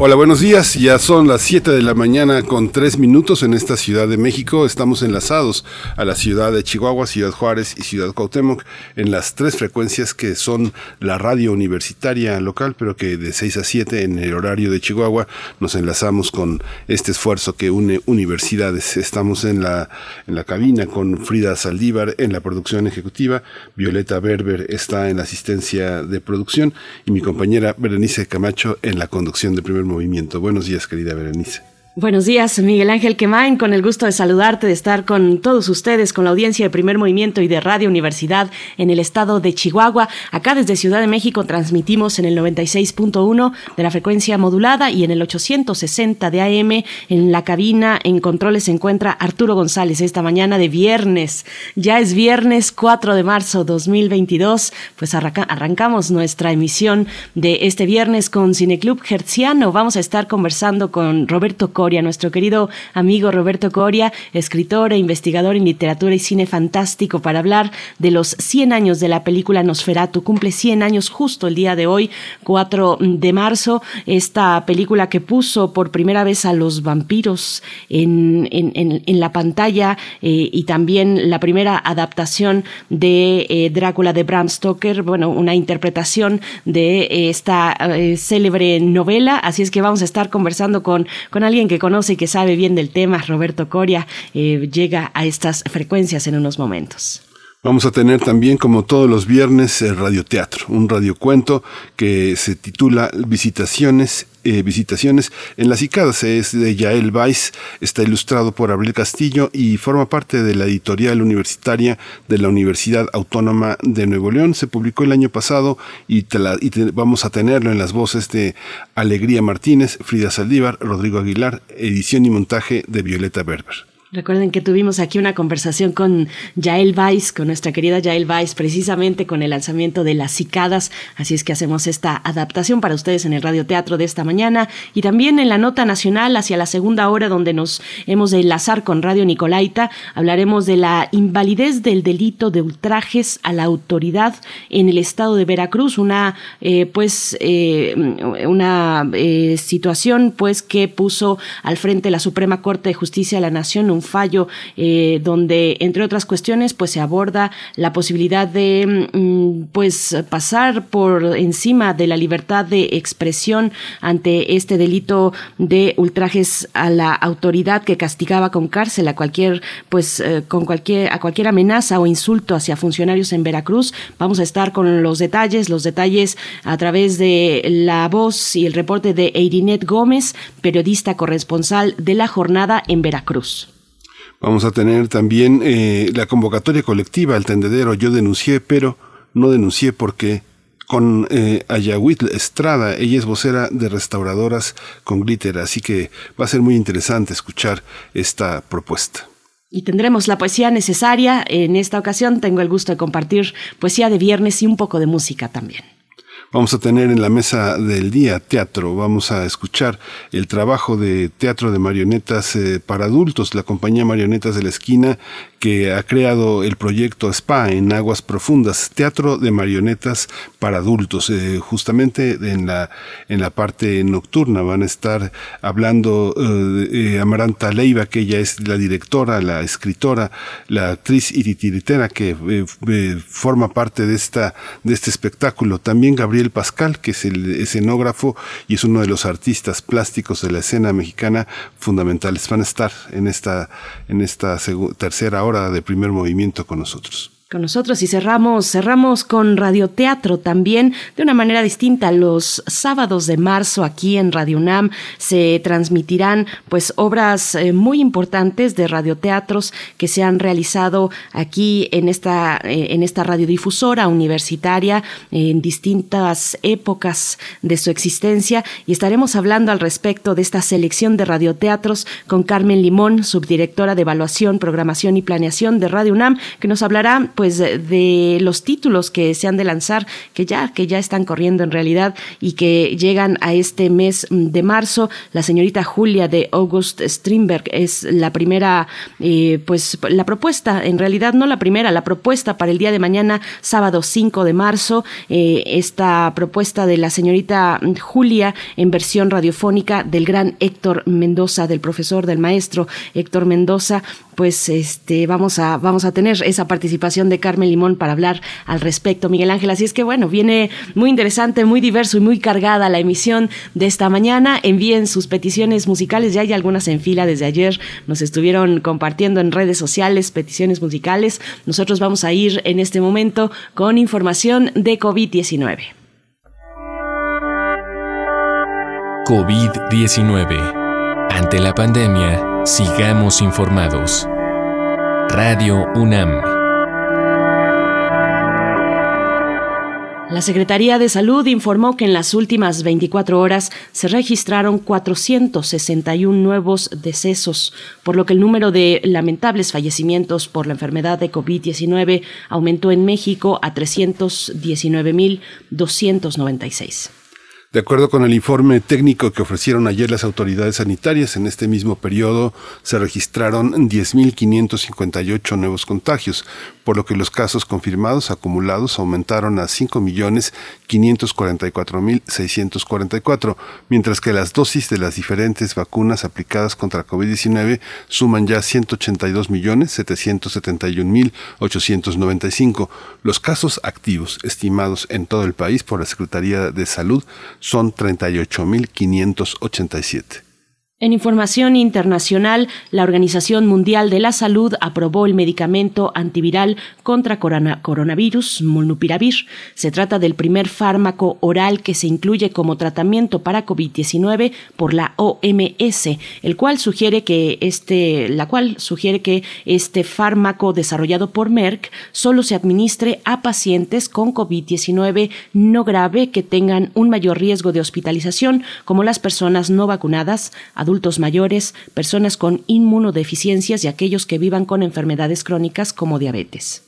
Hola, buenos días. Ya son las 7 de la mañana con 3 minutos en esta Ciudad de México. Estamos enlazados a la ciudad de Chihuahua, Ciudad Juárez y Ciudad Cuauhtémoc en las tres frecuencias que son la radio universitaria local, pero que de 6 a 7 en el horario de Chihuahua nos enlazamos con este esfuerzo que une universidades. Estamos en la, en la cabina con Frida Saldívar en la producción ejecutiva, Violeta Berber está en la asistencia de producción y mi compañera Berenice Camacho en la conducción de primer movimiento. Buenos días, querida Berenice. Buenos días, Miguel Ángel Quemain, con el gusto de saludarte, de estar con todos ustedes, con la audiencia de Primer Movimiento y de Radio Universidad en el estado de Chihuahua. Acá desde Ciudad de México transmitimos en el 96.1 de la frecuencia modulada y en el 860 de AM. En la cabina, en controles, se encuentra Arturo González esta mañana de viernes. Ya es viernes 4 de marzo 2022. Pues arrancamos nuestra emisión de este viernes con Cineclub Hertziano. Vamos a estar conversando con Roberto nuestro querido amigo Roberto Coria, escritor e investigador en literatura y cine fantástico, para hablar de los 100 años de la película Nosferatu. Cumple 100 años justo el día de hoy, 4 de marzo, esta película que puso por primera vez a los vampiros en, la pantalla eh, y también la primera adaptación de eh, Drácula de Bram Stoker, bueno, una interpretación de esta eh, célebre novela. Así es que vamos a estar conversando con, con alguien que conoce y que sabe bien del tema, Roberto Coria, eh, llega a estas frecuencias en unos momentos. Vamos a tener también, como todos los viernes, el radioteatro, un radiocuento que se titula Visitaciones eh, visitaciones en las cicadas. Es de Yael Weiss, está ilustrado por Abril Castillo y forma parte de la editorial universitaria de la Universidad Autónoma de Nuevo León. Se publicó el año pasado y, vamos a tenerlo en las voces de Alegría Martínez, Frida Saldívar, Rodrigo Aguilar, edición y montaje de Violeta Berber. Recuerden que tuvimos aquí una conversación con Yael Weiss, con nuestra querida Yael Weiss, precisamente con el lanzamiento de Las Cicadas. Así es que hacemos esta adaptación para ustedes en el Radio Teatro de esta mañana y también en la nota nacional hacia la segunda hora, donde nos hemos de enlazar con Radio Nicolaita. Hablaremos de la invalidez del delito de ultrajes a la autoridad en el estado de Veracruz, una eh, pues eh, una eh, situación pues que puso al frente la Suprema Corte de Justicia de la Nación un fallo eh, donde, entre otras cuestiones, pues se aborda la posibilidad de mm, pues pasar por encima de la libertad de expresión ante este delito de ultrajes a la autoridad que castigaba con cárcel a cualquier pues eh, con cualquier a cualquier amenaza o insulto hacia funcionarios en Veracruz. Vamos a estar con los detalles, los detalles a través de la voz y el reporte de Eirinet Gómez, periodista corresponsal de la jornada en Veracruz. Vamos a tener también eh, la convocatoria colectiva, el tendedero. Yo denuncié, pero no denuncié porque con eh, Estrada. Ella es vocera de restauradoras con glitter, así que va a ser muy interesante escuchar esta propuesta. Y tendremos la poesía necesaria. En esta ocasión tengo el gusto de compartir poesía de viernes y un poco de música también. Vamos a tener en la mesa del día teatro, vamos a escuchar el trabajo de teatro de marionetas eh, para adultos, la compañía Marionetas de la Esquina que ha creado el proyecto SPA en Aguas Profundas, teatro de marionetas para adultos. Eh, justamente en la, en la parte nocturna van a estar hablando eh, Amaranta Leiva, que ella es la directora, la escritora, la actriz y titiritera que eh, forma parte de, esta, de este espectáculo. También Gabriel Pascal, que es el escenógrafo y es uno de los artistas plásticos de la escena mexicana fundamentales. Van a estar en esta, en esta tercera hora de primer movimiento con nosotros. Con nosotros y cerramos, cerramos con radioteatro también de una manera distinta. Los sábados de marzo aquí en Radio UNAM se transmitirán pues obras eh, muy importantes de radioteatros que se han realizado aquí en esta, eh, en esta radiodifusora universitaria en distintas épocas de su existencia y estaremos hablando al respecto de esta selección de radioteatros con Carmen Limón, subdirectora de evaluación, programación y planeación de Radio UNAM, que nos hablará pues de los títulos que se han de lanzar, que ya, que ya están corriendo en realidad y que llegan a este mes de marzo. La señorita Julia de August Strindberg es la primera, eh, pues la propuesta, en realidad no la primera, la propuesta para el día de mañana, sábado 5 de marzo, eh, esta propuesta de la señorita Julia en versión radiofónica del gran Héctor Mendoza, del profesor, del maestro Héctor Mendoza, pues este vamos a vamos a tener esa participación de Carmen Limón para hablar al respecto, Miguel Ángel. Así es que bueno, viene muy interesante, muy diverso y muy cargada la emisión de esta mañana. Envíen sus peticiones musicales, ya hay algunas en fila desde ayer, nos estuvieron compartiendo en redes sociales peticiones musicales. Nosotros vamos a ir en este momento con información de COVID-19. COVID-19. Ante la pandemia, Sigamos informados. Radio UNAM. La Secretaría de Salud informó que en las últimas 24 horas se registraron 461 nuevos decesos, por lo que el número de lamentables fallecimientos por la enfermedad de COVID-19 aumentó en México a 319.296. De acuerdo con el informe técnico que ofrecieron ayer las autoridades sanitarias, en este mismo periodo se registraron 10.558 nuevos contagios, por lo que los casos confirmados acumulados aumentaron a 5.544.644, mientras que las dosis de las diferentes vacunas aplicadas contra COVID-19 suman ya 182.771.895. Los casos activos estimados en todo el país por la Secretaría de Salud son 38.587. En información internacional, la Organización Mundial de la Salud aprobó el medicamento antiviral contra coronavirus, Molnupiravir. Se trata del primer fármaco oral que se incluye como tratamiento para COVID-19 por la OMS, el cual sugiere que este, la cual sugiere que este fármaco desarrollado por Merck solo se administre a pacientes con COVID-19 no grave que tengan un mayor riesgo de hospitalización, como las personas no vacunadas, adultos mayores, personas con inmunodeficiencias y aquellos que vivan con enfermedades crónicas como diabetes.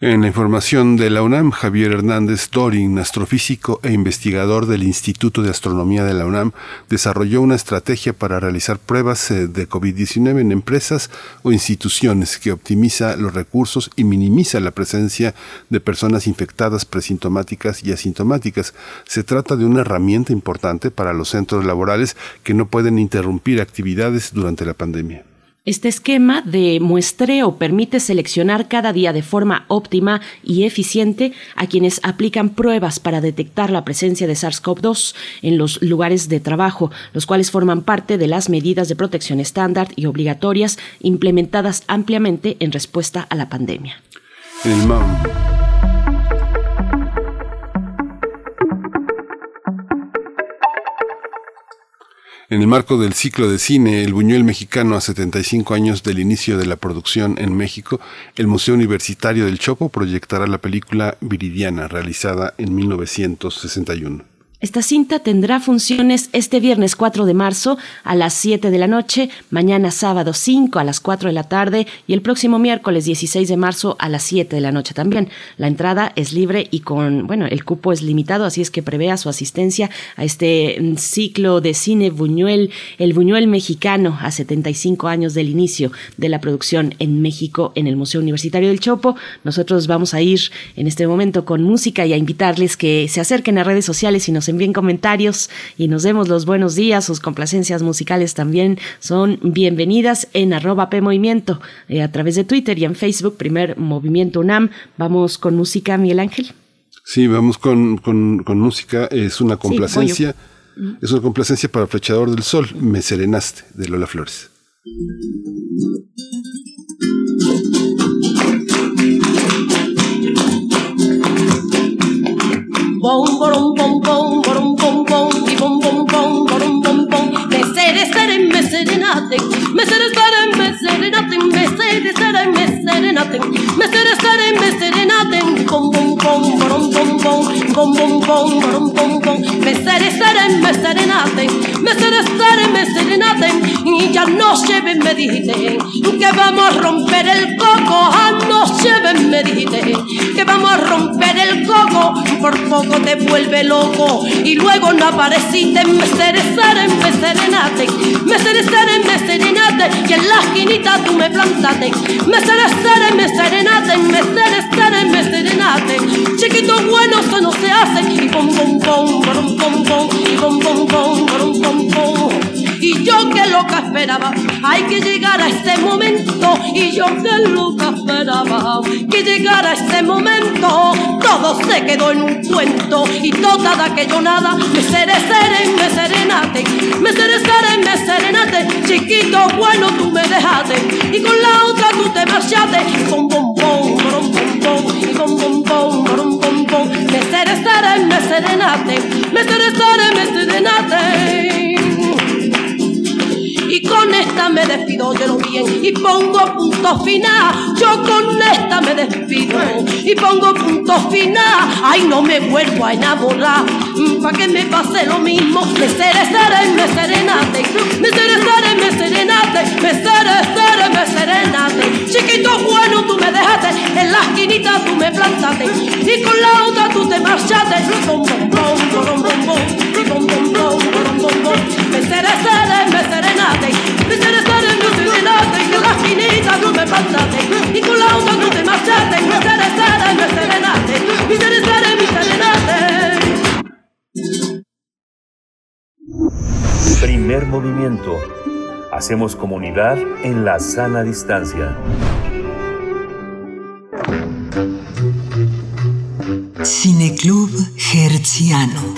En la información de la UNAM, Javier Hernández Dorin, astrofísico e investigador del Instituto de Astronomía de la UNAM, desarrolló una estrategia para realizar pruebas eh, de COVID-19 en empresas o instituciones que optimiza los recursos y minimiza la presencia de personas infectadas presintomáticas y asintomáticas. Se trata de una herramienta importante para los centros laborales que no pueden interrumpir actividades durante la pandemia. Este esquema de muestreo permite seleccionar cada día de forma óptima y eficiente a quienes aplican pruebas para detectar la presencia de SARS-CoV-2 en los lugares de trabajo, los cuales forman parte de las medidas de protección estándar y obligatorias implementadas ampliamente en respuesta a la pandemia. En el marco del ciclo de cine El Buñuel Mexicano a 75 años del inicio de la producción en México, el Museo Universitario del Chopo proyectará la película Viridiana, realizada en 1961. Esta cinta tendrá funciones este viernes 4 de marzo a las 7 de la noche, mañana sábado 5 a las 4 de la tarde y el próximo miércoles 16 de marzo a las 7 de la noche también. La entrada es libre y con, bueno, el cupo es limitado, así es que prevea su asistencia a este mm, ciclo de cine Buñuel, el Buñuel mexicano a 75 años del inicio de la producción en México en el Museo Universitario del Chopo. Nosotros vamos a ir en este momento con música y a invitarles que se acerquen a redes sociales y nos envíen comentarios y nos demos los buenos días. Sus complacencias musicales también son bienvenidas en arroba P Movimiento eh, a través de Twitter y en Facebook, primer Movimiento UNAM. Vamos con música, Miguel Ángel. Sí, vamos con, música. Es una complacencia. es una complacencia para Flechador del Sol, Me Serenaste, de Lola Flores. Bom, borom, bom, bom, borom, bom, bom, y bom, bom, bom, borom, bom, bom. Bom, borom, bom, bom, bom, bom, bom, borom, bom, bom. Mesere, sere, me serenate, mesere, sere, me serenate, y ya no lleven, me dijiste, que vamos a romper el coco, anoche ven, me dijiste, que vamos a romper el coco, por poco te vuelve loco, y luego no apareciste, me cerezare, me serenate, me cerezare, me serenate, y en la esquinita tú me plantaste, me cerezare, me serenate, me me serenate, chiquito bueno, eso no se hace, y pom y pom pom. Y yo que loca esperaba, hay que llegar a este momento. Y yo que loca esperaba, que llegara este momento. Todo se quedó en un cuento y toda de aquello nada. Me seré, seré, me serenate, me seré, seré, me serenate. Chiquito, bueno, tú me dejaste y con la otra tú te marchaste. Pom, pom, pom, pom, pom, y pom, pom, pom, pom, pom, pom. Me seré, seré, me serenate, me seré, seré, me serenate. Y con esta me despido, yo lo bien, y pongo punto final. Yo con esta me despido y pongo punto final. Ay, no me vuelvo a enamorar, mm, pa' que me pase lo mismo. Me seré, me serenate, me seré, me serenate, me seré, me serenate. Chiquito bueno, tú me dejaste, en la esquinita tú me plantaste, y con la otra tú te marchaste. Bom, bom, bom, bom, bom, Me seré, me serenate. Seré serenate, la finita me Y con la te seré serenate seré serenate Primer movimiento. Hacemos comunidad en la sana distancia. Cineclub Hertziano.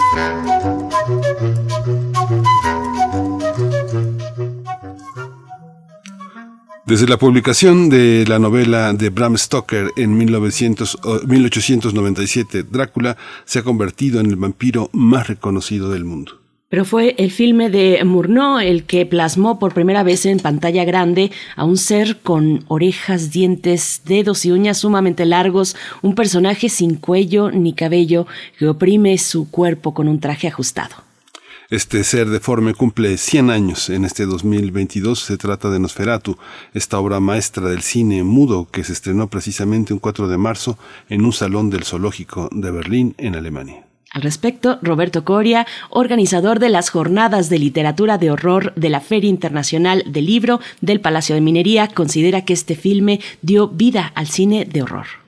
Desde la publicación de la novela de Bram Stoker en 1900, 1897, Drácula se ha convertido en el vampiro más reconocido del mundo. Pero fue el filme de Murnau el que plasmó por primera vez en pantalla grande a un ser con orejas, dientes, dedos y uñas sumamente largos, un personaje sin cuello ni cabello que oprime su cuerpo con un traje ajustado. Este ser deforme cumple 100 años en este 2022. Se trata de Nosferatu, esta obra maestra del cine mudo que se estrenó precisamente un 4 de marzo en un salón del zoológico de Berlín, en Alemania. Al respecto, Roberto Coria, organizador de las jornadas de literatura de horror de la Feria Internacional del Libro del Palacio de Minería, considera que este filme dio vida al cine de horror.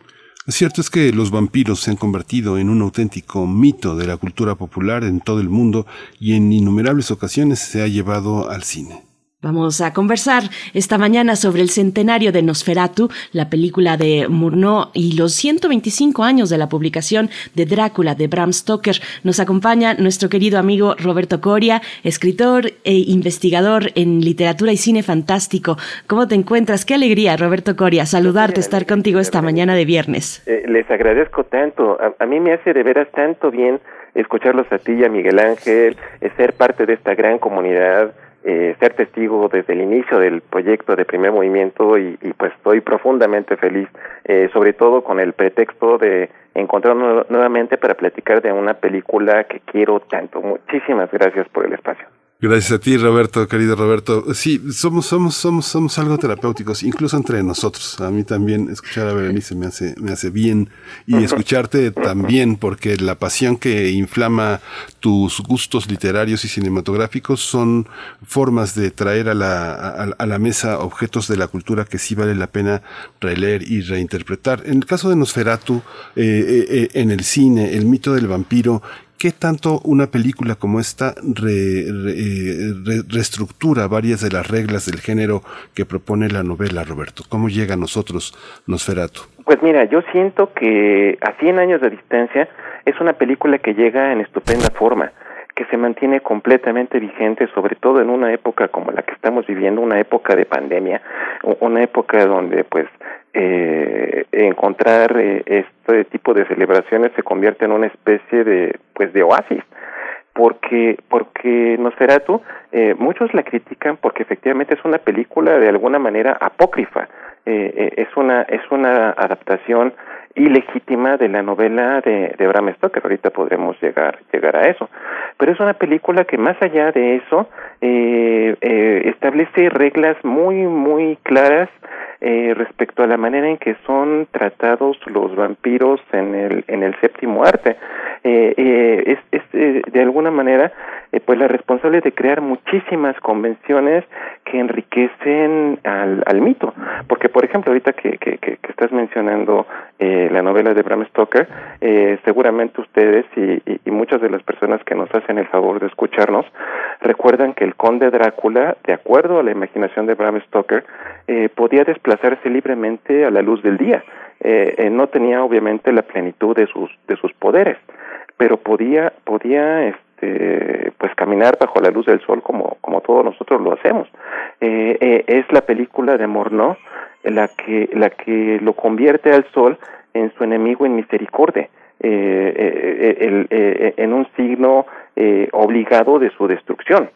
Lo cierto es que los vampiros se han convertido en un auténtico mito de la cultura popular en todo el mundo y en innumerables ocasiones se ha llevado al cine. Vamos a conversar esta mañana sobre el centenario de Nosferatu, la película de Murnau y los 125 años de la publicación de Drácula de Bram Stoker. Nos acompaña nuestro querido amigo Roberto Coria, escritor e investigador en literatura y cine fantástico. ¿Cómo te encuentras? Qué alegría, Roberto Coria, saludarte, estar contigo esta mañana de viernes. Eh, les agradezco tanto. A, a mí me hace de veras tanto bien escucharlos a ti y a Miguel Ángel, eh, ser parte de esta gran comunidad eh, ser testigo desde el inicio del proyecto de primer movimiento y, y pues estoy profundamente feliz, eh, sobre todo con el pretexto de encontrarnos nuevamente para platicar de una película que quiero tanto. Muchísimas gracias por el espacio. Gracias a ti, Roberto, querido Roberto. Sí, somos, somos, somos, somos algo terapéuticos, incluso entre nosotros. A mí también escuchar a Berenice me hace, me hace bien y escucharte también, porque la pasión que inflama tus gustos literarios y cinematográficos son formas de traer a la, a, a la mesa objetos de la cultura que sí vale la pena releer y reinterpretar. En el caso de Nosferatu, eh, eh, en el cine, el mito del vampiro, ¿Qué tanto una película como esta re, reestructura varias de las reglas del género que propone la novela, Roberto? ¿Cómo llega a nosotros Nosferatu? Pues mira, yo siento que a 100 años de distancia es una película que llega en estupenda forma que se mantiene completamente vigente, sobre todo en una época como la que estamos viviendo, una época de pandemia, una época donde pues eh, encontrar eh, este tipo de celebraciones se convierte en una especie de pues de oasis. Porque porque Nosferatu eh, muchos la critican porque efectivamente es una película de alguna manera apócrifa. Eh, eh, es una es una adaptación ilegítima de la novela de, de Bram Stoker. Ahorita podremos llegar llegar a eso. Pero es una película que más allá de eso eh, eh, establece reglas muy muy claras eh, respecto a la manera en que son tratados los vampiros en el en el séptimo arte. Eh, eh, es, es eh, de alguna manera eh, pues la responsable de crear muchísimas convenciones que enriquecen al, al mito. Porque por ejemplo ahorita que, que, que, estás mencionando eh, la novela de Bram Stoker eh, seguramente ustedes y, y, muchas de las personas que nos hacen el favor de escucharnos recuerdan que el conde Drácula de acuerdo a la imaginación de Bram Stoker eh, podía desplazarse libremente a la luz del día. Eh, eh, no tenía obviamente la plenitud de sus de sus poderes pero podía podía pues caminar bajo la luz del sol como como todos nosotros lo hacemos. Eh, eh, es la película de Morneau la que la que lo convierte al sol en su enemigo en misericordia eh, eh, en un signo obligado de su destrucción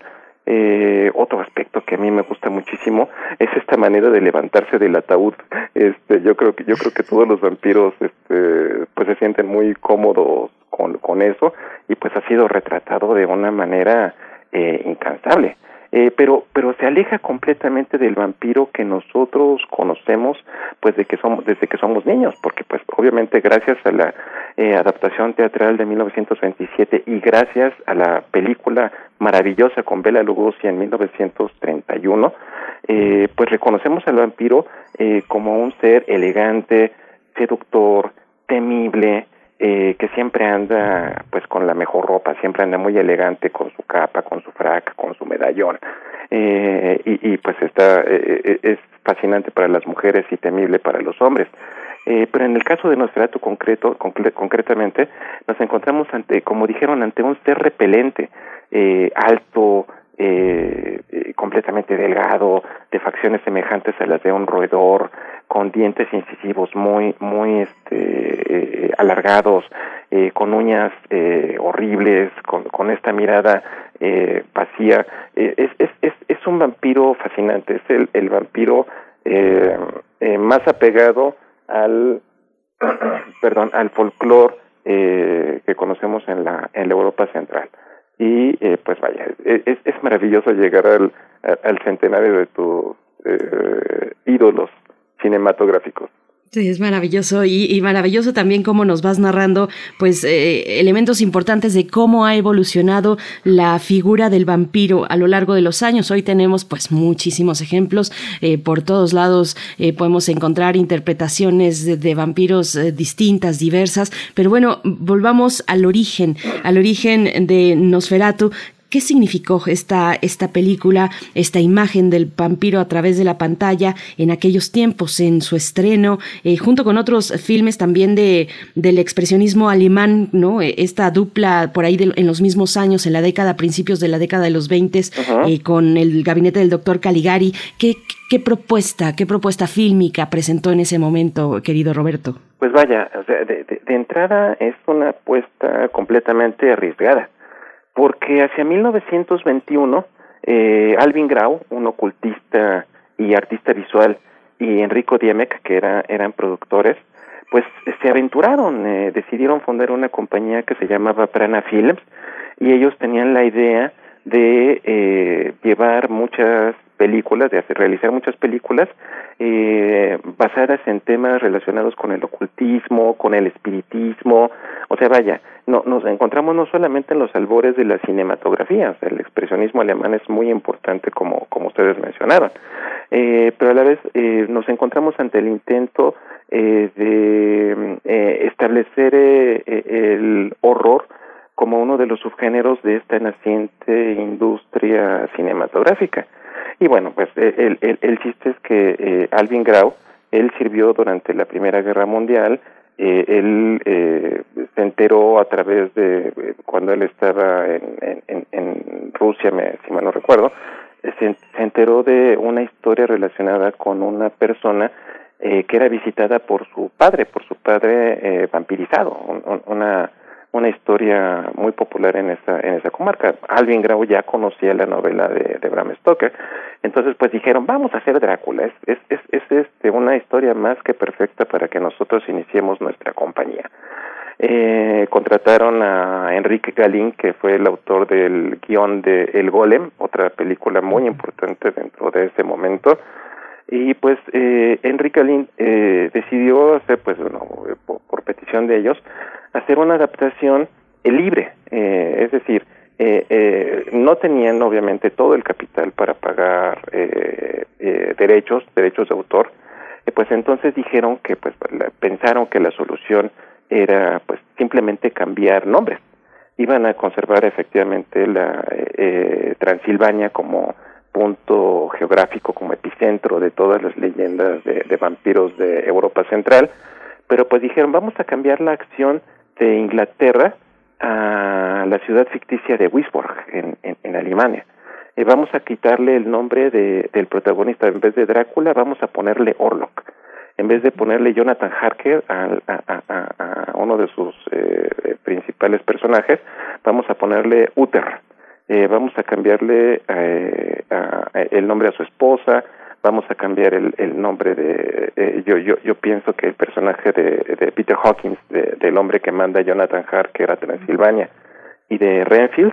eh, otro aspecto que a mí me gusta muchísimo es esta manera de levantarse del ataúd. Este yo creo que yo creo que todos los vampiros este pues se sienten muy cómodos con con eso y pues ha sido retratado de una manera eh, incansable eh, pero pero se aleja completamente del vampiro que nosotros conocemos pues de que somos desde que somos niños porque pues obviamente gracias a la eh, adaptación teatral de 1927 y gracias a la película maravillosa con Bela Lugosi en 1931 eh, pues reconocemos al vampiro eh, como un ser elegante seductor temible eh, que siempre anda pues con la mejor ropa, siempre anda muy elegante con su capa, con su frac, con su medallón. Eh, y, y pues está eh, eh, es fascinante para las mujeres y temible para los hombres. Eh, pero en el caso de Nosferatu concreto, concre concretamente, nos encontramos ante, como dijeron, ante un ser repelente, eh, alto, eh, eh, completamente delgado, de facciones semejantes a las de un roedor, con dientes incisivos muy, muy este, eh, alargados, eh, con uñas eh, horribles, con, esta mirada vacía. Es, es, un vampiro fascinante, es el, vampiro más apegado al, perdón, al folclore que conocemos en la, en la Europa Central y eh, pues vaya es, es maravilloso llegar al, al centenario de tus eh, ídolos cinematográficos Sí, es maravilloso y, maravilloso también cómo nos vas narrando pues eh, elementos importantes de cómo ha evolucionado la figura del vampiro a lo largo de los años. Hoy tenemos pues muchísimos ejemplos eh, por todos lados eh, podemos encontrar interpretaciones de, vampiros distintas, diversas, pero bueno, volvamos al origen, al origen de Nosferatu ¿Qué significó esta, esta película, esta imagen del vampiro a través de la pantalla en aquellos tiempos, en su estreno, eh, junto con otros filmes también de, del expresionismo alemán, ¿no? Esta dupla por ahí de, en los mismos años, en la década, principios de la década de los 20, uh -huh. eh, con el gabinete del doctor Caligari. ¿Qué, ¿Qué propuesta, qué propuesta fílmica presentó en ese momento, querido Roberto? Pues vaya, de, de, de entrada es una apuesta completamente arriesgada porque hacia 1921 eh, Alvin Grau, un ocultista y artista visual, y Enrico Diemek, que era, eran productores, pues se aventuraron, eh, decidieron fundar una compañía que se llamaba Prana Films, y ellos tenían la idea de eh, llevar muchas películas, de hacer, realizar muchas películas eh, basadas en temas relacionados con el ocultismo, con el espiritismo, o sea, vaya, no, nos encontramos no solamente en los albores de la cinematografía, el expresionismo alemán es muy importante como, como ustedes mencionaron, eh, pero a la vez eh, nos encontramos ante el intento eh, de eh, establecer eh, el horror como uno de los subgéneros de esta naciente industria cinematográfica. Y bueno, pues el, el, el chiste es que eh, Alvin Grau, él sirvió durante la Primera Guerra Mundial, eh, él eh, se enteró a través de, cuando él estaba en, en, Rusia, me, si mal no recuerdo, se, se enteró de una historia relacionada con una persona eh, que era visitada por su padre, por su padre eh, vampirizado, una una historia muy popular en esa en esa comarca. Alvin Grau ya conocía la novela de, de Bram Stoker, entonces pues dijeron vamos a hacer Drácula. Es, es, es, es este, una historia más que perfecta para que nosotros iniciemos nuestra compañía. Eh, contrataron a Enrique Galín, que fue el autor del guion de El Golem, otra película muy importante dentro de ese momento. Y pues eh, Enrique Galín eh, decidió hacer, pues bueno, por, por, petición de ellos, hacer una adaptación eh, libre, eh, es decir, eh, eh, no tenían obviamente todo el capital para pagar eh, eh, derechos, derechos de autor, eh, pues entonces dijeron que pues pensaron que la solución era pues simplemente cambiar nombres. Iban a conservar efectivamente la eh, Transilvania como punto geográfico, como epicentro de todas las leyendas de, vampiros de Europa Central, pero pues dijeron vamos a cambiar la acción de Inglaterra a la ciudad ficticia de Wisborg en, en, Alemania. Eh, vamos a quitarle el nombre de, del protagonista, en vez de Drácula vamos a ponerle Orlok en vez de ponerle Jonathan Harker a, a, uno de sus eh, principales personajes, vamos a ponerle Uther. Eh, vamos a cambiarle eh, el nombre a su esposa, vamos a cambiar el, el nombre de eh, yo yo yo pienso que el personaje de, de Peter Hawkins de, del hombre que manda Jonathan Harker a Transilvania y de Renfield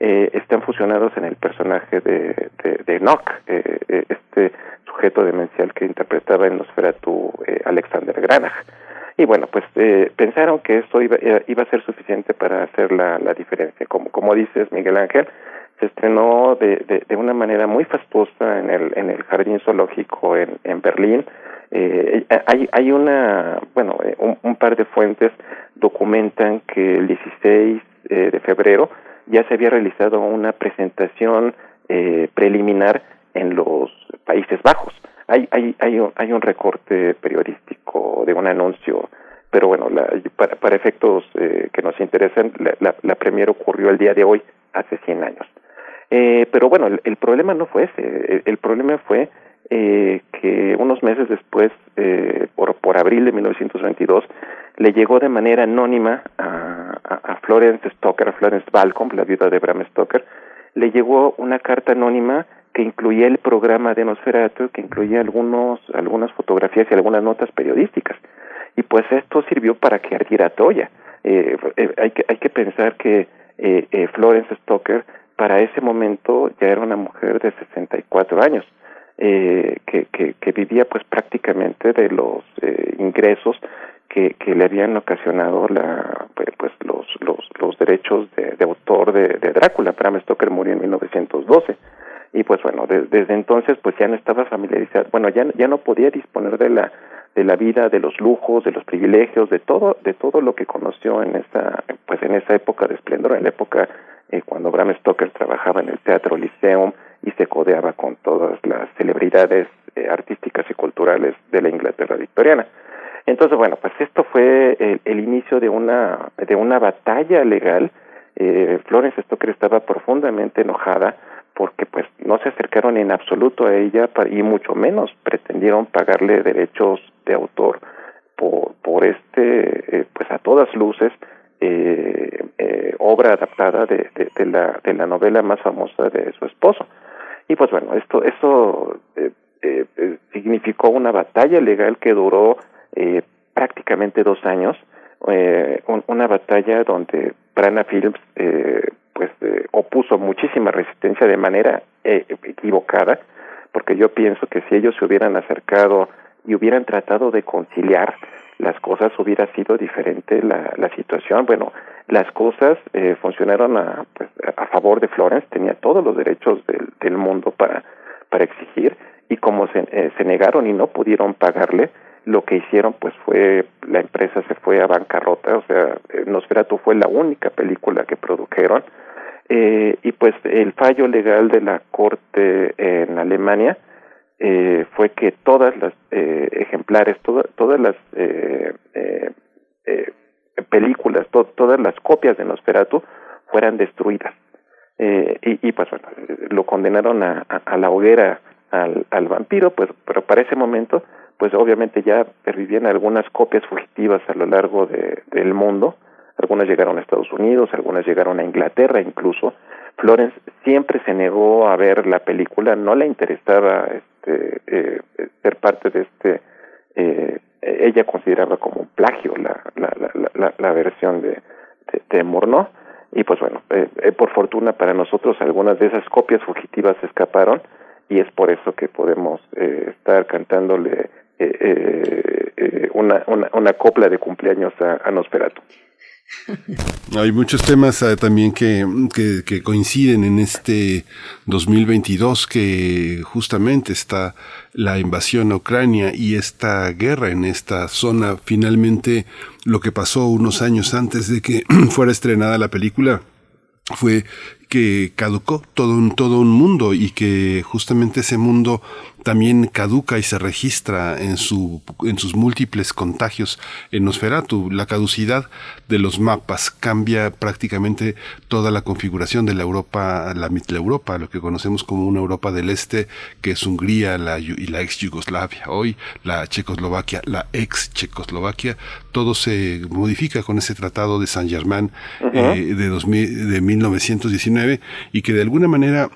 eh, están fusionados en el personaje de, de, Nock, eh, este sujeto demencial que interpretaba en Nosferatu eh, Alexander Granach. Y bueno, pues eh, pensaron que esto iba, iba a ser suficiente para hacer la, la diferencia. Como, como dices, Miguel Ángel, se estrenó de, de, una manera muy fastuosa en el, en el Jardín Zoológico en, en Berlín. Eh, hay, hay una, bueno, un, un par de fuentes documentan que el 16 eh, de febrero ya se había realizado una presentación eh, preliminar en los Países Bajos. Hay, hay, hay, un, hay un recorte periodístico de un anuncio, pero bueno, la, para, para efectos eh, que nos interesan, la, la, la premier ocurrió el día de hoy, hace 100 años. Eh, pero bueno, el, el problema no fue ese, el, problema fue eh, que unos meses después, eh, por, por abril de 1922, le llegó de manera anónima a, a, a Florence Stoker, a Florence Balcom, la viuda de Bram Stoker, le llegó una carta anónima que incluía el programa de Nosferatu, que incluía algunos, algunas fotografías y algunas notas periodísticas. Y pues esto sirvió para que ardiera Troya. Eh, eh, hay, que, hay que pensar que eh, eh, Florence Stoker para ese momento ya era una mujer de 64 años. Eh, que, que, vivía pues prácticamente de los ingresos que, le habían ocasionado la, pues, pues los, los, los derechos de, de autor de, de Drácula. Bram Stoker murió en 1912 y pues bueno de, desde entonces pues ya no estaba familiarizado bueno ya ya no podía disponer de la de la vida de los lujos de los privilegios de todo de todo lo que conoció en esa pues en esa época de esplendor en la época eh, cuando Bram Stoker trabajaba en el Teatro Lyceum y se codeaba con todas las celebridades eh, artísticas y culturales de la Inglaterra victoriana. Entonces bueno pues esto fue el, el inicio de una de una batalla legal. Eh, Florence Stoker estaba profundamente enojada porque pues no se acercaron en absoluto a ella y mucho menos pretendieron pagarle derechos de autor por por este eh, pues a todas luces eh, eh, obra adaptada de, de, la de la novela más famosa de su esposo. Y pues bueno esto esto eh, significó una batalla legal que duró prácticamente dos años un, una batalla donde Brana Films pues eh, opuso muchísima resistencia de manera eh, equivocada, porque yo pienso que si ellos se hubieran acercado y hubieran tratado de conciliar las cosas hubiera sido diferente la, la situación. Bueno, las cosas eh, funcionaron a, pues, a favor de Florence, tenía todos los derechos del, mundo para, exigir, y como se, eh, se negaron y no pudieron pagarle, lo que hicieron pues fue la empresa se fue a bancarrota, o sea, Nosferatu fue la única película que produjeron eh, y pues el fallo legal de la corte en Alemania eh, fue que todas las eh, ejemplares, toda, todas las eh, eh, eh, películas, to, todas las copias de Nosferatu fueran destruidas. Y, y pues bueno, lo condenaron a, a, a la hoguera al, al vampiro, pues, pero para ese momento pues obviamente ya pervivían algunas copias fugitivas a lo largo de, del mundo. Algunas llegaron a Estados Unidos, algunas llegaron a Inglaterra incluso. Florence siempre se negó a ver la película, no le interesaba este, eh, ser parte de este. Eh, ella consideraba como un plagio la, la, la, la, versión de, de, de. Y pues bueno, eh, eh, por fortuna para nosotros algunas de esas copias fugitivas escaparon y es por eso que podemos eh, estar cantándole eh, eh, una, una, una, copla de cumpleaños a, a Nosferatu. Hay muchos temas uh, también que, que, coinciden en este 2022, que justamente está la invasión a Ucrania y esta guerra en esta zona. Finalmente, lo que pasó unos años antes de que fuera estrenada la película fue que caducó todo un, todo un mundo y que justamente ese mundo también caduca y se registra en, su, en sus múltiples contagios en Nosferatu. La caducidad de los mapas cambia prácticamente toda la configuración de la Europa, la, la Europa, lo que conocemos como una Europa del Este, que es Hungría la, y la ex Yugoslavia. Hoy la Checoslovaquia, la ex Checoslovaquia, todo se modifica con ese tratado de San Germán uh -huh. eh, de, 2000, de 1919 y que de alguna manera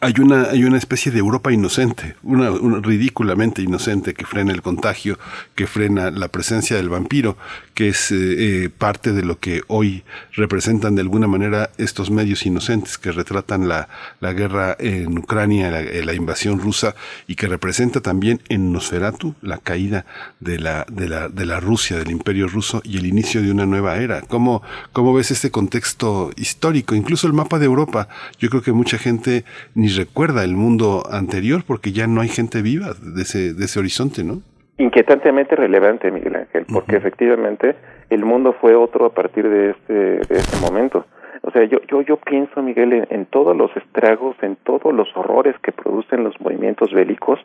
hay una, hay una especie de Europa inocente, una, una, ridículamente inocente que frena el contagio, que frena la presencia del vampiro, que es eh, eh, parte de lo que hoy representan de alguna manera estos medios inocentes que retratan la, la guerra en Ucrania, la, la, invasión rusa y que representa también en Nosferatu la caída de la, de la, de la Rusia, del imperio ruso y el inicio de una nueva era. ¿Cómo, cómo ves este contexto histórico? Incluso el mapa de Europa, yo creo que mucha gente ni recuerda el mundo anterior porque ya no hay gente viva de ese, de ese horizonte, ¿no? Inquietantemente relevante, Miguel Ángel, porque uh -huh. efectivamente el mundo fue otro a partir de este, de este momento. O sea, yo, yo, yo pienso, Miguel, en, en, todos los estragos, en todos los horrores que producen los movimientos bélicos,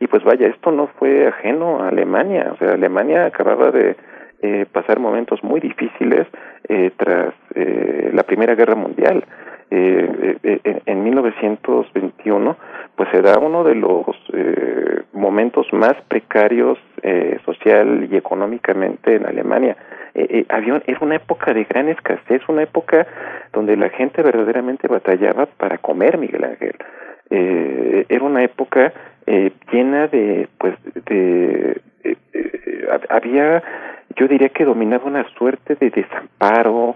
y pues vaya, esto no fue ajeno a Alemania, o sea, Alemania acababa de eh, pasar momentos muy difíciles eh, tras eh, la Primera Guerra Mundial. Eh, eh, en 1921 pues se da uno de los eh, momentos más precarios eh, social y económicamente en Alemania. Eh, había, era una época de gran escasez, una época donde la gente verdaderamente batallaba para comer, Miguel Ángel. era una época llena de, pues, de, había, yo diría que dominaba una suerte de desamparo,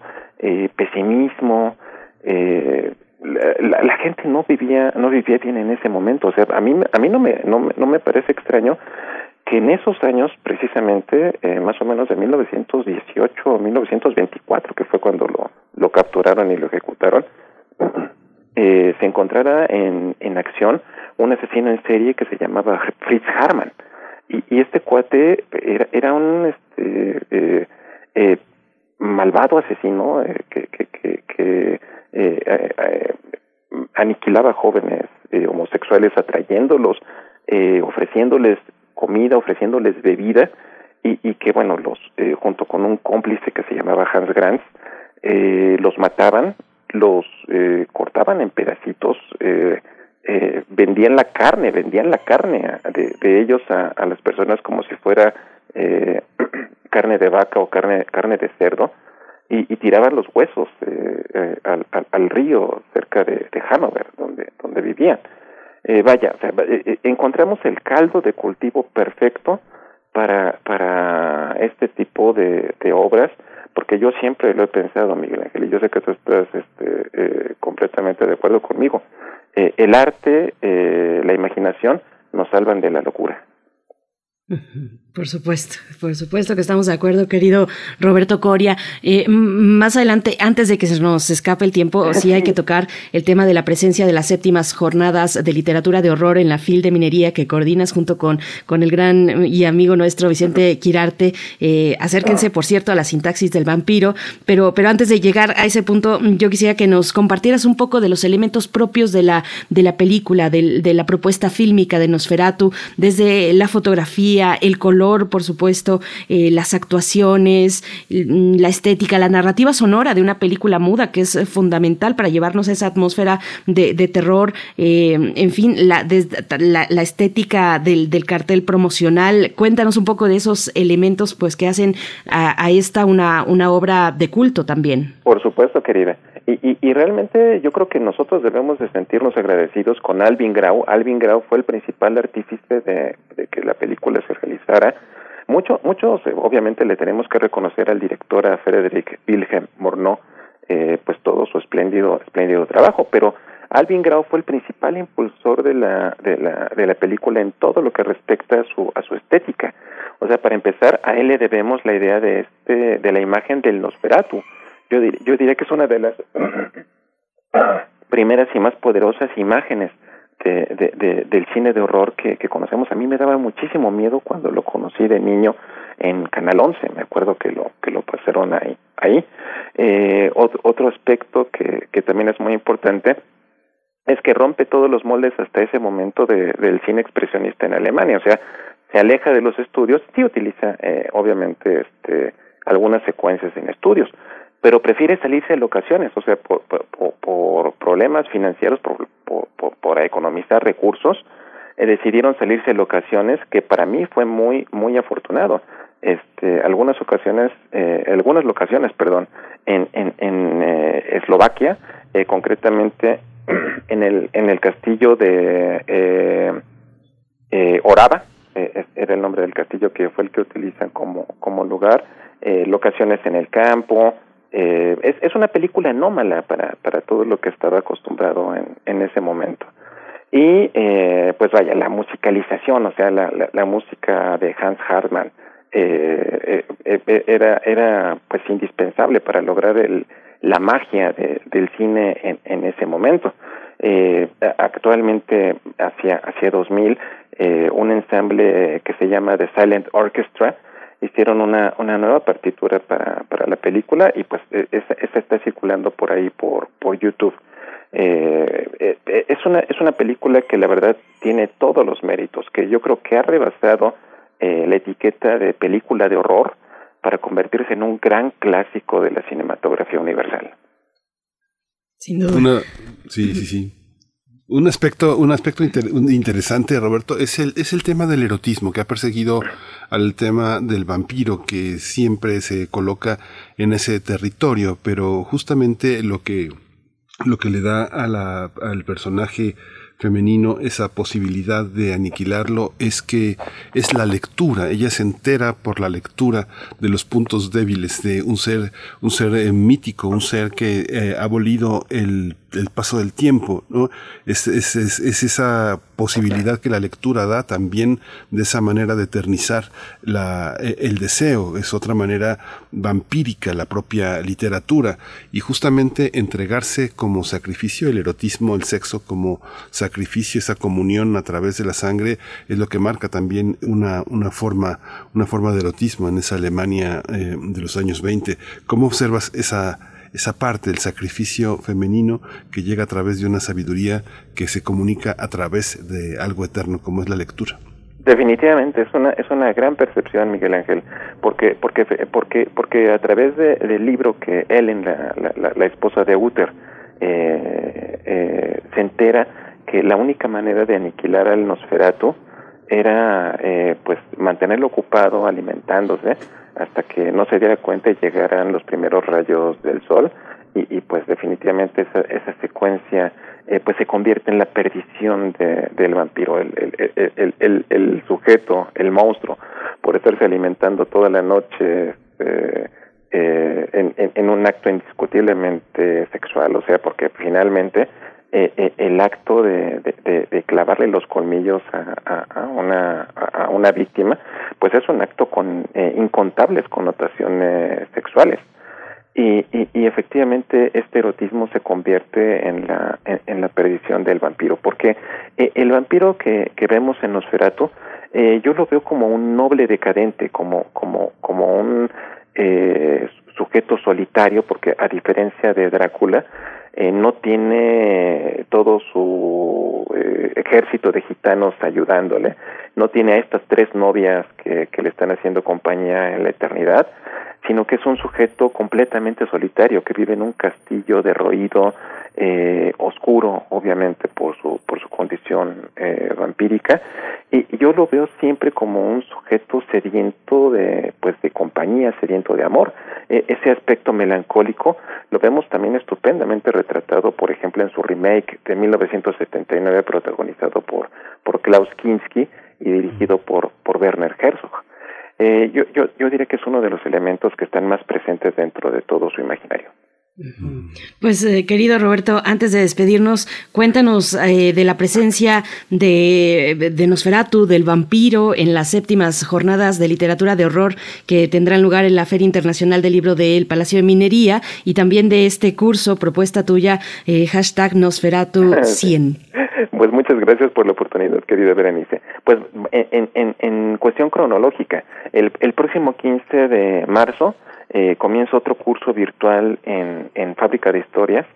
pesimismo, eh, la, gente no vivía no vivía bien en ese momento. O sea a mí a mí no me no, no me parece extraño que en esos años precisamente eh, más o menos de 1918 o 1924 que fue cuando lo lo capturaron y lo ejecutaron eh, se encontrara en en acción un asesino en serie que se llamaba Fritz Harman y, y este cuate era era un este eh, malvado asesino que, que eh, eh, aniquilaba jóvenes eh, homosexuales atrayéndolos, eh, ofreciéndoles comida, ofreciéndoles bebida y, que bueno, los junto con un cómplice que se llamaba Hans Granz, los mataban, los cortaban en pedacitos, eh, vendían la carne, vendían la carne de, de ellos a, a las personas como si fuera eh, carne de vaca o carne, carne de cerdo y, tiraban los huesos eh, eh, al, al, al, río cerca de, de Hanover, donde, donde vivían. Eh, vaya, sea, eh, encontramos el caldo de cultivo perfecto para, para este tipo de, de obras, porque yo siempre lo he pensado, Miguel Ángel, y yo sé que tú estás este, eh, completamente de acuerdo conmigo. Eh, el arte, eh, la imaginación nos salvan de la locura. Por supuesto, por supuesto que estamos de acuerdo, querido Roberto Coria. Eh, más adelante, antes de que se nos escape el tiempo, sí hay que tocar el tema de la presencia de las séptimas jornadas de literatura de horror en la FIL de Minería que coordinas junto con, con el gran y amigo nuestro Vicente Quirarte. Eh, acérquense, por cierto, a la sintaxis del vampiro. Pero, pero antes de llegar a ese punto, yo quisiera que nos compartieras un poco de los elementos propios de la, de la película, de, de la propuesta fílmica de Nosferatu, desde la fotografía, el color por supuesto, eh, las actuaciones, mm, la estética, la narrativa sonora de una película muda que es fundamental para llevarnos a esa atmósfera de, terror, en fin, la, la, estética del, cartel promocional. Cuéntanos un poco de esos elementos pues que hacen a, a esta una, una obra de culto también. Por supuesto, querida. Y, y, realmente yo creo que nosotros debemos de sentirnos agradecidos con Alvin Grau. Alvin Grau fue el principal artífice de, que la película se realizara. Mucho, muchos, obviamente, le tenemos que reconocer al director, a Frederick Wilhelm Morneau, eh, pues todo su espléndido, espléndido trabajo, pero Alvin Grau fue el principal impulsor de la, de la, de la película en todo lo que respecta a su, a su estética. O sea, para empezar, a él le debemos la idea de, este, de la imagen del Nosferatu yo, yo diría que es una de las primeras y más poderosas imágenes de, de, del cine de horror que, que, conocemos. A mí me daba muchísimo miedo cuando lo conocí de niño en Canal 11, me acuerdo que lo que lo pasaron ahí. ahí. Eh, otro, aspecto que, que también es muy importante es que rompe todos los moldes hasta ese momento de, del cine expresionista en Alemania, o sea, se aleja de los estudios, sí utiliza eh, obviamente este, algunas secuencias en estudios, pero prefiere salirse de locaciones, o sea, por, por, problemas financieros, por, por, economizar recursos, eh, decidieron salirse de locaciones que para mí fue muy, muy afortunado. Este, algunas ocasiones, eh, algunas locaciones, perdón, en, en, en eh, Eslovaquia, eh, concretamente en el, en el castillo de Orava, era el nombre del castillo que fue el que utilizan como, como lugar, locaciones en el campo, eh, es, es una película anómala para, para todo lo que estaba acostumbrado en, en ese momento. Y eh, pues vaya, la musicalización, o sea, la, la, música de Hans Hartmann eh, eh, eh, era, era pues indispensable para lograr el, la magia de, del cine en, en ese momento. Eh, actualmente, hacia, hacia 2000, eh, un ensamble que se llama The Silent Orchestra, hicieron una, una nueva partitura para, para la película y pues e, esa, esa está circulando por ahí por, por YouTube. Eh, eh, eh, es una es una película que la verdad tiene todos los méritos que yo creo que ha rebasado eh, la etiqueta de película de horror para convertirse en un gran clásico de la cinematografía universal. Sin duda. sí, sí, sí. Un aspecto, un aspecto interesante, Roberto, es el, es el tema del erotismo que ha perseguido al tema del vampiro que siempre se coloca en ese territorio, pero justamente lo que, lo que le da a la, al personaje femenino esa posibilidad de aniquilarlo es que es la lectura, ella se entera por la lectura de los puntos débiles de un ser, un ser eh, mítico, un ser que eh, ha abolido el el paso del tiempo, ¿no? Es, es, es, es, esa posibilidad que la lectura da también de esa manera de eternizar la, e, el deseo, es otra manera vampírica la propia literatura y justamente entregarse como sacrificio, el erotismo, el sexo como sacrificio, esa comunión a través de la sangre es lo que marca también una, una forma, una forma de erotismo en esa Alemania eh, de los años 20. ¿Cómo observas esa esa parte del sacrificio femenino que llega a través de una sabiduría que se comunica a través de algo eterno como es la lectura. Definitivamente es una es una gran percepción Miguel Ángel porque porque porque porque a través de, del libro que Ellen la, la, la esposa de Uther eh, eh, se entera que la única manera de aniquilar al Nosferatu era eh, pues mantenerlo ocupado alimentándose hasta que no se diera cuenta y llegaran los primeros rayos del sol y, y pues definitivamente esa, esa secuencia eh, pues se convierte en la perdición de, del vampiro, el, el, el, sujeto, el monstruo, por estarse alimentando toda la noche eh, eh, en un acto indiscutiblemente sexual, o sea, porque finalmente eh, eh, el acto de, de, clavarle los colmillos a, una, a una víctima, pues es un acto con eh, incontables connotaciones sexuales. Y, y, y, efectivamente este erotismo se convierte en la, en, la perdición del vampiro, porque eh, el vampiro que, vemos en Nosferatu, eh, yo lo veo como un noble decadente, como, como, como un sujeto solitario, porque a diferencia de Drácula, eh, no tiene todo su eh, ejército de gitanos ayudándole no tiene a estas tres novias que, que le están haciendo compañía en la eternidad, sino que es un sujeto completamente solitario que vive en un castillo derroído, eh, oscuro, obviamente por su por su condición eh, vampírica, y, yo lo veo siempre como un sujeto sediento de pues de compañía, sediento de amor. E, ese aspecto melancólico lo vemos también estupendamente retratado, por ejemplo, en su remake de 1979 protagonizado por por Klaus Kinski y dirigido por por Werner Herzog. Eh, yo, yo, yo diría que es uno de los elementos que están más presentes dentro de todo su imaginario. Pues eh, querido Roberto, antes de despedirnos, cuéntanos eh, de la presencia de, de, Nosferatu, del vampiro, en las séptimas jornadas de literatura de horror que tendrán lugar en la Feria Internacional del Libro del Palacio de Minería y también de este curso, propuesta tuya, eh, hashtag Nosferatu 100. Pues muchas gracias por la oportunidad, querida Berenice. Pues en, en, en cuestión cronológica, el, el próximo 15 de marzo eh, comienza otro curso virtual en, en Fábrica de Historias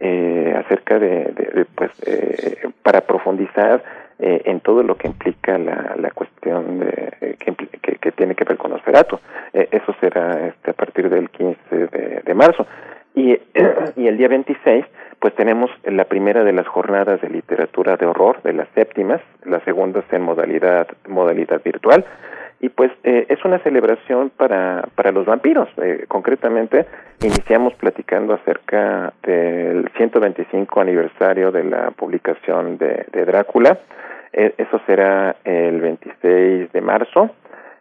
eh, acerca de, de, pues, eh, para profundizar eh, en todo lo que implica la, la cuestión de, que, que, que, tiene que ver con Osferato. Eh, eso será este, a partir del 15 de, de marzo. Y, y el día 26, pues tenemos la primera de las jornadas de literatura de horror, de las séptimas, la segunda es en modalidad, modalidad virtual y pues eh, es una celebración para, para los vampiros. Eh, concretamente, iniciamos platicando acerca del 125 aniversario de la publicación de, de Drácula. Eh, eso será el 26 de marzo.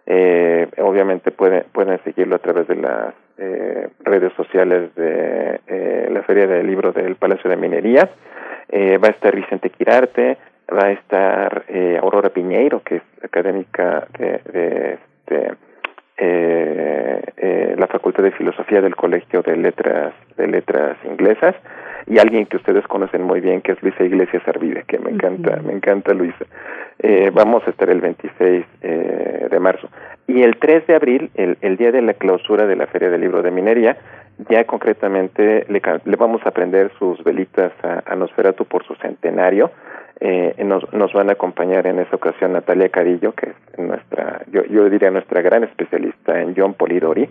Eh, obviamente pueden, pueden seguirlo a través de las eh, redes sociales de la Feria del Libro del Palacio de Minería. Va a estar Vicente Quirarte, va a estar eh, Aurora Piñeiro, que es académica de, de este, eh, eh, la Facultad de Filosofía del Colegio de Letras de Letras Inglesas y alguien que ustedes conocen muy bien que es Luisa Iglesias Arvide, que me encanta, me encanta Luisa. Eh, vamos a estar el 26 eh, de marzo y el 3 de abril, el, el día de la clausura de la Feria del Libro de Minería, ya concretamente le, le vamos a prender sus velitas a, Nosferatu por su centenario eh, nos, nos van a acompañar en esa ocasión Natalia Carillo, que es nuestra, yo, yo diría nuestra gran especialista en John Polidori,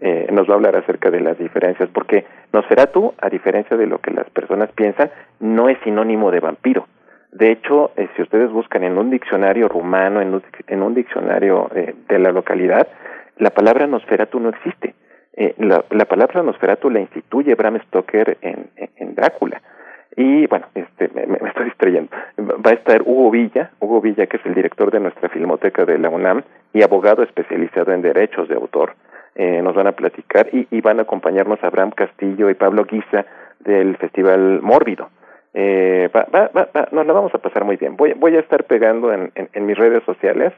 eh, nos va a hablar acerca de las diferencias, porque Nosferatu, a diferencia de lo que las personas piensan, no es sinónimo de vampiro. De hecho, eh, si ustedes buscan en un diccionario rumano, en un, en un diccionario eh, de la localidad, la palabra Nosferatu no existe. Eh, la, la palabra Nosferatu la instituye Bram Stoker en, Drácula. Y bueno, este, me, estoy distrayendo. Va a estar Hugo Villa, Hugo Villa que es el director de nuestra filmoteca de la UNAM y abogado especializado en derechos de autor. Eh, nos van a platicar y, y van a acompañarnos Abraham Castillo y Pablo Guisa del Festival Mórbido. Eh, va, va, va, va, nos la vamos a pasar muy bien. Voy, voy a estar pegando en mis redes sociales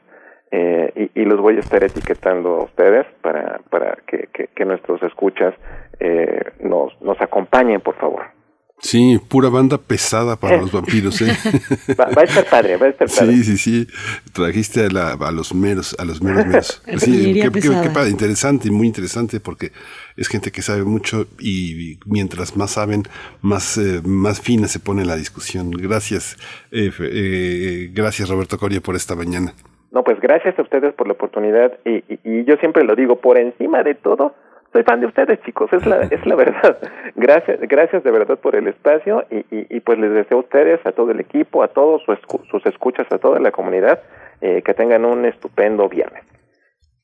eh, y, y, los voy a estar etiquetando a ustedes para, para que, que, que nuestros escuchas eh, nos, nos acompañen, por favor. Sí, pura banda pesada para los vampiros, ¿eh? va, va, a estar padre, va a estar padre. Sí, sí, sí. Trajiste a, la, a los meros, a los meros meros. Sí, qué, qué, qué, padre, interesante, muy interesante, porque es gente que sabe mucho y, mientras más saben, más, eh, más fina se pone la discusión. Gracias, eh, eh, gracias Roberto Coria por esta mañana. No, pues gracias a ustedes por la oportunidad y, y, yo siempre lo digo, por encima de todo, soy fan de ustedes, chicos, es la, es la verdad. Gracias, gracias de verdad por el espacio y, y, y pues les deseo a ustedes, a todo el equipo, a todos sus, sus escuchas, a toda la comunidad, eh, que tengan un estupendo viernes.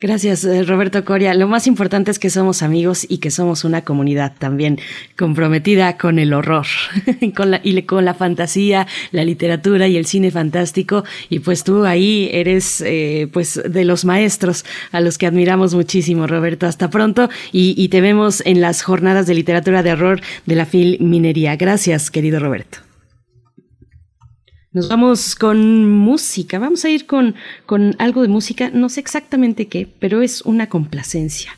Gracias, eh, Roberto Coria. Lo más importante es que somos amigos y que somos una comunidad también comprometida con el horror, con la, y con la fantasía, la literatura y el cine fantástico. Y pues tú ahí eres eh, pues de los maestros a los que admiramos muchísimo, Roberto. Hasta pronto y, y te vemos en las jornadas de literatura de horror de la Fil Minería. Gracias, querido Roberto. Nos vamos con música, vamos a ir con, con algo de música, no sé exactamente qué, pero es una complacencia.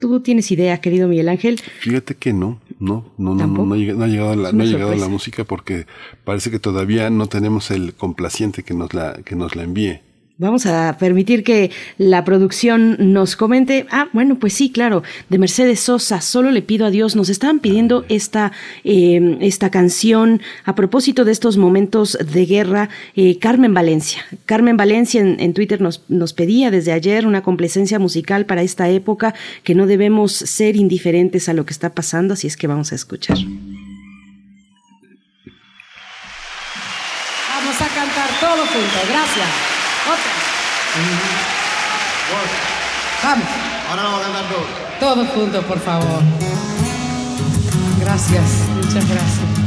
¿Tú tienes idea, querido Miguel Ángel? Fíjate que no, no, no, no, no, no, ha llegado, la, no ha llegado la música porque parece que todavía no tenemos el complaciente que nos la, que nos la envíe. Vamos a permitir que la producción nos comente. Ah, bueno, pues sí, claro, de Mercedes Sosa, solo le pido a Dios. Nos estaban pidiendo esta, eh, esta canción a propósito de estos momentos de guerra. Eh, Carmen Valencia. Carmen Valencia en, Twitter nos, nos pedía desde ayer una complacencia musical para esta época, que no debemos ser indiferentes a lo que está pasando, así es que vamos a escuchar. Vamos a cantar todo juntos. Gracias. Otra. Vamos. Ahora vamos a cantar todos. Todos juntos, por favor. Gracias, muchas gracias.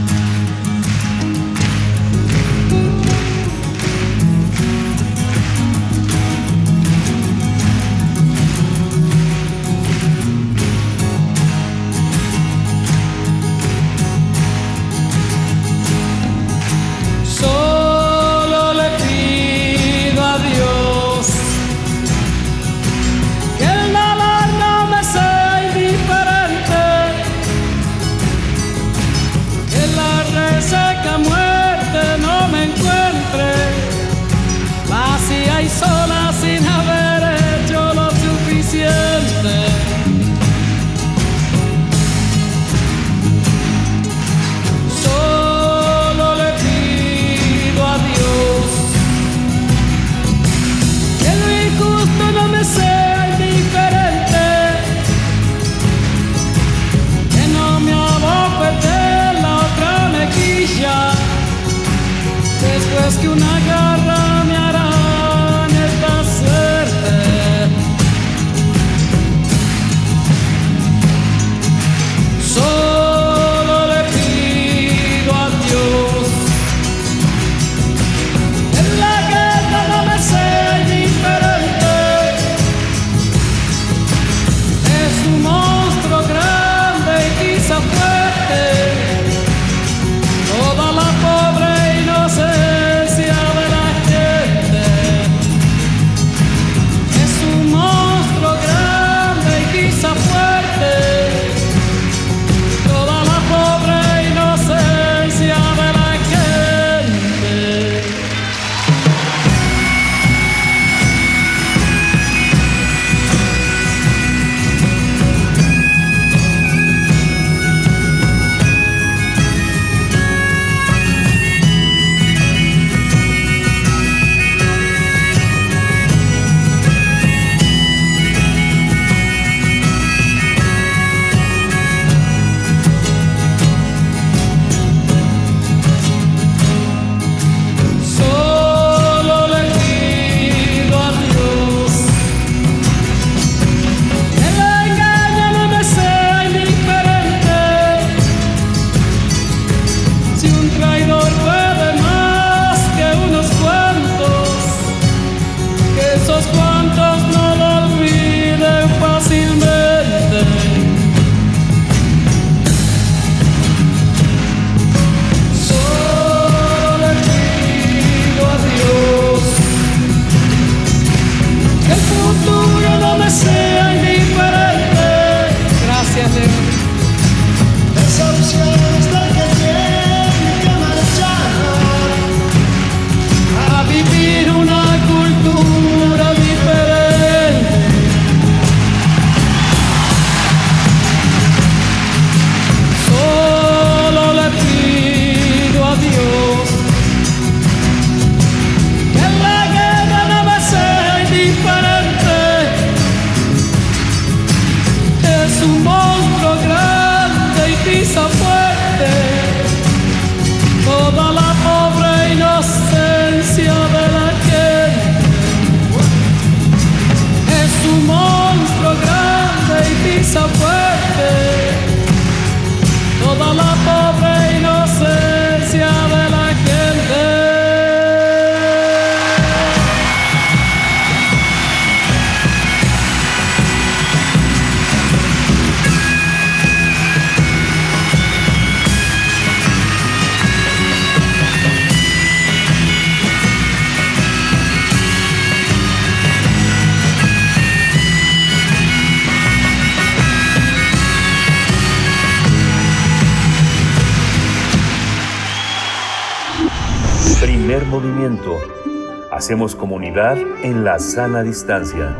En la sana distancia.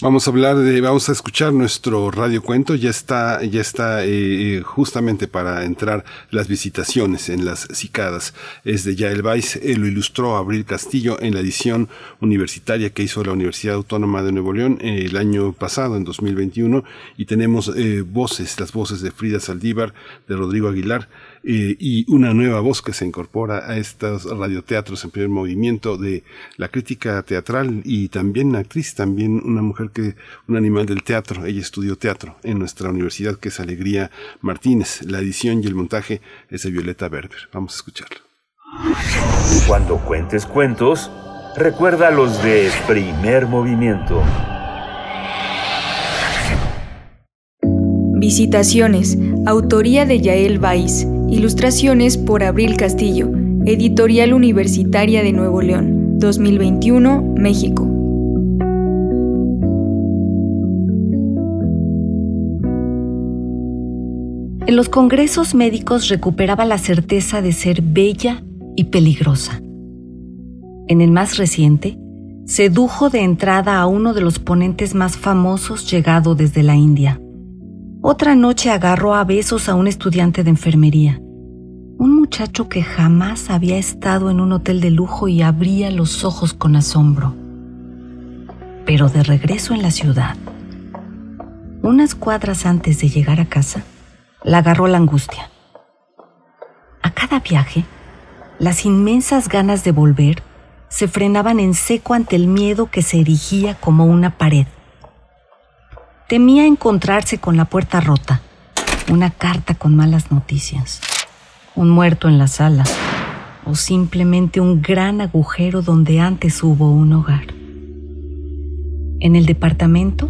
Vamos a hablar de, vamos a escuchar nuestro radiocuento. Ya está, ya está eh, justamente para entrar las visitaciones en las cicadas. Es de Yael Weiss, eh, lo ilustró Abril Castillo en la edición universitaria que hizo la Universidad Autónoma de Nuevo León eh, el año pasado, en 2021. Y tenemos voces, las voces de Frida Saldívar, de Rodrigo Aguilar, eh, y una nueva voz que se incorpora a estos radioteatros en primer movimiento de la crítica teatral y también actriz, también una mujer que, un animal del teatro, ella estudió teatro en nuestra universidad que es Alegría Martínez. La edición y el montaje es de Violeta Berber. Vamos a escucharlo. Cuando cuentes cuentos, recuerda los de primer movimiento. Visitaciones, autoría de Yael Weiss. Ilustraciones por Abril Castillo, Editorial Universitaria de Nuevo León, 2021, México. En los congresos médicos recuperaba la certeza de ser bella y peligrosa. En el más reciente, sedujo de entrada a uno de los ponentes más famosos llegado desde la India. Otra noche agarró a besos a un estudiante de enfermería, un muchacho que jamás había estado en un hotel de lujo y abría los ojos con asombro. Pero de regreso en la ciudad, unas cuadras antes de llegar a casa, la agarró la angustia. A cada viaje, las inmensas ganas de volver se frenaban en seco ante el miedo que se erigía como una pared. Temía encontrarse con la puerta rota, una carta con malas noticias, un muerto en la sala o simplemente un gran agujero donde antes hubo un hogar. En el departamento,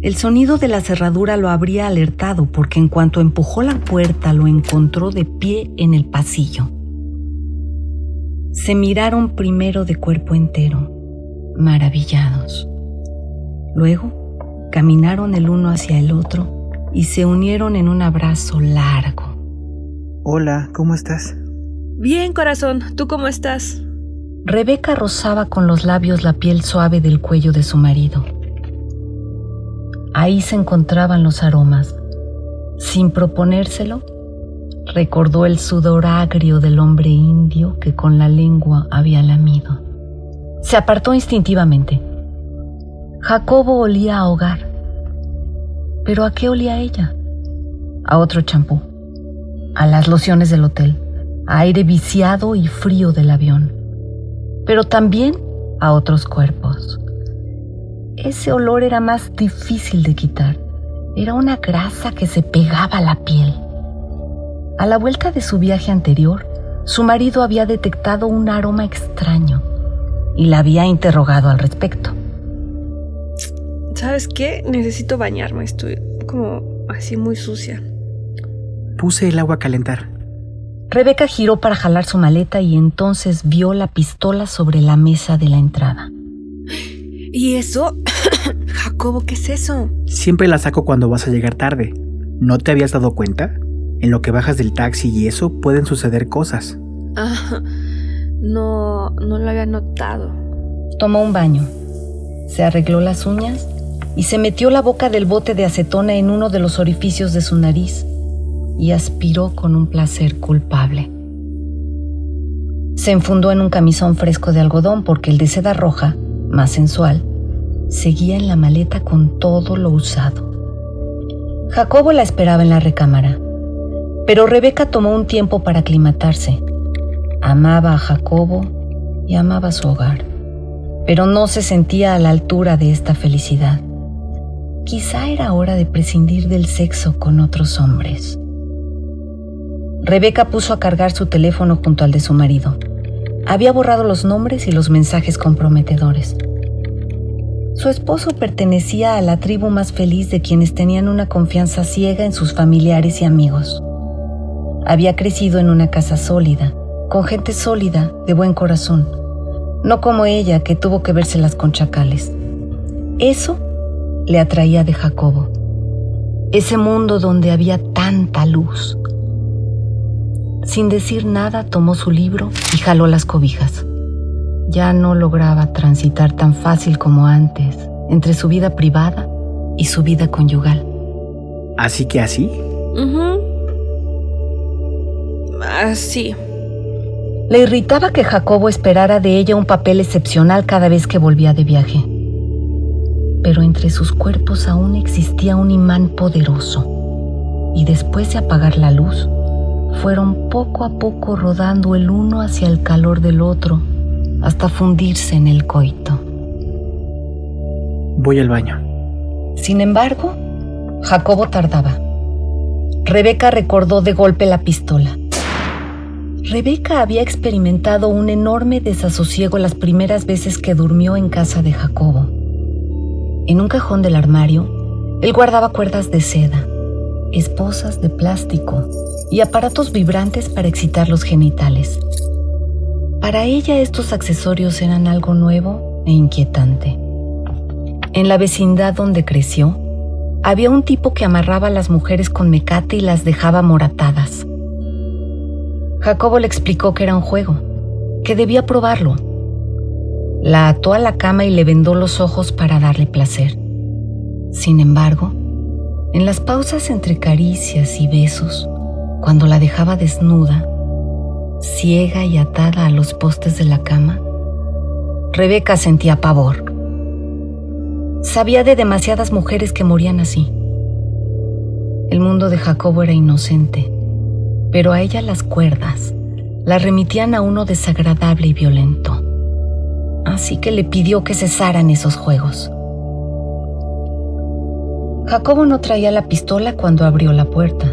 el sonido de la cerradura lo habría alertado porque en cuanto empujó la puerta lo encontró de pie en el pasillo. Se miraron primero de cuerpo entero, maravillados. Luego, Caminaron el uno hacia el otro y se unieron en un abrazo largo. Hola, ¿cómo estás? Bien, corazón, ¿tú cómo estás? Rebeca rozaba con los labios la piel suave del cuello de su marido. Ahí se encontraban los aromas. Sin proponérselo, recordó el sudor agrio del hombre indio que con la lengua había lamido. Se apartó instintivamente. Jacobo olía a hogar. ¿Pero a qué olía ella? A otro champú, a las lociones del hotel, a aire viciado y frío del avión, pero también a otros cuerpos. Ese olor era más difícil de quitar. Era una grasa que se pegaba a la piel. A la vuelta de su viaje anterior, su marido había detectado un aroma extraño y la había interrogado al respecto. ¿Sabes qué? Necesito bañarme, estoy como así muy sucia. Puse el agua a calentar. Rebeca giró para jalar su maleta y entonces vio la pistola sobre la mesa de la entrada. ¿Y eso? Jacobo, ¿qué es eso? Siempre la saco cuando vas a llegar tarde. ¿No te habías dado cuenta? En lo que bajas del taxi y eso pueden suceder cosas. Ah, no, no lo había notado. Tomó un baño, se arregló las uñas y se metió la boca del bote de acetona en uno de los orificios de su nariz y aspiró con un placer culpable. Se enfundó en un camisón fresco de algodón porque el de seda roja, más sensual, seguía en la maleta con todo lo usado. Jacobo la esperaba en la recámara, pero Rebeca tomó un tiempo para aclimatarse. Amaba a Jacobo y amaba su hogar, pero no se sentía a la altura de esta felicidad. Quizá era hora de prescindir del sexo con otros hombres. Rebeca puso a cargar su teléfono junto al de su marido. Había borrado los nombres y los mensajes comprometedores. Su esposo pertenecía a la tribu más feliz de quienes tenían una confianza ciega en sus familiares y amigos. Había crecido en una casa sólida, con gente sólida, de buen corazón, no como ella que tuvo que vérselas con chacales. Eso le atraía de Jacobo, ese mundo donde había tanta luz. Sin decir nada, tomó su libro y jaló las cobijas. Ya no lograba transitar tan fácil como antes entre su vida privada y su vida conyugal. ¿Así que así? Así. Le irritaba que Jacobo esperara de ella un papel excepcional cada vez que volvía de viaje. Pero entre sus cuerpos aún existía un imán poderoso. Y después de apagar la luz, fueron poco a poco rodando el uno hacia el calor del otro hasta fundirse en el coito. Voy al baño. Sin embargo, Jacobo tardaba. Rebeca recordó de golpe la pistola. Rebeca había experimentado un enorme desasosiego las primeras veces que durmió en casa de Jacobo. En un cajón del armario, él guardaba cuerdas de seda, esposas de plástico y aparatos vibrantes para excitar los genitales. Para ella estos accesorios eran algo nuevo e inquietante. En la vecindad donde creció, había un tipo que amarraba a las mujeres con mecate y las dejaba moratadas. Jacobo le explicó que era un juego, que debía probarlo. La ató a la cama y le vendó los ojos para darle placer. Sin embargo, en las pausas entre caricias y besos, cuando la dejaba desnuda, ciega y atada a los postes de la cama, Rebeca sentía pavor. Sabía de demasiadas mujeres que morían así. El mundo de Jacobo era inocente pero a ella las cuerdas la remitían a uno desagradable y violento. Así que le pidió que cesaran esos juegos. Jacobo no traía la pistola cuando abrió la puerta.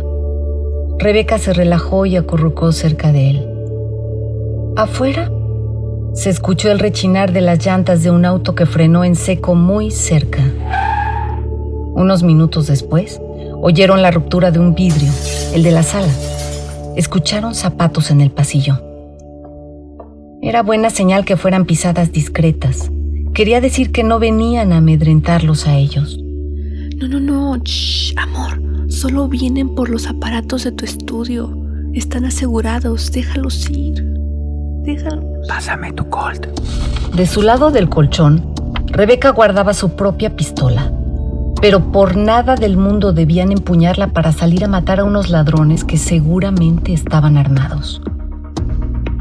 Rebeca se relajó y acurrucó cerca de él. Afuera se escuchó el rechinar de las llantas de un auto que frenó en seco muy cerca. Unos minutos después, oyeron la ruptura de un vidrio, el de la sala escucharon zapatos en el pasillo. Era buena señal que fueran pisadas discretas. Quería decir que no venían a amedrentarlos a ellos. No, no, no, Shh, amor. Solo vienen por los aparatos de tu estudio. Están asegurados. Déjalos ir. Déjalos. Pásame tu Colt. De su lado del colchón, Rebeca guardaba su propia pistola pero por nada del mundo debían empuñarla para salir a matar a unos ladrones que seguramente estaban armados.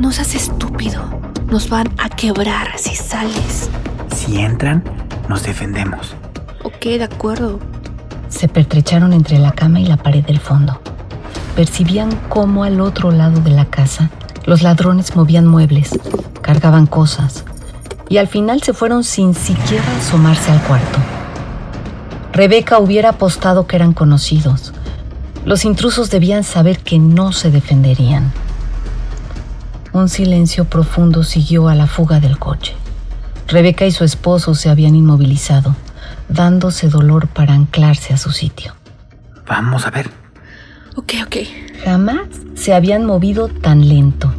No seas estúpido. Nos van a quebrar si sales. Si entran, nos defendemos. Ok, de acuerdo. Se pertrecharon entre la cama y la pared del fondo. Percibían cómo al otro lado de la casa los ladrones movían muebles, cargaban cosas, y al final se fueron sin siquiera asomarse al cuarto. Rebeca hubiera apostado que eran conocidos. Los intrusos debían saber que no se defenderían. Un silencio profundo siguió a la fuga del coche. Rebeca y su esposo se habían inmovilizado, dándose dolor para anclarse a su sitio. Vamos a ver. Ok, ok. Jamás se habían movido tan lento.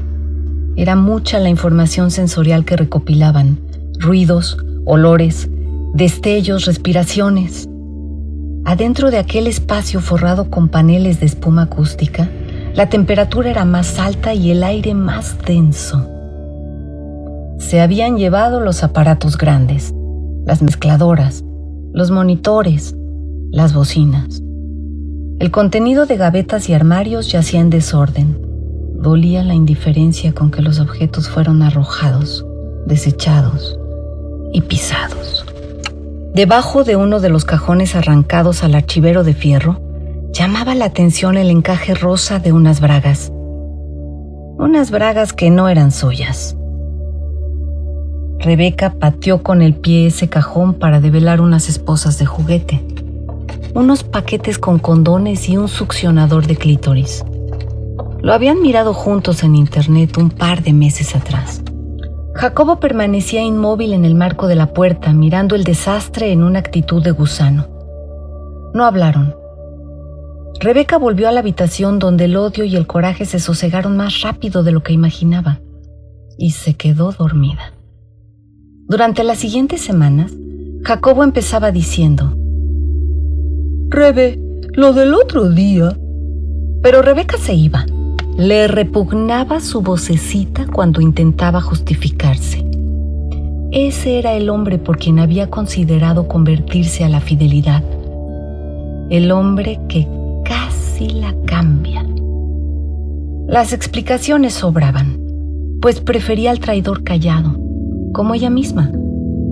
Era mucha la información sensorial que recopilaban. Ruidos, olores, destellos, respiraciones. Adentro de aquel espacio forrado con paneles de espuma acústica, la temperatura era más alta y el aire más denso. Se habían llevado los aparatos grandes, las mezcladoras, los monitores, las bocinas. El contenido de gavetas y armarios yacía en desorden. Dolía la indiferencia con que los objetos fueron arrojados, desechados y pisados. Debajo de uno de los cajones arrancados al archivero de fierro, llamaba la atención el encaje rosa de unas bragas. Unas bragas que no eran suyas. Rebeca pateó con el pie ese cajón para develar unas esposas de juguete, unos paquetes con condones y un succionador de clítoris. Lo habían mirado juntos en internet un par de meses atrás. Jacobo permanecía inmóvil en el marco de la puerta, mirando el desastre en una actitud de gusano. No hablaron. Rebeca volvió a la habitación donde el odio y el coraje se sosegaron más rápido de lo que imaginaba, y se quedó dormida. Durante las siguientes semanas, Jacobo empezaba diciendo, Rebe, lo del otro día. Pero Rebeca se iba, Le repugnaba su vocecita cuando intentaba justificarse. Ese era el hombre por quien había considerado convertirse a la fidelidad. El hombre que casi la cambia. Las explicaciones sobraban, pues prefería al traidor callado, como ella misma,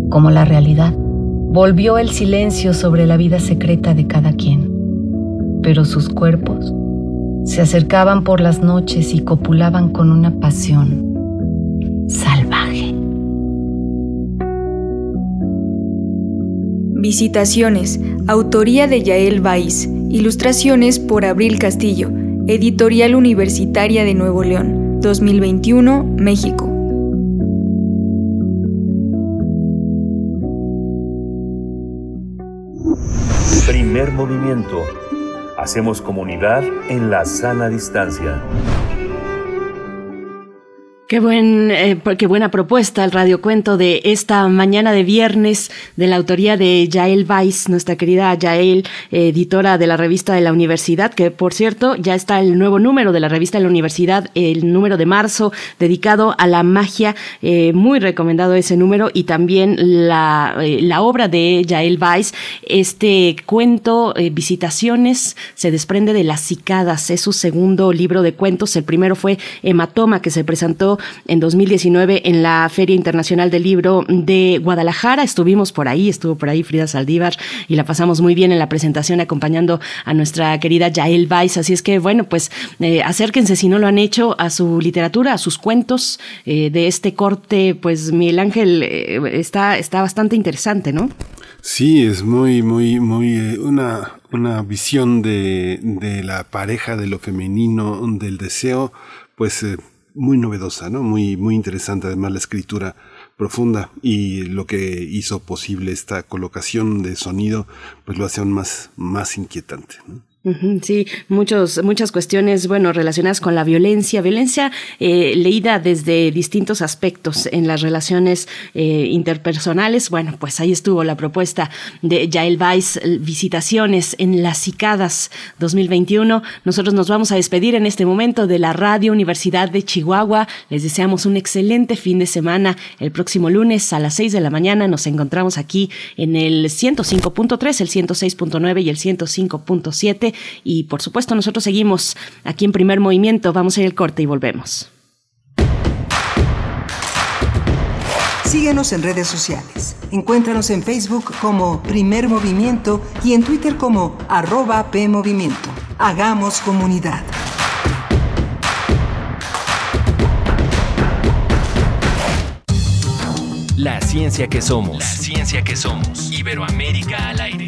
como la realidad. Volvió el silencio sobre la vida secreta de cada quien, pero sus cuerpos se acercaban por las noches y copulaban con una pasión salvaje. Visitaciones, autoría de Yael Baiz, ilustraciones por Abril Castillo, Editorial Universitaria de Nuevo León, 2021, México. Primer movimiento. Hacemos comunidad en la sana distancia. Qué, buen, eh, qué buena propuesta el radiocuento de esta mañana de viernes de la autoría de Yael Weiss, nuestra querida Yael, editora de la revista de la universidad, que por cierto ya está el nuevo número de la revista de la universidad, el número de marzo dedicado a la magia, eh, muy recomendado ese número y también la, eh, obra de Yael Weiss, este cuento, Visitaciones, se desprende de las cicadas, es su segundo libro de cuentos, el primero fue Hematoma, que se presentó en 2019 en la Feria Internacional del Libro de Guadalajara. Estuvimos por ahí, estuvo por ahí Frida Saldívar y la pasamos muy bien en la presentación acompañando a nuestra querida Yael Weiss. Así es que, bueno, pues eh, acérquense si no lo han hecho a su literatura, a sus cuentos eh, de este corte. Pues Miguel Ángel eh, está, está bastante interesante, ¿no? Sí, es muy, muy, muy una, una visión de, de la pareja, de lo femenino, del deseo, pues muy novedosa, ¿no? Muy, muy interesante, además la escritura profunda y lo que hizo posible esta colocación de sonido, pues lo hace aún más, más inquietante. ¿no? Sí, muchos, muchas cuestiones, bueno, relacionadas con la violencia, violencia eh, leída desde distintos aspectos en las relaciones eh, interpersonales. Bueno, pues ahí estuvo la propuesta de Yael Weiss, visitaciones en las cicadas 2021. Nosotros nos vamos a despedir en este momento de la Radio Universidad de Chihuahua. Les deseamos un excelente fin de semana. El próximo lunes a las 6 de la mañana nos encontramos aquí en el 105.3, el 106.9 y el 105.7 y por supuesto nosotros seguimos aquí en primer movimiento. Vamos a ir al corte y volvemos. Síguenos en redes sociales. Encuéntranos en Facebook como Primer Movimiento y en Twitter como arroba PMovimiento. Hagamos comunidad. La ciencia que somos. La ciencia que somos. Iberoamérica al aire.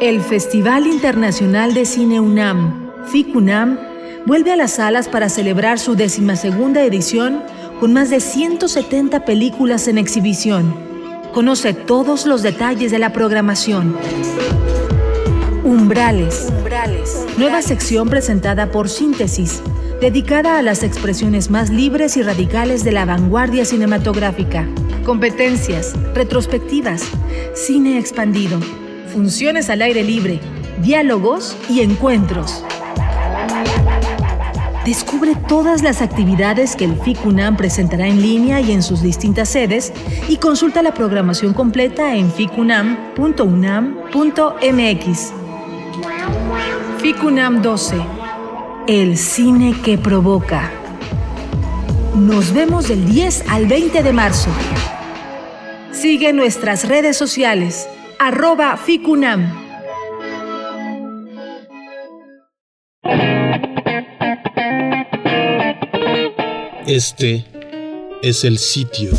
El Festival Internacional de Cine UNAM, FICUNAM, vuelve a las salas para celebrar su decimasegunda edición con más de 170 películas en exhibición. Conoce todos los detalles de la programación. Umbrales. Nueva sección presentada por Síntesis dedicada a las expresiones más libres y radicales de la vanguardia cinematográfica. Competencias, retrospectivas, cine expandido, funciones al aire libre, diálogos y encuentros. Descubre todas las actividades que el FICUNAM presentará en línea y en sus distintas sedes y consulta la programación completa en ficunam.unam.mx. FICUNAM 12. El cine que provoca. Nos vemos del 10 al 20 de marzo. Sigue nuestras redes sociales, arroba FICUNAM. Este es el sitio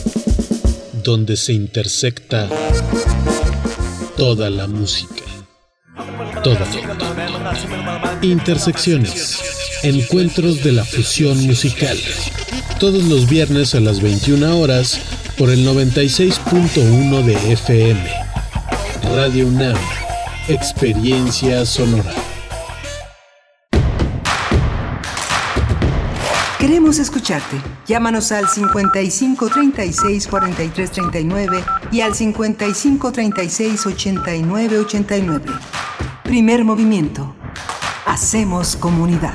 donde se intersecta toda la música. Toda. Intersecciones. Encuentros de la fusión musical. Todos los viernes a las 21 horas por el 96.1 de FM. Radio UNAM. Experiencia sonora. Queremos escucharte. Llámanos al 55 36 43 39 y al 55 36 89 89. Primer movimiento. Hacemos comunidad.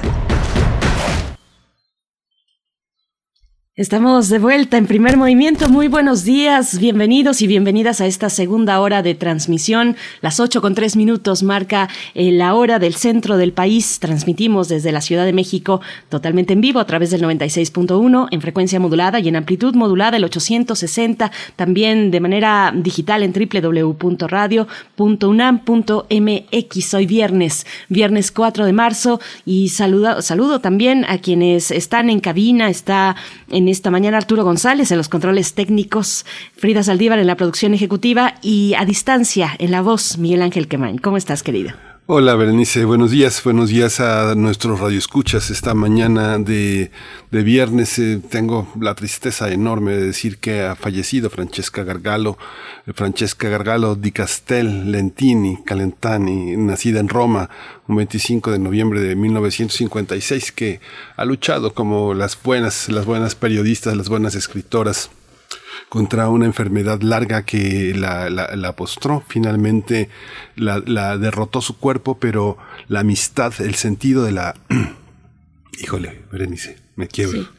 Estamos de vuelta en primer movimiento. Muy buenos días, bienvenidos y bienvenidas a esta segunda hora de transmisión. Las 8 con 3 minutos marca eh, la hora del centro del país. Transmitimos desde la Ciudad de México totalmente en vivo a través del 96.1 en frecuencia modulada y en amplitud modulada el 860. También de manera digital en www.radio.unam.mx. Hoy viernes, viernes 4 de marzo y saludo, saludo también a quienes están en cabina, está en esta mañana Arturo González en los controles técnicos, Frida Saldívar en la producción ejecutiva y a distancia en la voz Miguel Ángel Quemain. ¿Cómo estás, querido? Hola Berenice, buenos días, buenos días a nuestros radioescuchas. Esta mañana de, de viernes eh, tengo la tristeza enorme de decir que ha fallecido Francesca Gargalo, eh, Francesca Gargalo di Castel Lentini Calentani, nacida en Roma un 25 de noviembre de 1956, que ha luchado como las buenas, las buenas periodistas, las buenas escritoras contra una enfermedad larga que la, la, postró. Finalmente la, derrotó su cuerpo, pero la amistad, el sentido de la... Híjole, Berenice, me quiebro.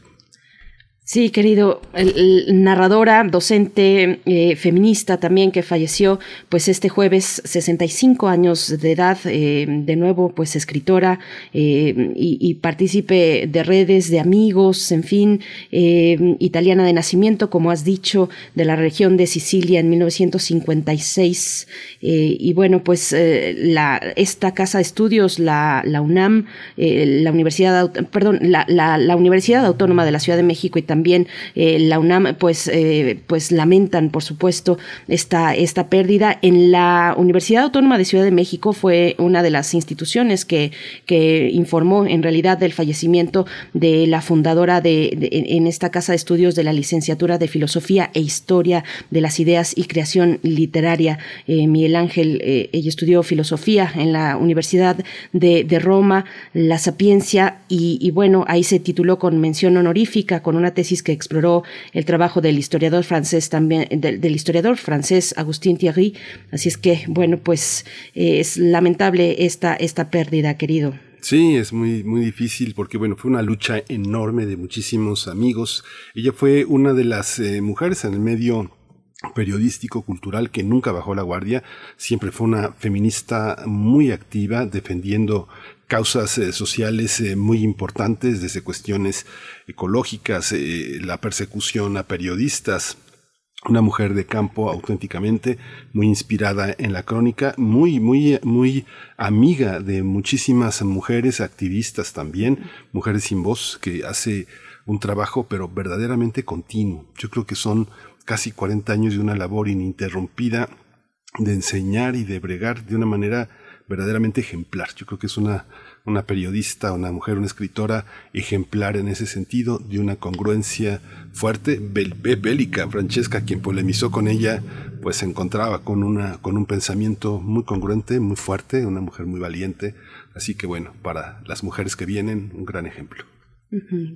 Querido, el, narradora, docente, eh, feminista también que falleció, pues este jueves, 65 años de edad, eh, de nuevo, pues escritora eh, y, y, partícipe de redes, de amigos, en fin, italiana de nacimiento, como has dicho, de la región de Sicilia en 1956. y bueno, pues la, esta casa de estudios, la, la UNAM, la Universidad, perdón, la, la Universidad Autónoma de la Ciudad de México y también también eh, la UNAM pues, eh, pues lamentan, por supuesto, esta, esta pérdida. En la Universidad Autónoma de Ciudad de México fue una de las instituciones que, que informó en realidad del fallecimiento de la fundadora de, en esta casa de estudios de la licenciatura de Filosofía e Historia de las Ideas y Creación Literaria. Eh, Miguel Ángel, ella estudió filosofía en la Universidad de, de Roma, la Sapiencia, y, y bueno, ahí se tituló con mención honorífica, con una tesis que exploró el trabajo del historiador francés también, del, historiador francés Agustín Thierry. Así es que, bueno, pues eh, es lamentable esta, esta pérdida, querido. Sí, es muy, muy difícil porque, bueno, fue una lucha enorme de muchísimos amigos. Ella fue una de las eh, mujeres en el medio periodístico, cultural, que nunca bajó la guardia, siempre fue una feminista muy activa, defendiendo causas eh, sociales eh, muy importantes, desde cuestiones ecológicas, eh, la persecución a periodistas, una mujer de campo auténticamente muy inspirada en la crónica, muy, muy, muy amiga de muchísimas mujeres activistas también, mujeres sin voz, que hace un trabajo pero verdaderamente continuo. Yo creo que son casi 40 años de una labor ininterrumpida de enseñar y de bregar de una manera verdaderamente ejemplar. Yo creo que es una, una periodista, una mujer, una escritora ejemplar en ese sentido, de una congruencia fuerte, bélica. Francesca, quien polemizó con ella, pues se encontraba con, una, con un pensamiento muy congruente, muy fuerte, una mujer muy valiente. Así que bueno, para las mujeres que vienen, un gran ejemplo.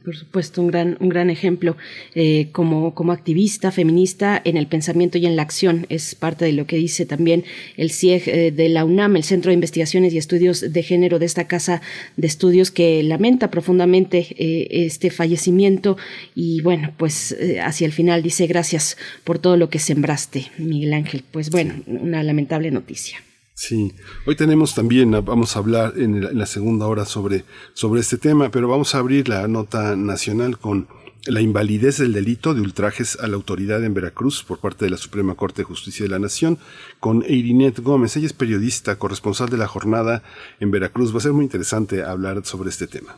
Por supuesto, un gran, un gran ejemplo eh, como, como activista feminista en el pensamiento y en la acción. Es parte de lo que dice también el CIEG eh, de la UNAM, el Centro de Investigaciones y Estudios de Género de esta casa de estudios que lamenta profundamente eh, este fallecimiento y bueno, pues hacia el final dice gracias por todo lo que sembraste, Miguel Ángel. Pues bueno, una lamentable noticia. Sí, hoy tenemos también, vamos a hablar en la segunda hora sobre, sobre este tema, pero vamos a abrir la nota nacional con la invalidez del delito de ultrajes a la autoridad en Veracruz por parte de la Suprema Corte de Justicia de la Nación, con Eirinet Gómez. Ella es periodista, corresponsal de la jornada en Veracruz. Va a ser muy interesante hablar sobre este tema.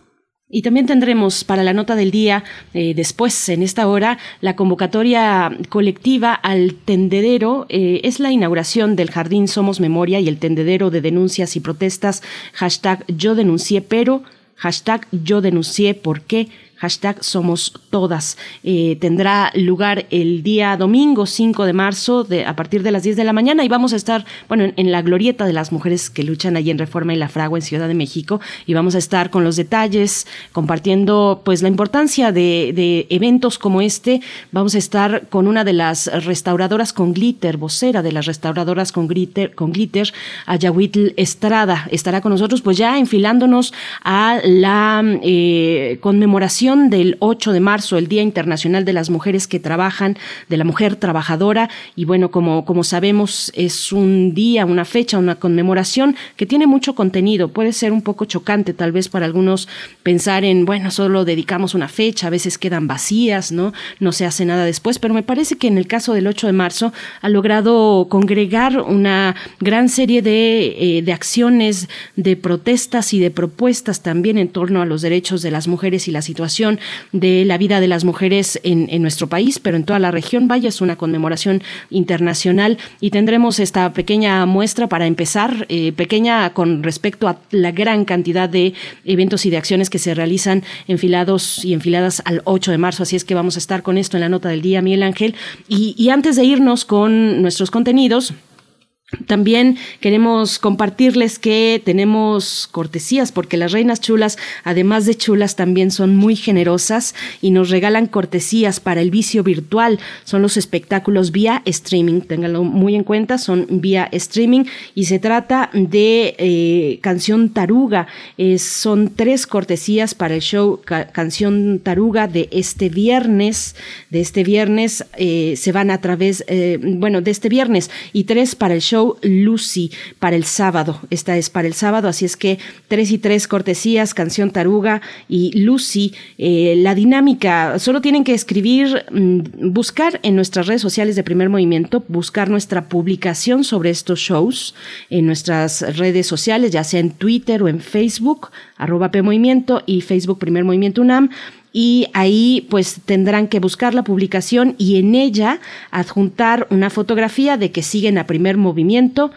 Y también tendremos para la nota del día, eh, después, en esta hora, la convocatoria colectiva al tendedero. Eh, es la inauguración del Jardín Somos Memoria y el tendedero de denuncias y protestas. Hashtag yo denuncié, pero hashtag yo denuncié por qué hashtag Somos Todas. Eh, tendrá lugar el día domingo 5 de marzo a partir de las 10 de la mañana y vamos a estar, bueno, en, la glorieta de las mujeres que luchan allí en Reforma y La Fragua en Ciudad de México y vamos a estar con los detalles, compartiendo pues la importancia de, eventos como este. Vamos a estar con una de las restauradoras con glitter, vocera de las restauradoras con glitter, con glitter, Ayahuitl Estrada. Estará con nosotros pues ya enfilándonos a la eh, del 8 de marzo, el Día Internacional de las Mujeres que Trabajan, de la Mujer Trabajadora. Y bueno, como, como sabemos, es un día, una fecha, una conmemoración que tiene mucho contenido. Puede ser un poco chocante tal vez para algunos pensar en, bueno, solo dedicamos una fecha, a veces quedan vacías, ¿no? No se hace nada después, pero me parece que en el caso del 8 de marzo ha logrado congregar una gran serie de, eh, de acciones, de protestas y de propuestas también en torno a los derechos de las mujeres y la situación de la vida de las mujeres en, nuestro país, pero en toda la región. Vaya, es una conmemoración internacional y tendremos esta pequeña muestra para empezar, eh, pequeña con respecto a la gran cantidad de eventos y de acciones que se realizan enfilados y enfiladas al 8 de marzo. Así es que vamos a estar con esto en la nota del día, Miguel Ángel. y antes de irnos con nuestros contenidos, también queremos compartirles que tenemos cortesías porque las reinas chulas, además de chulas, también son muy generosas y nos regalan cortesías para el vicio virtual. Son los espectáculos vía streaming, ténganlo muy en cuenta, son vía streaming y se trata de eh, Canción Taruga. son tres cortesías para el show Canción Taruga de este viernes. De este viernes eh, se van a través, eh, bueno, de este viernes y tres para el show Lucy para el sábado. Esta es para el sábado, así es que tres y tres cortesías, canción taruga y Lucy. Eh, la dinámica, solo tienen que escribir, mm, buscar en nuestras redes sociales de primer movimiento, buscar nuestra publicación sobre estos shows en nuestras redes sociales, ya sea en Twitter o en Facebook, arroba y Facebook Primer Movimiento UNAM y ahí pues tendrán que buscar la publicación y en ella adjuntar una fotografía de que siguen a primer movimiento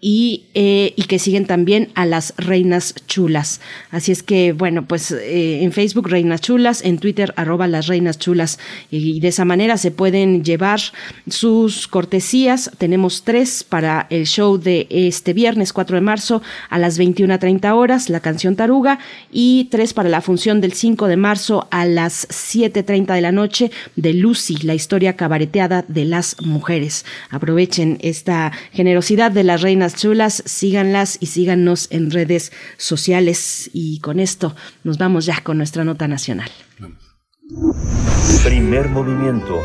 y, eh, y, que siguen también a las reinas chulas. Así es que, bueno, pues eh, en Facebook Reinas Chulas, en Twitter arroba las reinas chulas y, de esa manera se pueden llevar sus cortesías. Tenemos tres para el show de este viernes 4 de marzo a las 21.30 horas, la canción Taruga, y tres para la función del 5 de marzo a las 7.30 de la noche de Lucy, la historia cabareteada de las mujeres. Aprovechen esta generosidad de las reinas chulas, síganlas y síganos en redes sociales. Y con esto nos vamos ya con nuestra nota nacional. Primer movimiento.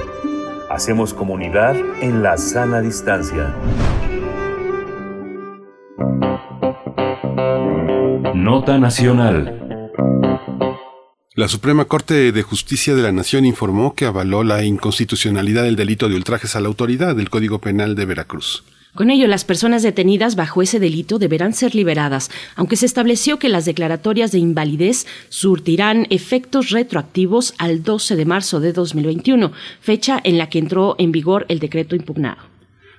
Hacemos comunidad en la sana distancia. Nota nacional. La Suprema Corte de Justicia de la Nación informó que avaló la inconstitucionalidad del delito de ultrajes a la autoridad del Código Penal de Veracruz. Con ello, las personas detenidas bajo ese delito deberán ser liberadas, aunque se estableció que las declaratorias de invalidez surtirán efectos retroactivos al 12 de marzo de 2021, fecha en la que entró en vigor el decreto impugnado.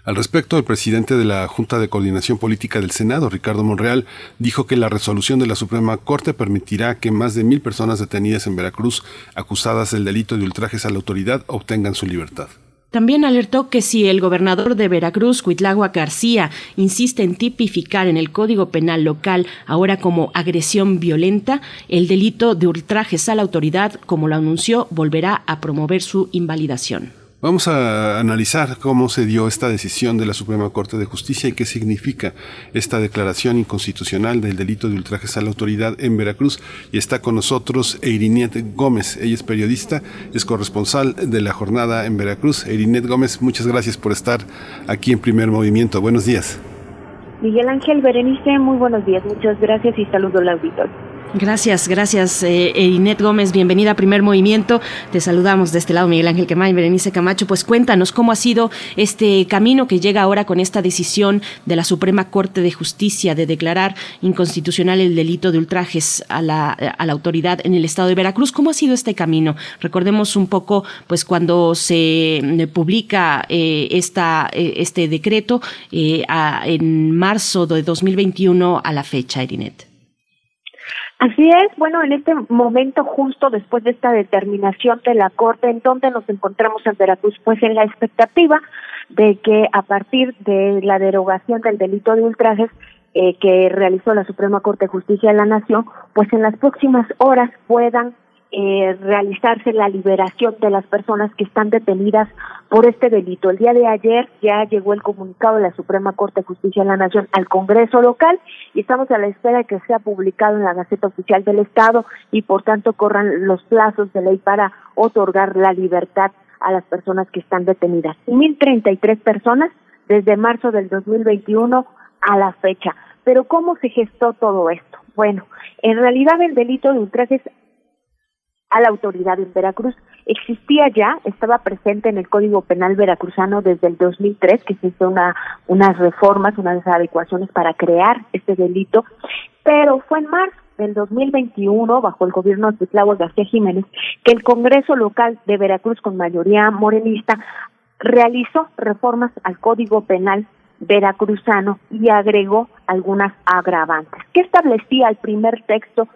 Al respecto, el presidente de la Junta de Coordinación Política del Senado, Ricardo Monreal, dijo que la resolución de la Suprema Corte permitirá que más de mil personas detenidas en Veracruz acusadas del delito de ultrajes a la autoridad obtengan su libertad. También alertó que si el gobernador de Veracruz, Cuitlagua García, insiste en tipificar en el Código Penal local ahora como agresión violenta, el delito de ultrajes a la autoridad, como lo anunció, volverá a promover su invalidación. Vamos a analizar cómo se dio esta decisión de la Suprema Corte de Justicia y qué significa esta declaración inconstitucional del delito de ultrajes a la autoridad en Veracruz. Y está con nosotros Eirinet Gómez. Ella es periodista, es corresponsal de la jornada en Veracruz. Eirinet Gómez, muchas gracias por estar aquí en Primer Movimiento. Buenos días. Miguel Ángel Berenice, muy buenos días. Muchas gracias y saludo al auditorio. Gracias, gracias, eh, Inet Gómez. Bienvenida a Primer Movimiento. Te saludamos de este lado, Miguel Ángel Quemay, Berenice Camacho. Pues cuéntanos cómo ha sido este camino que llega ahora con esta decisión de la Suprema Corte de Justicia de declarar inconstitucional el delito de ultrajes a la, a la autoridad en el estado de Veracruz. ¿Cómo ha sido este camino? Recordemos un poco, pues cuando se eh, publica eh, esta, eh, este decreto eh, a, en marzo de 2021 a la fecha, Irinet. Así es, bueno, en este momento justo después de esta determinación de la Corte, ¿en donde nos encontramos en Veracruz? Pues en la expectativa de que a partir de la derogación del delito de ultrajes eh, que realizó la Suprema Corte de Justicia de la Nación, pues en las próximas horas puedan eh, realizarse la liberación de las personas que están detenidas por este delito. El día de ayer ya llegó el comunicado de la Suprema Corte de Justicia de la Nación al Congreso local y estamos a la espera de que sea publicado en la Gaceta Oficial del Estado y por tanto corran los plazos de ley para otorgar la libertad a las personas que están detenidas. 1.033 personas desde marzo del 2021 a la fecha. Pero ¿cómo se gestó todo esto? Bueno, en realidad el delito de ultrajes a la autoridad en Veracruz. Existía ya, estaba presente en el Código Penal veracruzano desde el 2003, que se hizo una, unas reformas, unas adecuaciones para crear este delito, pero fue en marzo del 2021, bajo el gobierno de Claudio García Jiménez, que el Congreso local de Veracruz, con mayoría morenista, realizó reformas al Código Penal veracruzano y agregó algunas agravantes. ¿Qué establecía el primer texto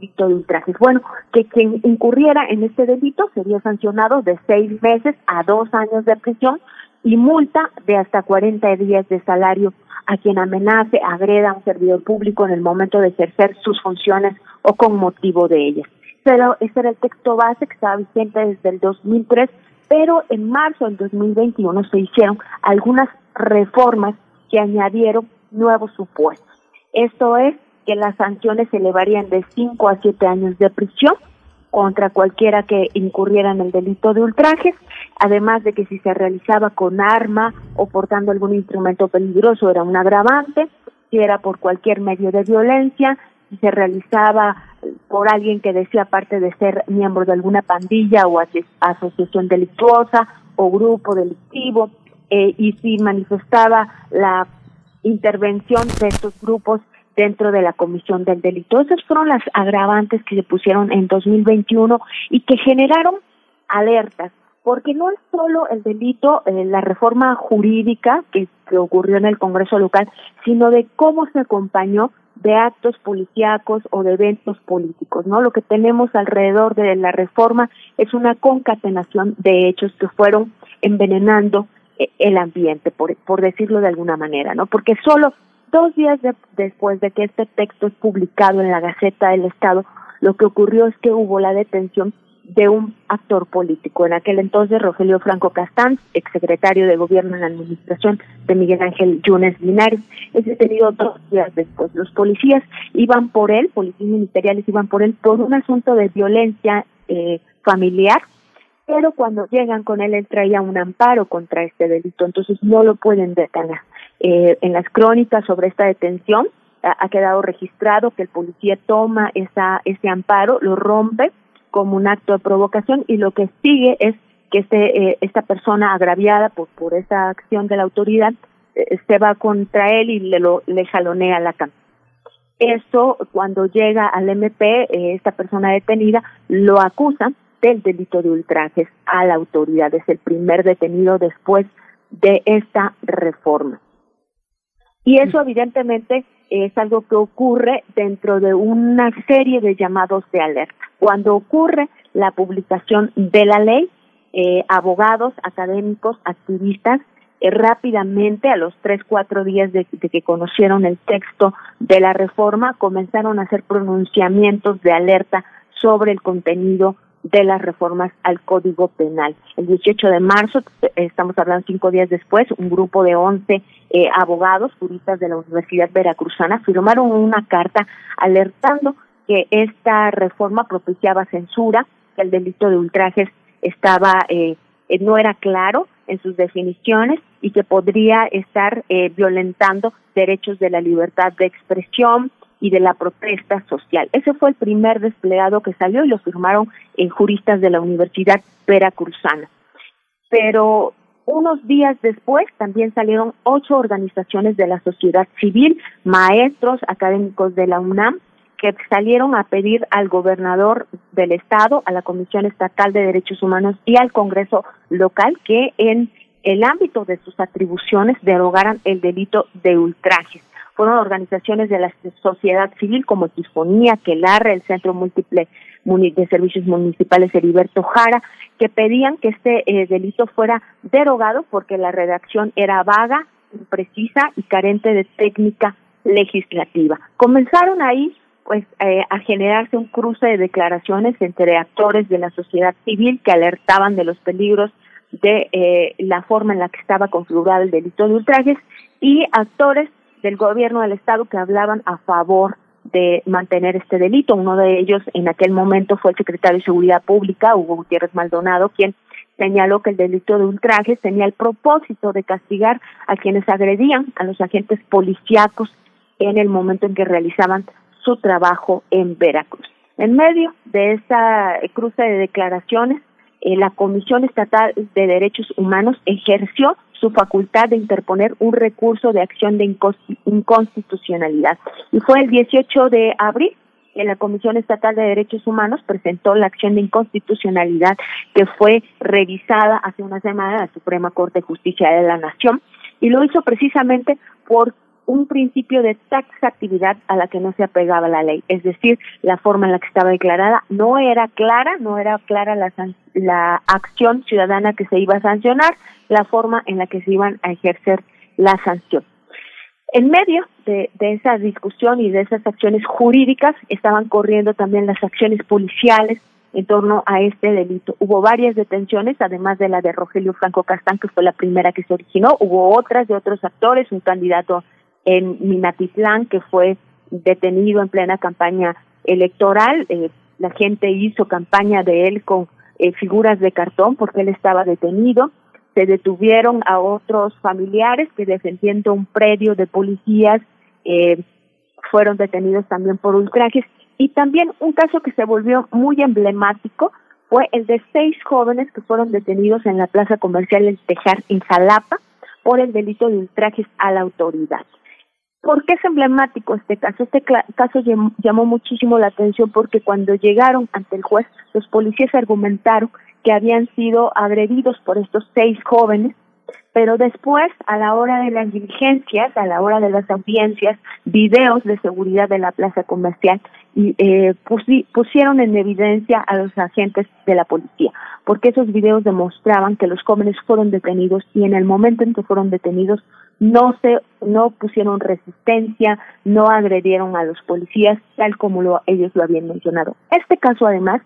delito de ultrajes. Bueno, que quien incurriera en este delito sería sancionado de seis meses a dos años de prisión y multa de hasta 40 días de salario a quien amenace, agreda a un servidor público en el momento de ejercer sus funciones o con motivo de ellas. Pero ese era el texto base que estaba vigente desde el 2003, pero en marzo del 2021 se hicieron algunas reformas que añadieron nuevos supuestos. Esto es que las sanciones se elevarían de 5 a 7 años de prisión contra cualquiera que incurriera en el delito de ultrajes, además de que si se realizaba con arma o portando algún instrumento peligroso era un agravante, si era por cualquier medio de violencia, si se realizaba por alguien que decía aparte de ser miembro de alguna pandilla o asociación delictuosa o grupo delictivo, eh, y si manifestaba la intervención de estos grupos dentro de la comisión del delito. Esas fueron las agravantes que se pusieron en 2021 y que generaron alertas, porque no es solo el delito, eh, la reforma jurídica que, ocurrió en el Congreso local, sino de cómo se acompañó de actos policíacos o de eventos políticos, ¿no? Lo que tenemos alrededor de la reforma es una concatenación de hechos que fueron envenenando eh, el ambiente, por, por decirlo de alguna manera, ¿no? Porque solo Dos días después de que este texto es publicado en la Gaceta del Estado, lo que ocurrió es que hubo la detención de un actor político. En aquel entonces, Rogelio Franco Castán, exsecretario de Gobierno en la administración de Miguel Ángel Yunes Linares, es detenido dos días después. Los policías iban por él, policías ministeriales iban por él por un asunto de violencia eh, familiar, pero cuando llegan con él, él traía un amparo contra este delito, entonces no lo pueden detener. Eh, en las crónicas sobre esta detención ha, quedado registrado que el policía toma esa, ese amparo, lo rompe como un acto de provocación y lo que sigue es que este, eh, esta persona agraviada por, por esa acción de la autoridad eh, se va contra él y le, lo, le jalonea la cama. Eso, cuando llega al MP, esta persona detenida lo acusa del delito de ultrajes a la autoridad. Es el primer detenido después de esta reforma. Y eso evidentemente es algo que ocurre dentro de una serie de llamados de alerta. Cuando ocurre la publicación de la ley, eh, abogados, académicos, activistas, eh, rápidamente, a los tres, cuatro días de, que conocieron el texto de la reforma, comenzaron a hacer pronunciamientos de alerta sobre el contenido de las reformas al Código Penal. El 18 de marzo, estamos hablando cinco días después, un grupo de 11 eh, abogados, juristas de la Universidad Veracruzana, firmaron una carta alertando que esta reforma propiciaba censura, que el delito de ultrajes estaba eh, eh, no era claro en sus definiciones y que podría estar violentando derechos de la libertad de expresión, y de la protesta social. Ese fue el primer desplegado que salió y lo firmaron en juristas de la Universidad Veracruzana. Pero unos días después también salieron ocho organizaciones de la sociedad civil, maestros académicos de la UNAM, que salieron a pedir al gobernador del estado, a la Comisión Estatal de Derechos Humanos y al Congreso local que en el ámbito de sus atribuciones derogaran el delito de ultrajes fueron organizaciones de la sociedad civil como Tifonía, Quelarre, el Centro Múltiple de Servicios Municipales Heriberto Jara, que pedían que este eh, delito fuera derogado porque la redacción era vaga, imprecisa y carente de técnica legislativa. Comenzaron ahí pues eh, a generarse un cruce de declaraciones entre actores de la sociedad civil que alertaban de los peligros de eh, la forma en la que estaba configurado el delito de ultrajes y actores del gobierno del estado que hablaban a favor de mantener este delito. Uno de ellos en aquel momento fue el secretario de Seguridad Pública, Hugo Gutiérrez Maldonado, quien señaló que el delito de ultrajes tenía el propósito de castigar a quienes agredían a los agentes policíacos en el momento en que realizaban su trabajo en Veracruz. En medio de esta cruce de declaraciones, eh, la Comisión Estatal de Derechos Humanos ejerció su facultad de interponer un recurso de acción de inconstitucionalidad. Y fue el 18 de abril que la Comisión Estatal de Derechos Humanos presentó la acción de inconstitucionalidad que fue revisada hace una semana en la Suprema Corte de Justicia de la Nación y lo hizo precisamente por un principio de taxatividad a la que no se apegaba la ley, es decir, la forma en la que estaba declarada no era clara, no era clara la, la acción ciudadana que se iba a sancionar, la forma en la que se iban a ejercer la sanción. En medio de, de, esa discusión y de esas acciones jurídicas estaban corriendo también las acciones policiales en torno a este delito. Hubo varias detenciones, además de la de Rogelio Franco Castán, que fue la primera que se originó. Hubo otras de otros actores, un candidato en Minatitlán que fue detenido en plena campaña electoral. Eh, la gente hizo campaña de él con eh, figuras de cartón porque él estaba detenido. Se detuvieron a otros familiares que defendiendo un predio de policías eh, fueron detenidos también por ultrajes. Y también un caso que se volvió muy emblemático fue el de seis jóvenes que fueron detenidos en la plaza comercial El Tejar en Jalapa por el delito de ultrajes a la autoridad. ¿Por qué es emblemático este caso? Este caso llamó muchísimo la atención porque cuando llegaron ante el juez, los policías argumentaron que habían sido agredidos por estos seis jóvenes, pero después, a la hora de las diligencias, a la hora de las audiencias, videos de seguridad de la plaza comercial y eh, pusieron en evidencia a los agentes de la policía, porque esos videos demostraban que los jóvenes fueron detenidos y en el momento en que fueron detenidos no se no pusieron resistencia, no agredieron a los policías tal como lo, ellos lo habían mencionado. Este caso además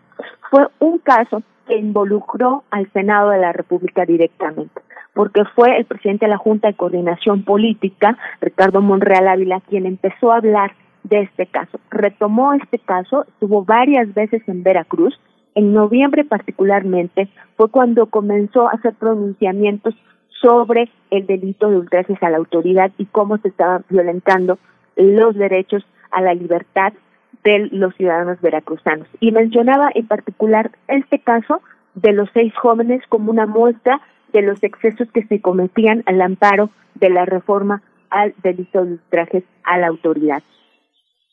fue un caso que involucró al Senado de la República directamente, porque fue el presidente de la Junta de Coordinación Política, Ricardo Monreal Ávila, quien empezó a hablar de este caso. Retomó este caso, estuvo varias veces en Veracruz, en noviembre particularmente fue cuando comenzó a hacer pronunciamientos sobre el delito de ultrajes a la autoridad y cómo se estaban violentando los derechos a la libertad de los ciudadanos veracruzanos. Y mencionaba en particular este caso de los seis jóvenes como una muestra de los excesos que se cometían al amparo de la reforma al delito de ultrajes a la autoridad.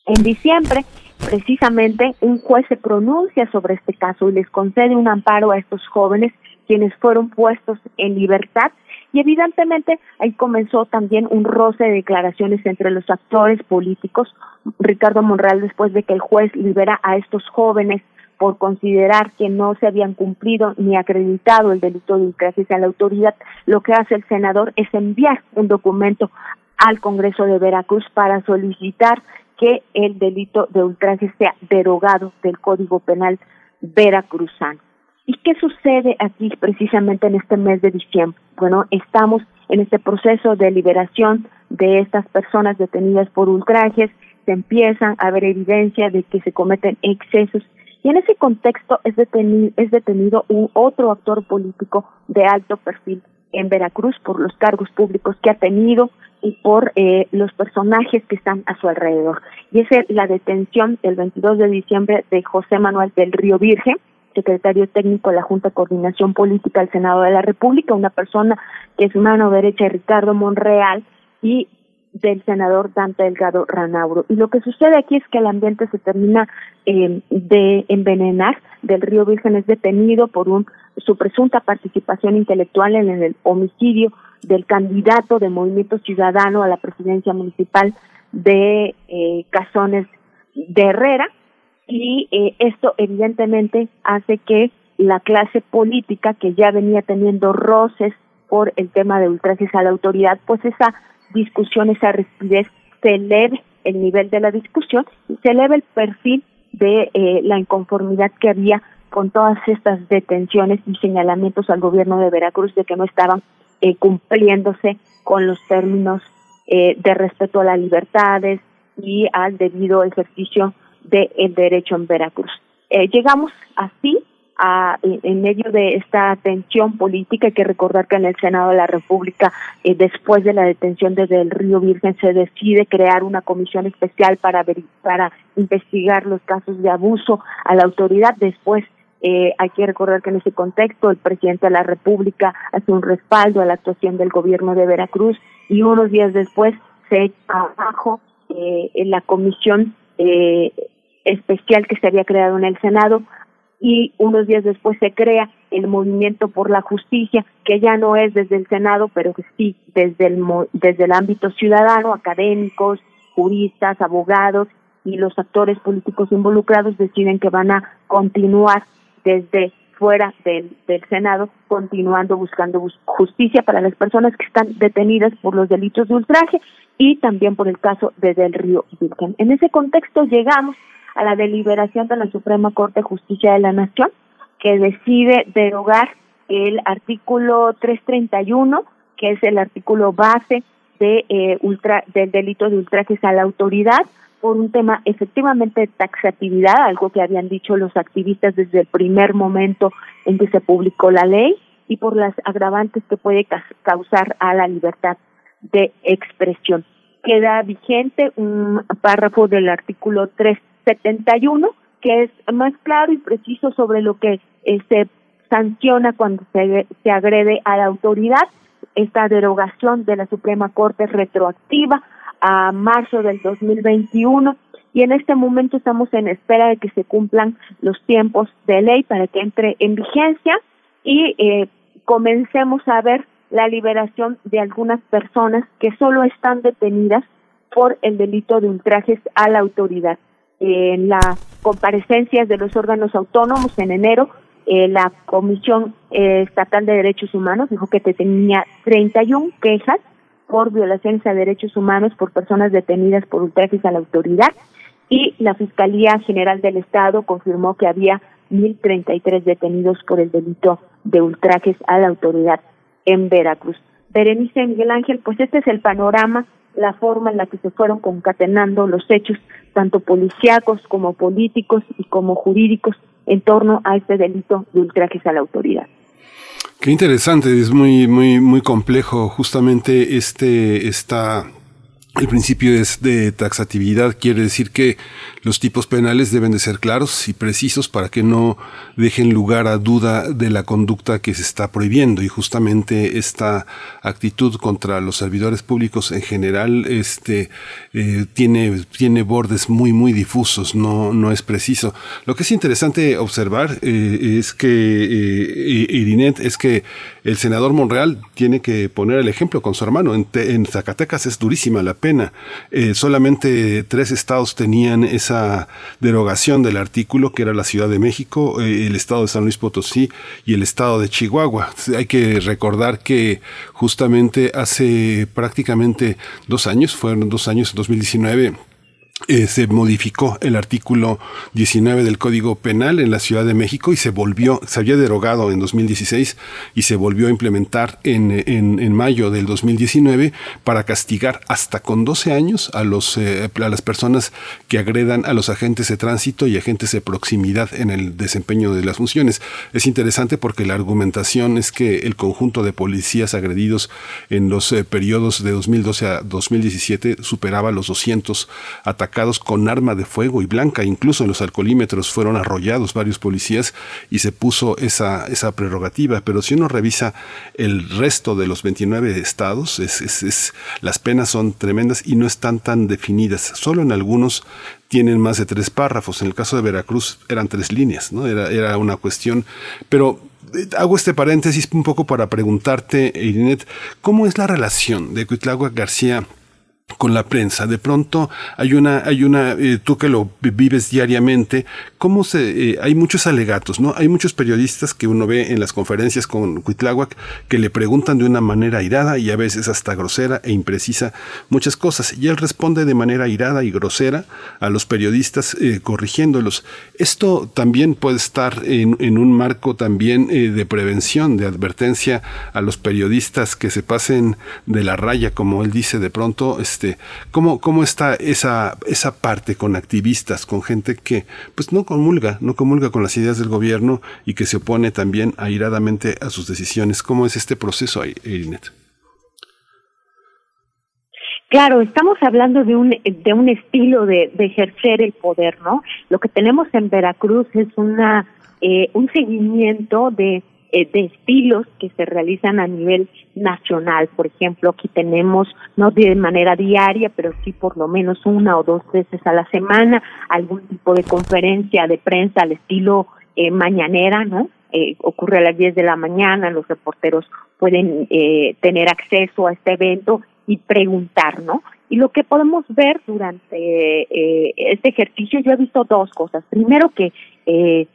En diciembre, precisamente, un juez se pronuncia sobre este caso y les concede un amparo a estos jóvenes quienes fueron puestos en libertad y evidentemente ahí comenzó también un roce de declaraciones entre los actores políticos. Ricardo Monreal, después de que el juez libera a estos jóvenes por considerar que no se habían cumplido ni acreditado el delito de ultrajes a la autoridad, lo que hace el senador es enviar un documento al Congreso de Veracruz para solicitar que el delito de ultraje sea derogado del Código Penal veracruzano. ¿Y qué sucede aquí precisamente en este mes de diciembre? Bueno, estamos en este proceso de liberación de estas personas detenidas por ultrajes, se empiezan a ver evidencia de que se cometen excesos y en ese contexto es detenido, es detenido un otro actor político de alto perfil en Veracruz por los cargos públicos que ha tenido y por eh, los personajes que están a su alrededor. Y es la detención el 22 de diciembre de José Manuel del Río Virgen, secretario técnico de la Junta de Coordinación Política del Senado de la República, una persona que es mano derecha de Ricardo Monreal y del senador Dante Delgado Ranauro. Y lo que sucede aquí es que el ambiente se termina eh, de envenenar. Del Río Virgen es detenido por un, su presunta participación intelectual en el homicidio del candidato de Movimiento Ciudadano a la presidencia municipal de eh, Cazones de Herrera. Y eh, esto evidentemente hace que la clase política que ya venía teniendo roces por el tema de ultrajes a la autoridad, pues esa discusión, esa rigidez, se eleve el nivel de la discusión y se eleve el perfil de eh, la inconformidad que había con todas estas detenciones y señalamientos al gobierno de Veracruz de que no estaban eh, cumpliéndose con los términos eh, de respeto a las libertades y al debido ejercicio del derecho en Veracruz. llegamos así en medio de esta tensión política, hay que recordar que en el Senado de la República, eh, después de la detención desde el Río Virgen, se decide crear una comisión especial para, para investigar los casos de abuso a la autoridad. Después, eh, hay que recordar que en ese contexto el presidente de la República hace un respaldo a la actuación del gobierno de Veracruz y unos días después se echa abajo eh, en la comisión eh, especial que se había creado en el Senado y unos días después se crea el movimiento por la justicia, que ya no es desde el Senado, pero que sí desde el, desde el ámbito ciudadano, académicos, juristas, abogados y los actores políticos involucrados deciden que van a continuar desde fuera del, del Senado, continuando buscando justicia para las personas que están detenidas por los delitos de ultraje y también por el caso de Del Río Virgen. En ese contexto llegamos a la deliberación de la Suprema Corte de Justicia de la Nación, que decide derogar el artículo 331, que es el artículo base de eh, ultra, del delito de ultrajes a la autoridad, por un tema efectivamente de taxatividad, algo que habían dicho los activistas desde el primer momento en que se publicó la ley, y por las agravantes que puede causar a la libertad de expresión. Queda vigente un párrafo del artículo 3 71, que es más claro y preciso sobre lo que se sanciona cuando se, se agrede a la autoridad. Esta derogación de la Suprema Corte retroactiva a marzo del 2021 y en este momento estamos en espera de que se cumplan los tiempos de ley para que entre en vigencia y eh, comencemos a ver la liberación de algunas personas que solo están detenidas por el delito de ultrajes a la autoridad en las comparecencias de los órganos autónomos en enero, eh, la Comisión eh, Estatal de Derechos Humanos dijo que tenía 31 quejas por violaciones a derechos humanos por personas detenidas por ultrajes a la autoridad y la Fiscalía General del Estado confirmó que había 1.033 detenidos por el delito de ultrajes a la autoridad en Veracruz. Berenice Miguel Ángel, pues este es el panorama la forma en la que se fueron concatenando los hechos, tanto policíacos como políticos y como jurídicos, en torno a este delito de ultrajes a la autoridad. Qué interesante, es muy, muy, muy complejo justamente este, esta el principio es de taxatividad, quiere decir que los tipos penales deben de ser claros y precisos para que no dejen lugar a duda de la conducta que se está prohibiendo y justamente esta actitud contra los servidores públicos en general este eh, tiene tiene bordes muy muy difusos, no no es preciso. Lo que es interesante observar eh, es que eh, Irinet es que el senador Monreal tiene que poner el ejemplo con su hermano en, en Zacatecas es durísima la pena. Eh, solamente tres estados tenían esa derogación del artículo, que era la Ciudad de México, eh, el estado de San Luis Potosí y el estado de Chihuahua. Hay que recordar que justamente hace prácticamente dos años, fueron dos años, en 2019, eh, se modificó el artículo 19 del Código Penal en la Ciudad de México y se volvió, se había derogado en 2016 y se volvió a implementar en, en, mayo del 2019 para castigar hasta con 12 años a, los, eh, a las personas que agredan a los agentes de tránsito y agentes de proximidad en el desempeño de las funciones. Es interesante porque la argumentación es que el conjunto de policías agredidos en los eh, periodos de 2012 a 2017 superaba los 200 ataques con arma de fuego y blanca. Incluso en los alcoholímetros fueron arrollados varios policías y se puso esa, esa prerrogativa. Pero si uno revisa el resto de los 29 estados, es, las penas son tremendas y no están tan definidas. Solo en algunos tienen más de tres párrafos. En el caso de Veracruz eran tres líneas, ¿no? Era, era una cuestión. Pero eh, hago este paréntesis un poco para preguntarte, Irinet, ¿cómo es la relación de Cuitláhuac García con la prensa. De pronto hay una, hay una, eh, tú que lo vives diariamente, cómo se, eh, hay muchos alegatos, ¿no? Hay muchos periodistas que uno ve en las conferencias con Cuitláhuac que le preguntan de una manera airada y a veces hasta grosera e imprecisa muchas cosas. Y él responde de manera airada y grosera a los periodistas eh, corrigiéndolos. Esto también puede estar en, en un marco también de prevención, de advertencia a los periodistas que se pasen de la raya, como él dice de pronto, este, ¿cómo, cómo está esa, esa parte con activistas, con gente que pues no comulga, no comulga con las ideas del gobierno y que se opone también airadamente a sus decisiones? ¿Cómo es este proceso, Irinet? Claro, estamos hablando de un, de un estilo de, ejercer el poder, ¿no? Lo que tenemos en Veracruz es una, eh, un seguimiento de eh, de estilos que se realizan a nivel nacional. Por ejemplo, aquí tenemos, no de manera diaria, pero sí por lo menos una o dos veces a la semana, algún tipo de conferencia de prensa al estilo eh, mañanera, ¿no? Eh, ocurre a las 10 de la mañana, los reporteros pueden eh, tener acceso a este evento y preguntar, ¿no? Y lo que podemos ver durante eh, este ejercicio, yo he visto dos cosas. Primero que eh,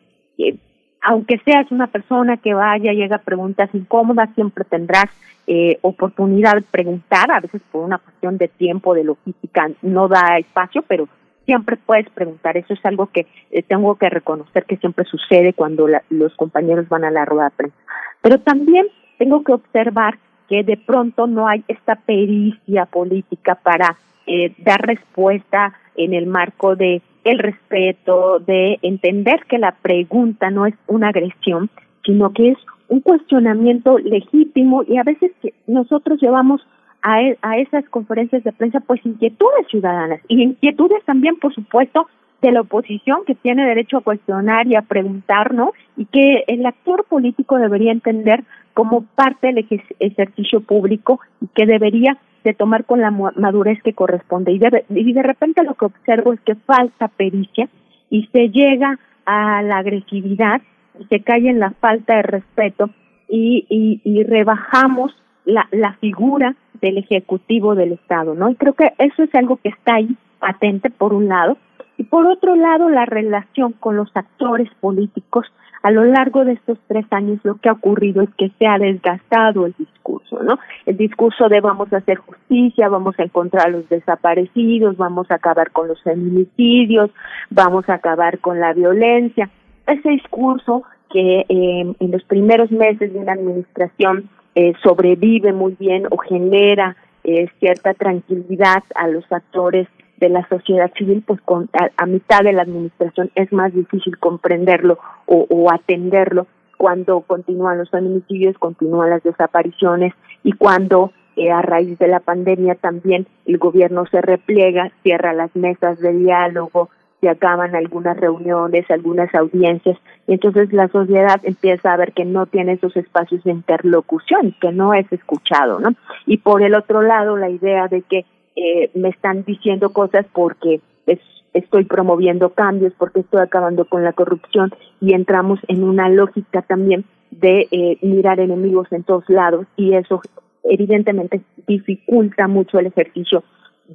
aunque seas una persona que vaya y haga preguntas incómodas, siempre tendrás eh, oportunidad de preguntar, a veces por una cuestión de tiempo, de logística, no da espacio, pero siempre puedes preguntar. Eso es algo que eh, tengo que reconocer que siempre sucede cuando los compañeros van a la rueda de prensa. Pero también tengo que observar que de pronto no hay esta pericia política para eh, dar respuesta en el marco de el respeto, de entender que la pregunta no es una agresión, sino que es un cuestionamiento legítimo y a veces que nosotros llevamos a, e, a esas conferencias de prensa pues inquietudes ciudadanas y inquietudes también por supuesto de la oposición que tiene derecho a cuestionar y a preguntarnos y que el actor político debería entender como parte del ejercicio público y que debería de tomar con la madurez que corresponde. Y de, y de repente lo que observo es que falta pericia y se llega a la agresividad y se cae en la falta de respeto y, y, y rebajamos la, la figura del Ejecutivo del Estado, ¿no? Y creo que eso es algo que está ahí patente por un lado y por otro lado la relación con los actores políticos a lo largo de estos tres años lo que ha ocurrido es que se ha desgastado el discurso, ¿no? El discurso de vamos a hacer justicia, vamos a encontrar a los desaparecidos, vamos a acabar con los feminicidios, vamos a acabar con la violencia. Ese discurso que eh, en los primeros meses de una administración eh, sobrevive muy bien o genera eh, cierta tranquilidad a los actores de la sociedad civil, pues con, a, mitad de la administración es más difícil comprenderlo o, atenderlo cuando continúan los feminicidios, continúan las desapariciones y cuando eh, a raíz de la pandemia también el gobierno se repliega, cierra las mesas de diálogo, se acaban algunas reuniones, algunas audiencias, y entonces la sociedad empieza a ver que no tiene esos espacios de interlocución, que no es escuchado, ¿no? Y por el otro lado, la idea de que eh, me están diciendo cosas porque estoy promoviendo cambios, porque estoy acabando con la corrupción y entramos en una lógica también de eh, mirar enemigos en todos lados y eso evidentemente dificulta mucho el ejercicio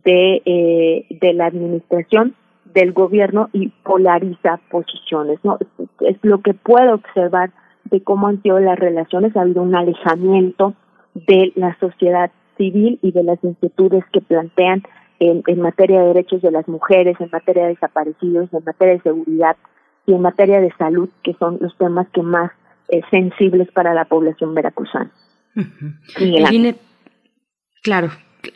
de, eh, de la administración del gobierno y polariza posiciones. ¿no? Es, lo que puedo observar de cómo han sido las relaciones. Ha habido un alejamiento de la sociedad civil y de las inquietudes que plantean en, en materia de derechos de las mujeres, en materia de desaparecidos, en materia de seguridad y en materia de salud, que son los temas que más eh, sensibles para la población veracruzana. Claro,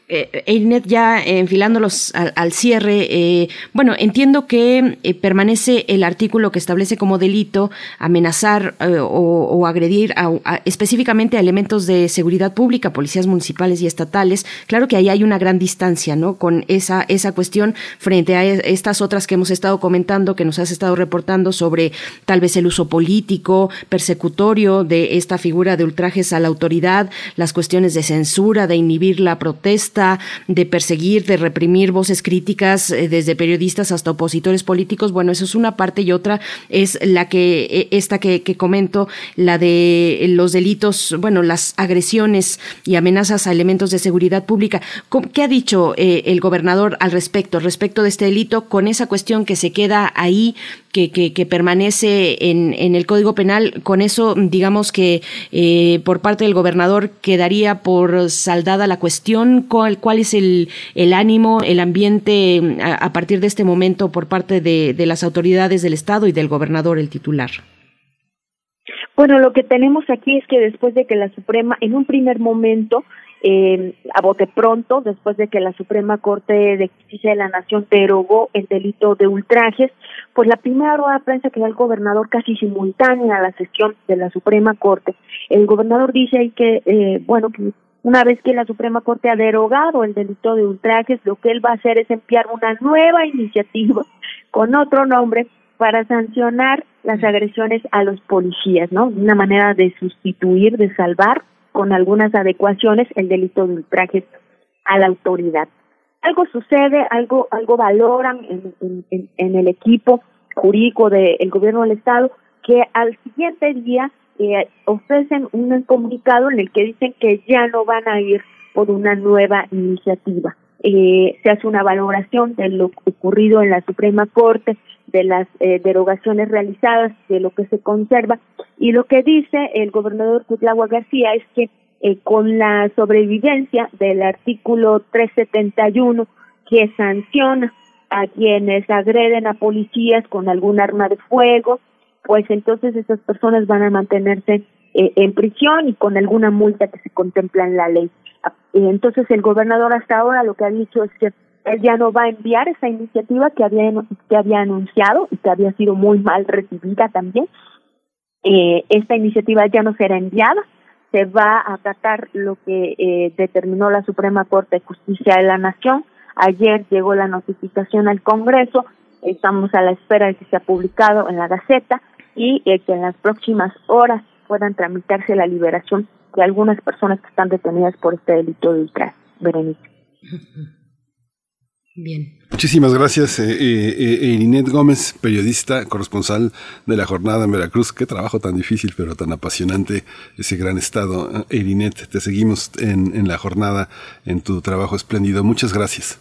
eh, ya enfilándolos al, cierre, eh, bueno, entiendo que eh, permanece el artículo que establece como delito amenazar eh, o, agredir específicamente a elementos de seguridad pública, policías municipales y estatales. Claro que ahí hay una gran distancia, ¿no? Con esa, esa cuestión frente a e, estas otras que hemos estado comentando, que nos has estado reportando sobre tal vez el uso político, persecutorio de esta figura de ultrajes a la autoridad, las cuestiones de censura, de inhibir la protesta, de perseguir, de reprimir voces críticas eh, desde periodistas hasta opositores políticos. Bueno, eso es una parte y otra es la que, e, esta que, comento, la de los delitos, bueno, las agresiones y amenazas a elementos de seguridad pública. ¿Qué ha dicho eh, el gobernador al respecto, respecto de este delito, con esa cuestión que se queda ahí que, permanece en, en, el Código Penal. Con eso, digamos que eh, por parte del gobernador quedaría por saldada la cuestión. ¿Cuál, cuál es el, el ánimo, el ambiente a, partir de este momento por parte de las autoridades del Estado y del gobernador, el titular? Bueno, lo que tenemos aquí es que después de que la Suprema, en un primer momento, eh, a bote pronto, después de que la Suprema Corte de Justicia de la Nación derogó el delito de ultrajes, pues la primera rueda de prensa que da el gobernador casi simultánea a la sesión de la Suprema Corte, el gobernador dice ahí que, eh, bueno, que una vez que la Suprema Corte ha derogado el delito de ultrajes, lo que él va a hacer es enviar una nueva iniciativa con otro nombre para sancionar las agresiones a los policías, ¿no? Una manera de sustituir, de salvar con algunas adecuaciones el delito de ultrajes a la autoridad. Algo sucede, algo, algo valoran en, el equipo jurídico del gobierno del Estado, que al siguiente día eh, ofrecen un comunicado en el que dicen que ya no van a ir por una nueva iniciativa. Eh, se hace una valoración de lo ocurrido en la Suprema Corte, de las eh, derogaciones realizadas, de lo que se conserva. Y lo que dice el gobernador Cutlagua García es que eh, con la sobrevivencia del artículo 371 que sanciona a quienes agreden a policías con algún arma de fuego, pues entonces esas personas van a mantenerse eh, en prisión y con alguna multa que se contempla en la ley. Entonces el gobernador hasta ahora lo que ha dicho es que él ya no va a enviar esa iniciativa que había, que había anunciado y que había sido muy mal recibida también. Eh, esta iniciativa ya no será enviada, se va a tratar lo que eh, determinó la Suprema Corte de Justicia de la Nación. Ayer llegó la notificación al Congreso, estamos a la espera de que sea publicado en la Gaceta y eh, que en las próximas horas puedan tramitarse la liberación de algunas personas que están detenidas por este delito de ultraje. Berenice. Bien. Muchísimas gracias, eh, eh, eh Gómez, periodista, corresponsal de la jornada en Veracruz. Qué trabajo tan difícil, pero tan apasionante ese gran estado. Irinet, te seguimos en, en la jornada, en tu trabajo espléndido. Muchas gracias.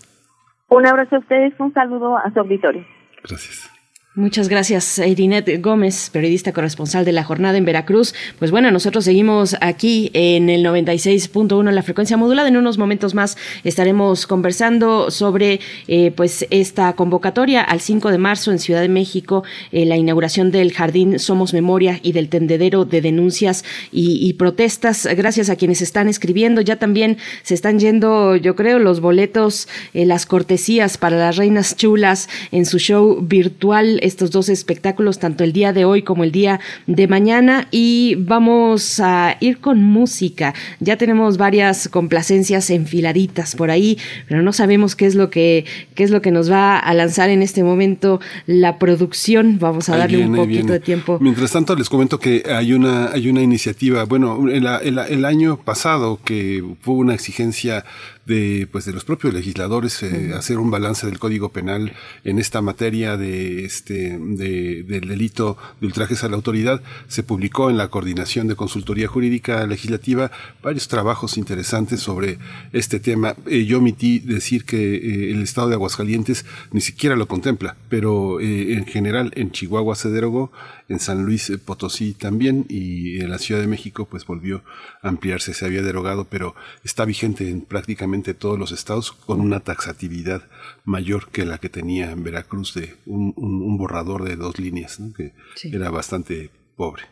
Un abrazo a ustedes, un saludo a su auditorio. Gracias. Muchas gracias, Irinet Gómez, periodista corresponsal de la jornada en Veracruz. Pues bueno, nosotros seguimos aquí en el 96.1 en la frecuencia modulada. En unos momentos más estaremos conversando sobre eh, pues esta convocatoria al 5 de marzo en Ciudad de México, eh, la inauguración del Jardín Somos Memoria y del tendedero de denuncias y, protestas. Gracias a quienes están escribiendo. Ya también se están yendo, yo creo, los boletos, eh, las cortesías para las reinas chulas en su show virtual estos dos espectáculos, tanto el día de hoy como el día de mañana. Y vamos a ir con música. Ya tenemos varias complacencias enfiladitas por ahí, pero no sabemos qué es lo que, qué es lo que nos va a lanzar en este momento la producción. Vamos a darle un poquito de tiempo. Mientras tanto, les comento que hay una, hay una iniciativa, bueno, el, el, el año pasado que fue una exigencia de, pues, de los propios legisladores eh, hacer un balance del Código Penal en esta materia de, este, de, del delito de ultrajes a la autoridad. Se publicó en la Coordinación de Consultoría Jurídica Legislativa varios trabajos interesantes sobre este tema. Eh, yo omití decir que eh, el Estado de Aguascalientes ni siquiera lo contempla, pero en general en Chihuahua se derogó, en San Luis Potosí también y en la Ciudad de México pues volvió a ampliarse, se había derogado, pero está vigente en prácticamente todos los estados con una taxatividad mayor que la que tenía en Veracruz de un, borrador de dos líneas, que era bastante pobre.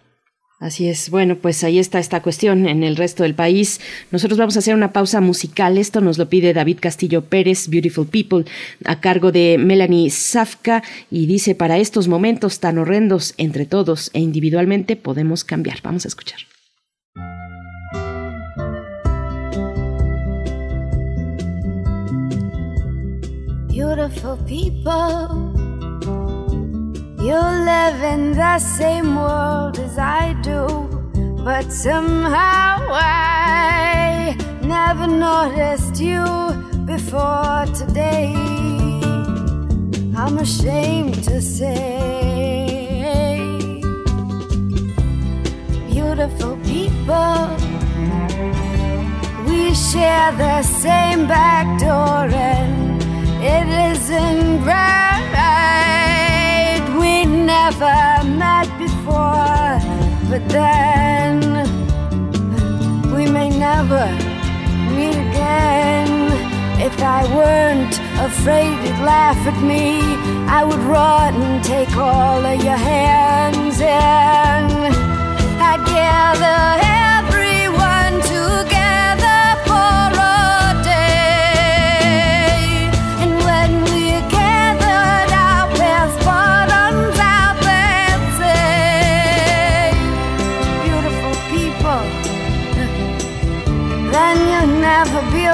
Así es. Bueno, pues ahí está esta cuestión en el resto del país. Nosotros vamos a hacer una pausa musical. Esto nos lo pide David Castillo Pérez, Beautiful People, a cargo de Melanie Safka, y dice, para estos momentos tan horrendos, entre todos e individualmente podemos cambiar. Vamos a escuchar. Beautiful people. You live in the same world as I do, but somehow I never noticed you before today. I'm ashamed to say, beautiful people, we share the same back door, and it isn't right we never met before, but then we may never meet again. If I weren't afraid you'd laugh at me, I would run and take all of your hands and I'd gather.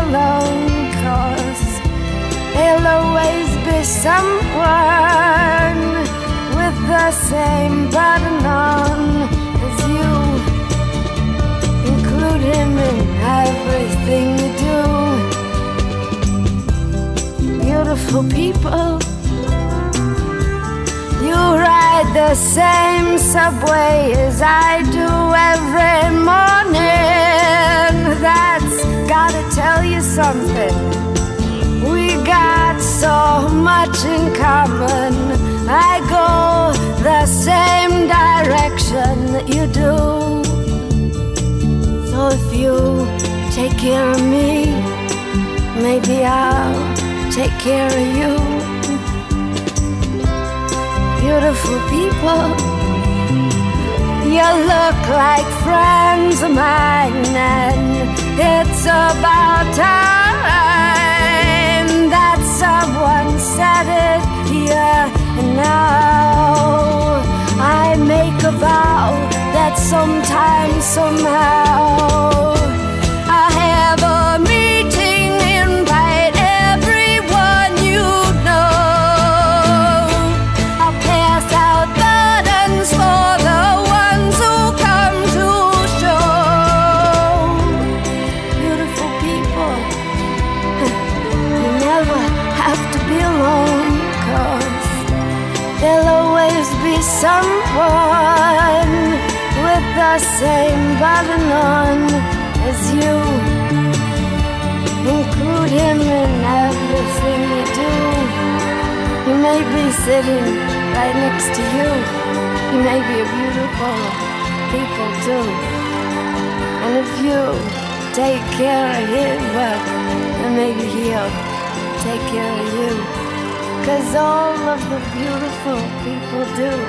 Alone cause there'll always be someone with the same button on as you include him in everything you do. Beautiful people you ride the same subway as I do every morning. That's gotta tell you something. We got so much in common. I go the same direction that you do. So if you take care of me, maybe I'll take care of you. Beautiful people. You look like friends of mine, and it's about time that someone said it here and now. I make a vow that sometime, somehow, the same as you. Include him in everything you do. He may be sitting right next to you. He may be a beautiful people too. And if you take care of him, well, then maybe he'll take care of you. Cause all of the beautiful people do.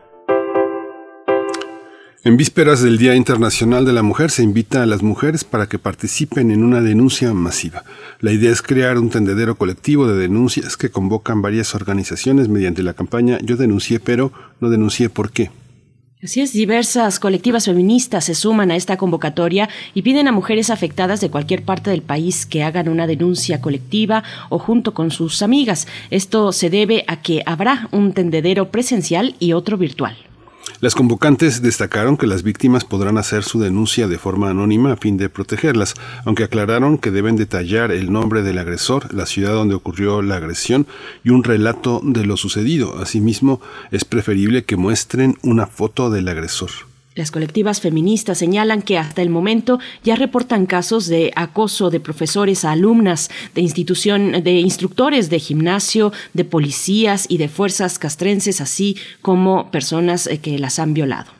En vísperas del Día Internacional de la Mujer se invita a las mujeres para que participen en una denuncia masiva. La idea es crear un tendedero colectivo de denuncias que convocan varias organizaciones mediante la campaña Yo denuncié pero no denuncié por qué. Así es, diversas colectivas feministas se suman a esta convocatoria y piden a mujeres afectadas de cualquier parte del país que hagan una denuncia colectiva o junto con sus amigas. Esto se debe a que habrá un tendedero presencial y otro virtual. Las convocantes destacaron que las víctimas podrán hacer su denuncia de forma anónima a fin de protegerlas, aunque aclararon que deben detallar el nombre del agresor, la ciudad donde ocurrió la agresión y un relato de lo sucedido. Asimismo, es preferible que muestren una foto del agresor. Las colectivas feministas señalan que hasta el momento ya reportan casos de acoso de profesores a alumnas, de institución, de instructores de gimnasio, de policías y de fuerzas castrenses, así como personas eh, que las han violado.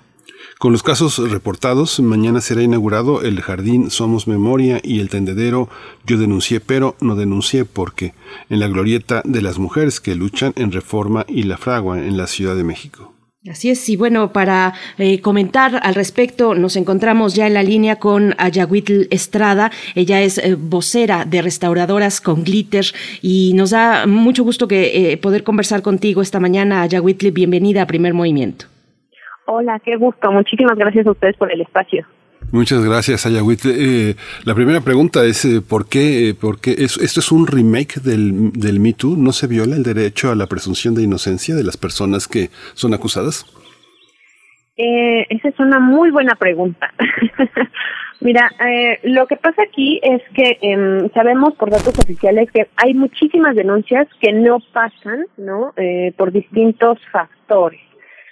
Con los casos reportados, mañana será inaugurado el Jardín Somos Memoria y el tendedero Yo denuncié pero no denuncié porque en la glorieta de las mujeres que luchan en Reforma y La Fragua en la Ciudad de México. Así es, y bueno, para eh, comentar al respecto, nos encontramos ya en la línea con Ayahuitl Estrada. Ella es eh, vocera de Restauradoras con Glitter y nos da mucho gusto que eh, poder conversar contigo esta mañana. Ayahuitl, bienvenida a Primer Movimiento. Hola, qué gusto. Muchísimas gracias a ustedes por el espacio. Muchas gracias, Ayawit. Eh, la primera pregunta es, eh, ¿por qué, eh, por esto es un remake del, del Me Too? ¿No se viola el derecho a la presunción de inocencia de las personas que son acusadas? Eh, esa es una muy buena pregunta. Mira, eh, lo que pasa aquí es que eh, sabemos por datos oficiales que hay muchísimas denuncias que no pasan, ¿no? Eh, por distintos factores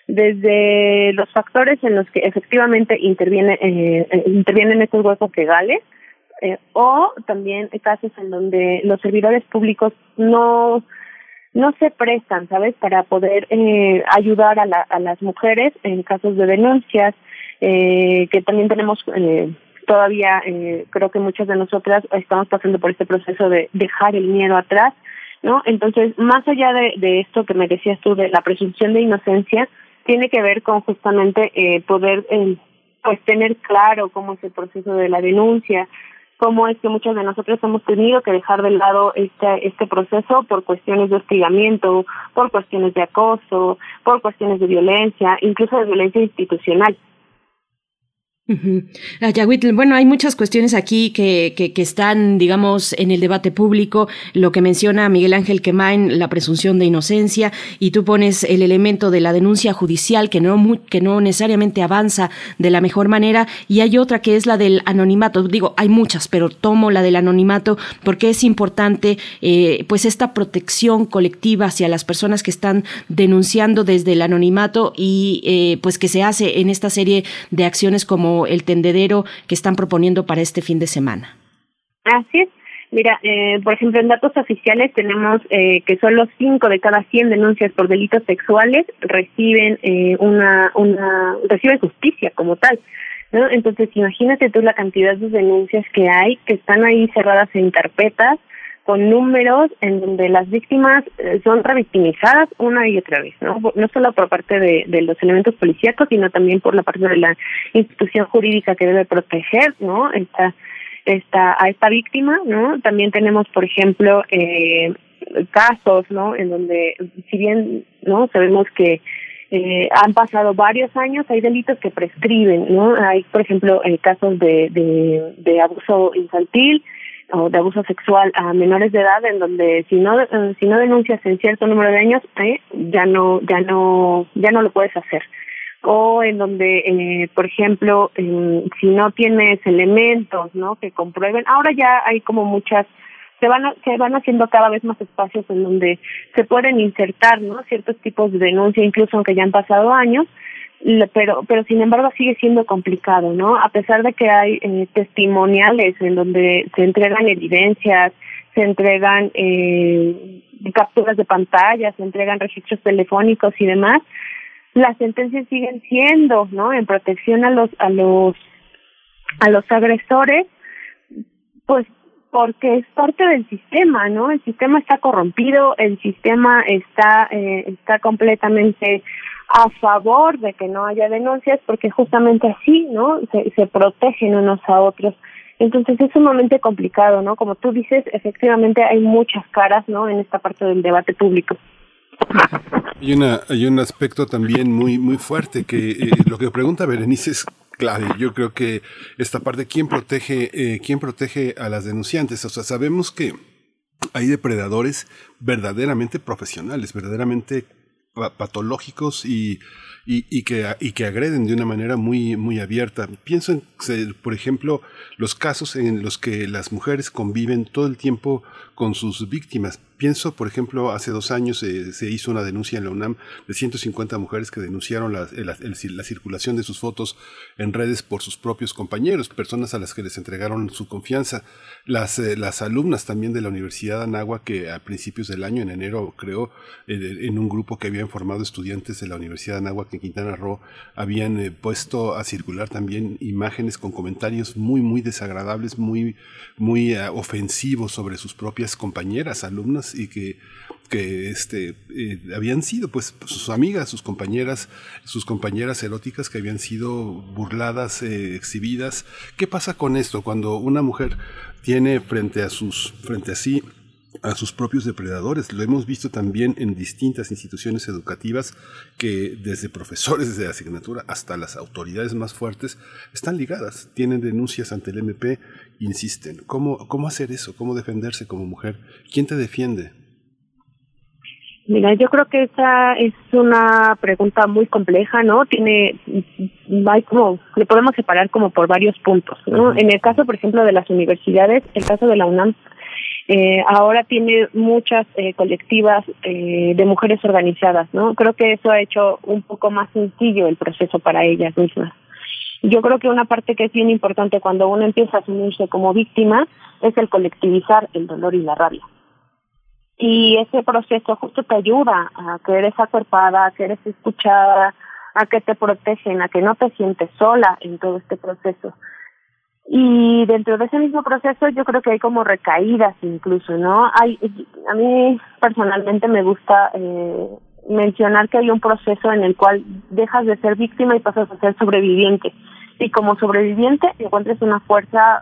desde los factores en los que efectivamente interviene, eh, eh, intervienen estos huecos legales eh, o también casos en donde los servidores públicos no no se prestan, ¿sabes?, para poder eh, ayudar a, la, a las mujeres en casos de denuncias, eh, que también tenemos eh, todavía, eh, creo que muchas de nosotras estamos pasando por este proceso de dejar el miedo atrás, ¿no? Entonces, más allá de, de esto que me decías tú, de la presunción de inocencia, tiene que ver con justamente eh, poder eh, pues tener claro cómo es el proceso de la denuncia, cómo es que muchos de nosotros hemos tenido que dejar de lado este este proceso por cuestiones de hostigamiento, por cuestiones de acoso, por cuestiones de violencia, incluso de violencia institucional. Uh bueno, hay muchas cuestiones aquí que, que, que, están, digamos, en el debate público. Lo que menciona Miguel Ángel Quemain, la presunción de inocencia, y tú pones el elemento de la denuncia judicial que no, que no necesariamente avanza de la mejor manera, y hay otra que es la del anonimato. Digo, hay muchas, pero tomo la del anonimato porque es importante, eh, pues, esta protección colectiva hacia las personas que están denunciando desde el anonimato y, eh, pues, que se hace en esta serie de acciones como el tendedero que están proponiendo para este fin de semana. Así es. Mira, eh, por ejemplo, en datos oficiales tenemos eh, que solo 5 de cada 100 denuncias por delitos sexuales reciben eh, una, una reciben justicia como tal. ¿no? Entonces, imagínate tú la cantidad de denuncias que hay que están ahí cerradas en carpetas con números en donde las víctimas son revictimizadas una y otra vez, ¿no? No solo por parte de, de los elementos policíacos, sino también por la parte de la institución jurídica que debe proteger, ¿no? Esta, esta, a esta víctima, ¿no? También tenemos, por ejemplo, eh, casos, ¿no? En donde, si bien, ¿no? Sabemos que eh, han pasado varios años, hay delitos que prescriben, ¿no? Hay, por ejemplo, eh, casos de, de abuso infantil, o de abuso sexual a menores de edad en donde si no eh, si no denuncias en cierto número de años eh, ya no ya no ya no lo puedes hacer. O en donde eh, por ejemplo eh, si no tienes elementos no que comprueben ahora ya hay como muchas se van se van haciendo cada vez más espacios en donde se pueden insertar no ciertos tipos de denuncia incluso aunque ya han pasado años pero pero sin embargo sigue siendo complicado no a pesar de que hay eh, testimoniales en donde se entregan evidencias se entregan eh, capturas de pantalla se entregan registros telefónicos y demás las sentencias siguen siendo no en protección a los a los a los agresores pues porque es parte del sistema, ¿no? El sistema está corrompido, el sistema está eh, está completamente a favor de que no haya denuncias porque justamente así, ¿no? Se, se protegen unos a otros. Entonces es sumamente complicado, ¿no? Como tú dices, efectivamente hay muchas caras, ¿no? En esta parte del debate público. Hay, una, hay un aspecto también muy, muy fuerte que eh, lo que pregunta Berenice es clave. Yo creo que esta parte, ¿quién protege, eh, quién protege a las denunciantes? O sea, sabemos que hay depredadores verdaderamente profesionales, verdaderamente patológicos y, y, que, y que agreden de una manera muy, muy abierta. Pienso en, por ejemplo, los casos en los que las mujeres conviven todo el tiempo con sus víctimas. Pienso, por ejemplo, hace dos años eh, se hizo una denuncia en la UNAM de 150 mujeres que denunciaron la, la, circulación de sus fotos en redes por sus propios compañeros, personas a las que les entregaron su confianza. Las, eh, las alumnas también de la Universidad de Anáhuac, que a principios del año, en enero, creo, eh, en un grupo que habían formado estudiantes de la Universidad de Anáhuac en Quintana Roo, habían puesto a circular también imágenes con comentarios muy, muy desagradables, muy, muy ofensivos sobre sus propias compañeras, alumnas y que, que este, eh, habían sido pues sus amigas, sus compañeras, sus compañeras eróticas que habían sido burladas, eh, exhibidas. ¿Qué pasa con esto cuando una mujer tiene frente a sus, frente a sí, a sus propios depredadores. Lo hemos visto también en distintas instituciones educativas que desde profesores de asignatura hasta las autoridades más fuertes están ligadas, tienen denuncias ante el MP insisten. ¿Cómo, ¿Cómo hacer eso? ¿Cómo defenderse como mujer? ¿Quién te defiende? Mira, yo creo que esa es una pregunta muy compleja, ¿no? Tiene, hay como, le podemos separar como por varios puntos, ¿no? En el caso, por ejemplo, de las universidades, el caso de la UNAM, eh, ahora tiene muchas eh, colectivas eh, de mujeres organizadas, ¿no? Creo que eso ha hecho un poco más sencillo el proceso para ellas mismas. Yo creo que una parte que es bien importante cuando uno empieza a asumirse como víctima es el colectivizar el dolor y la rabia. Y ese proceso justo te ayuda a que eres acuerpada, a que eres escuchada, a que te protegen, a que no te sientes sola en todo este proceso. Y dentro de ese mismo proceso yo creo que hay como recaídas incluso, ¿no? Hay, a mí personalmente me gusta eh, mencionar que hay un proceso en el cual dejas de ser víctima y pasas a ser sobreviviente. Y como sobreviviente encuentras una fuerza,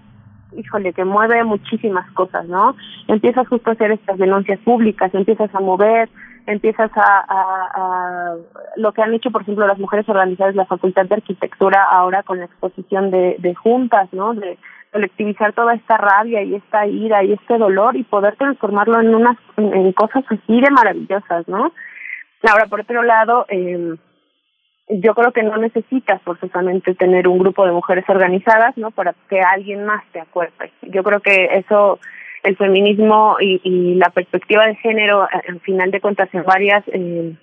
híjole, que mueve muchísimas cosas, ¿no? Empiezas justo a hacer estas denuncias públicas, empiezas a mover, empiezas a, a, lo que han hecho, por ejemplo, las mujeres organizadas la Facultad de Arquitectura ahora con la exposición de, de juntas, ¿no? De colectivizar toda esta rabia y esta ira y este dolor y poder transformarlo en unas en cosas así de maravillosas, ¿no? Ahora, por otro lado, eh, yo creo que no necesitas forzosamente tener un grupo de mujeres organizadas, ¿no? Para que alguien más te acuerde. Yo creo que eso, el feminismo y, y la perspectiva de género, al final de cuentas, en varias, eh,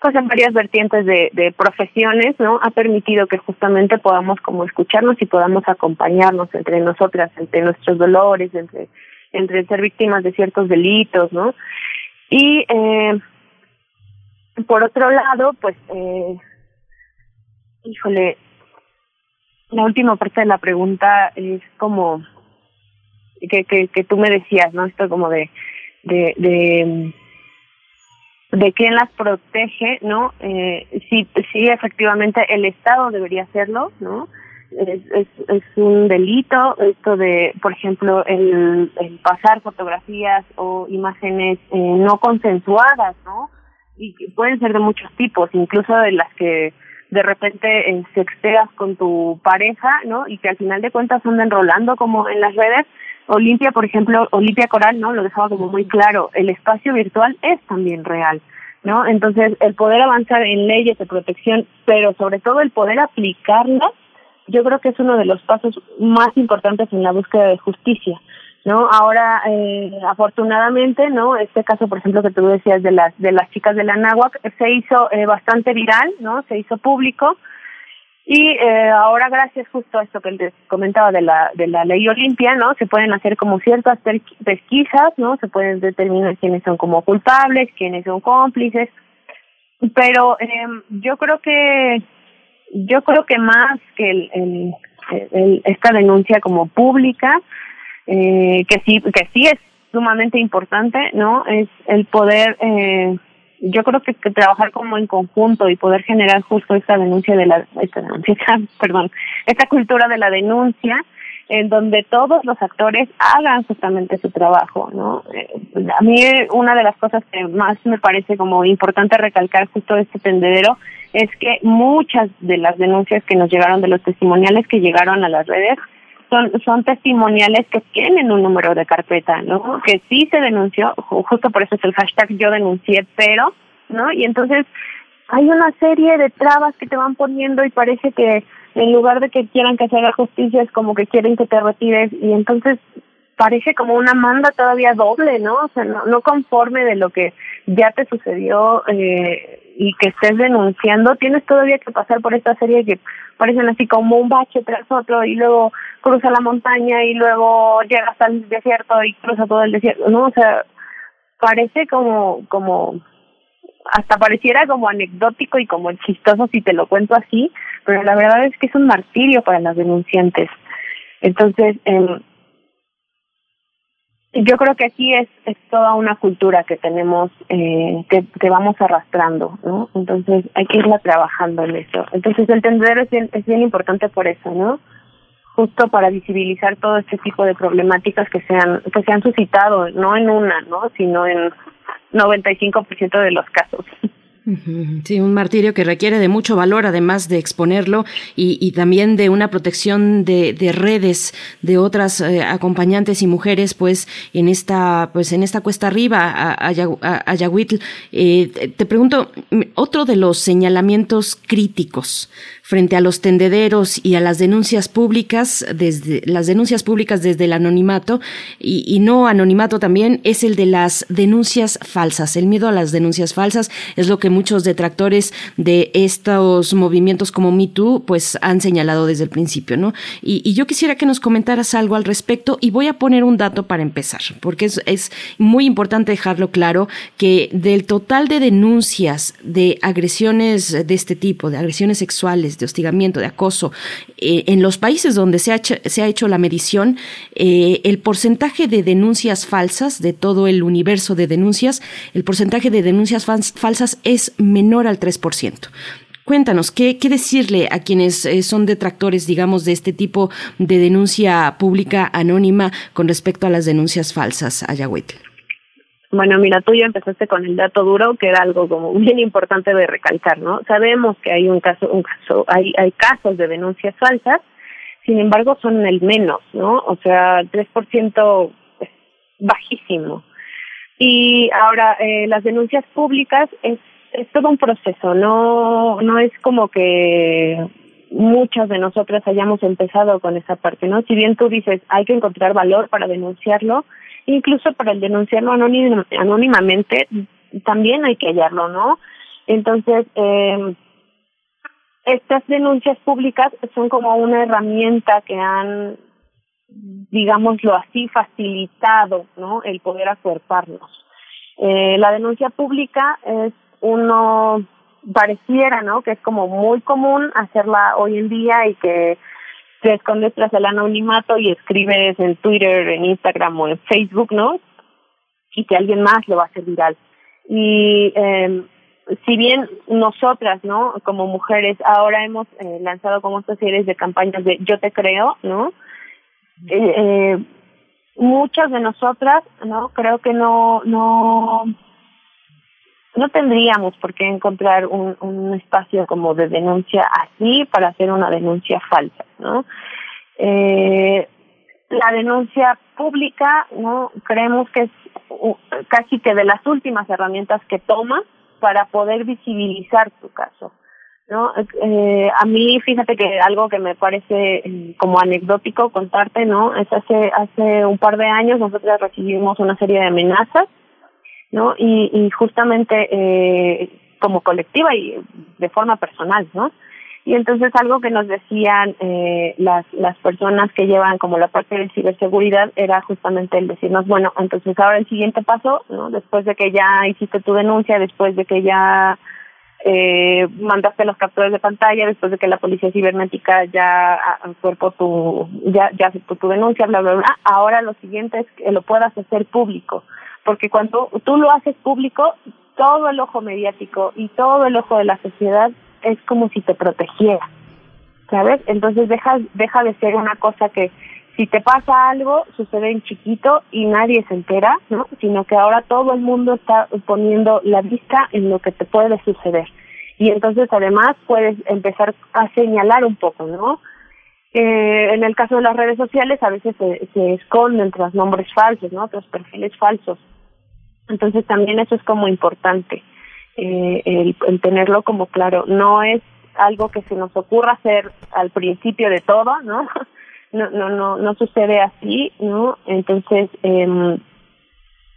pues en varias vertientes de, de profesiones, ¿no? Ha permitido que justamente podamos como escucharnos y podamos acompañarnos entre nosotras, entre nuestros dolores, entre, entre ser víctimas de ciertos delitos, ¿no? Y eh, por otro lado, pues, eh, híjole, la última parte de la pregunta es como que, que, que tú me decías, ¿no? Esto como de, de, de, quién las protege, ¿no? Eh, sí, sí, efectivamente, el Estado debería hacerlo, ¿no? Es, es, es un delito esto de, por ejemplo, el, el pasar fotografías o imágenes eh, no consensuadas, ¿no? Y pueden ser de muchos tipos, incluso de las que de repente eh, sexteas con tu pareja, ¿no? Y que al final de cuentas andan enrolando como en las redes. Olimpia, por ejemplo, Olimpia Coral, ¿no? Lo dejaba como muy claro, el espacio virtual es también real, ¿no? Entonces, el poder avanzar en leyes de protección, pero sobre todo el poder aplicarlas, yo creo que es uno de los pasos más importantes en la búsqueda de justicia. ¿No? Ahora, eh, afortunadamente, ¿no? Este caso, por ejemplo, que tú decías de las de las chicas de la náhuac, se hizo eh, bastante viral, ¿no? Se hizo público y eh, ahora, gracias justo a esto que les comentaba de la de la ley Olimpia, ¿no? Se pueden hacer como ciertas pesquisas, ¿no? Se pueden determinar quiénes son como culpables, quiénes son cómplices, pero eh, yo creo que yo creo que más que el, el esta denuncia como pública eh, que sí que sí es sumamente importante no es el poder eh, yo creo que, trabajar como en conjunto y poder generar justo esta denuncia de la esta denuncia perdón esta cultura de la denuncia en donde todos los actores hagan justamente su trabajo, ¿no? Eh, a mí una de las cosas que más me parece como importante recalcar justo este tendedero es que muchas de las denuncias que nos llegaron de los testimoniales que llegaron a las redes son, son testimoniales que tienen un número de carpeta, ¿no? Que sí se denunció, justo por eso es el hashtag yo denuncié, pero, ¿no? Y entonces hay una serie de trabas que te van poniendo y parece que en lugar de que quieran que se haga justicia es como que quieren que te retires y entonces parece como una manda todavía doble, ¿no? O sea, no, no conforme de lo que ya te sucedió eh, y que estés denunciando, tienes todavía que pasar por esta serie que parecen así como un bache tras otro y luego cruza la montaña y luego llegas al desierto y cruza todo el desierto, ¿no? O sea, parece como como hasta pareciera como anecdótico y como chistoso si te lo cuento así, pero la verdad es que es un martirio para las denunciantes. Entonces, eh, yo creo que aquí es, es toda una cultura que tenemos, eh, que, que vamos arrastrando, ¿no? Entonces hay que irla trabajando en eso. Entonces el tendedero es bien, es bien importante por eso, ¿no? Justo para visibilizar todo este tipo de problemáticas que se han, que se han suscitado, no en una, ¿no? Sino en 95% de los casos. Sí, un martirio que requiere de mucho valor, además de exponerlo y, también de una protección de, de redes de otras eh, acompañantes y mujeres, pues en esta, pues en esta cuesta arriba a, a, Eh, te pregunto, otro de los señalamientos críticos frente a los tendederos y a las denuncias públicas, desde las denuncias públicas desde el anonimato y, no anonimato también es el de las denuncias falsas. El miedo a las denuncias falsas es lo que muchos detractores de estos movimientos como Me Too pues han señalado desde el principio, ¿no? Y, yo quisiera que nos comentaras algo al respecto y voy a poner un dato para empezar, porque es muy importante dejarlo claro que del total de denuncias de agresiones de este tipo, de agresiones sexuales, de hostigamiento, de acoso, eh, en los países donde se ha hecho, se ha hecho la medición, eh, el porcentaje de denuncias falsas, de todo el universo de denuncias, el porcentaje de denuncias falsas es menor al 3%. Cuéntanos, ¿qué, ¿qué, decirle a quienes eh, son detractores, digamos, de este tipo de denuncia pública anónima con respecto a las denuncias falsas, Ayahuetl? Bueno, mira, tú ya empezaste con el dato duro, que era algo como bien importante de recalcar, ¿no? Sabemos que hay un caso, un caso, hay, hay casos de denuncias falsas, sin embargo son el menos, ¿no? O sea, 3% es bajísimo. Y ahora, eh, las denuncias públicas es, es todo un proceso, no, no es como que muchas de nosotras hayamos empezado con esa parte, ¿no? Si bien tú dices, hay que encontrar valor para denunciarlo, incluso para el denunciarlo anónimamente también hay que hallarlo, ¿no? Entonces, eh, estas denuncias públicas son como una herramienta que han, digámoslo así, facilitado, ¿no? El poder acuerparnos. Eh, la denuncia pública es uno, pareciera, ¿no? Que es como muy común hacerla hoy en día y que te escondes tras el anonimato y escribes en Twitter, en Instagram o en Facebook, ¿no? Y que alguien más lo va a hacer viral. Y eh, si bien nosotras, ¿no? Como mujeres, ahora hemos eh, lanzado como estas series de campañas de Yo te creo, ¿no? Eh, eh, muchas de nosotras, ¿no? Creo que no, no, no tendríamos por qué encontrar un, un espacio como de denuncia así para hacer una denuncia falsa, ¿no? Eh, la denuncia pública, ¿no? Creemos que es casi que de las últimas herramientas que toma para poder visibilizar tu caso, ¿no? Eh, a mí, fíjate que algo que me parece eh, como anecdótico contarte, ¿no? Es hace, hace un par de años nosotros recibimos una serie de amenazas ¿no? Y, justamente eh, como colectiva y de forma personal, ¿no? Y entonces algo que nos decían eh, las, las personas que llevan como la parte de ciberseguridad era justamente el decirnos, bueno, entonces ahora el siguiente paso, ¿no? Después de que ya hiciste tu denuncia, después de que ya eh, mandaste los capturas de pantalla, después de que la policía cibernética ya cuerpo tu, ya, ya aceptó tu denuncia, bla, bla, bla, ahora lo siguiente es que lo puedas hacer público porque cuando tú lo haces público, todo el ojo mediático y todo el ojo de la sociedad es como si te protegiera, ¿sabes? Entonces deja, deja de ser una cosa que si te pasa algo, sucede en chiquito y nadie se entera, ¿no? Sino que ahora todo el mundo está poniendo la vista en lo que te puede suceder. Y entonces además puedes empezar a señalar un poco, ¿no? Eh, en el caso de las redes sociales a veces se, se esconden tras nombres falsos, ¿no? Tras perfiles falsos. Entonces también eso es como importante, eh, el, tenerlo como claro. No es algo que se nos ocurra hacer al principio de todo, ¿no? no, no, no, no sucede así, ¿no? Entonces, eh,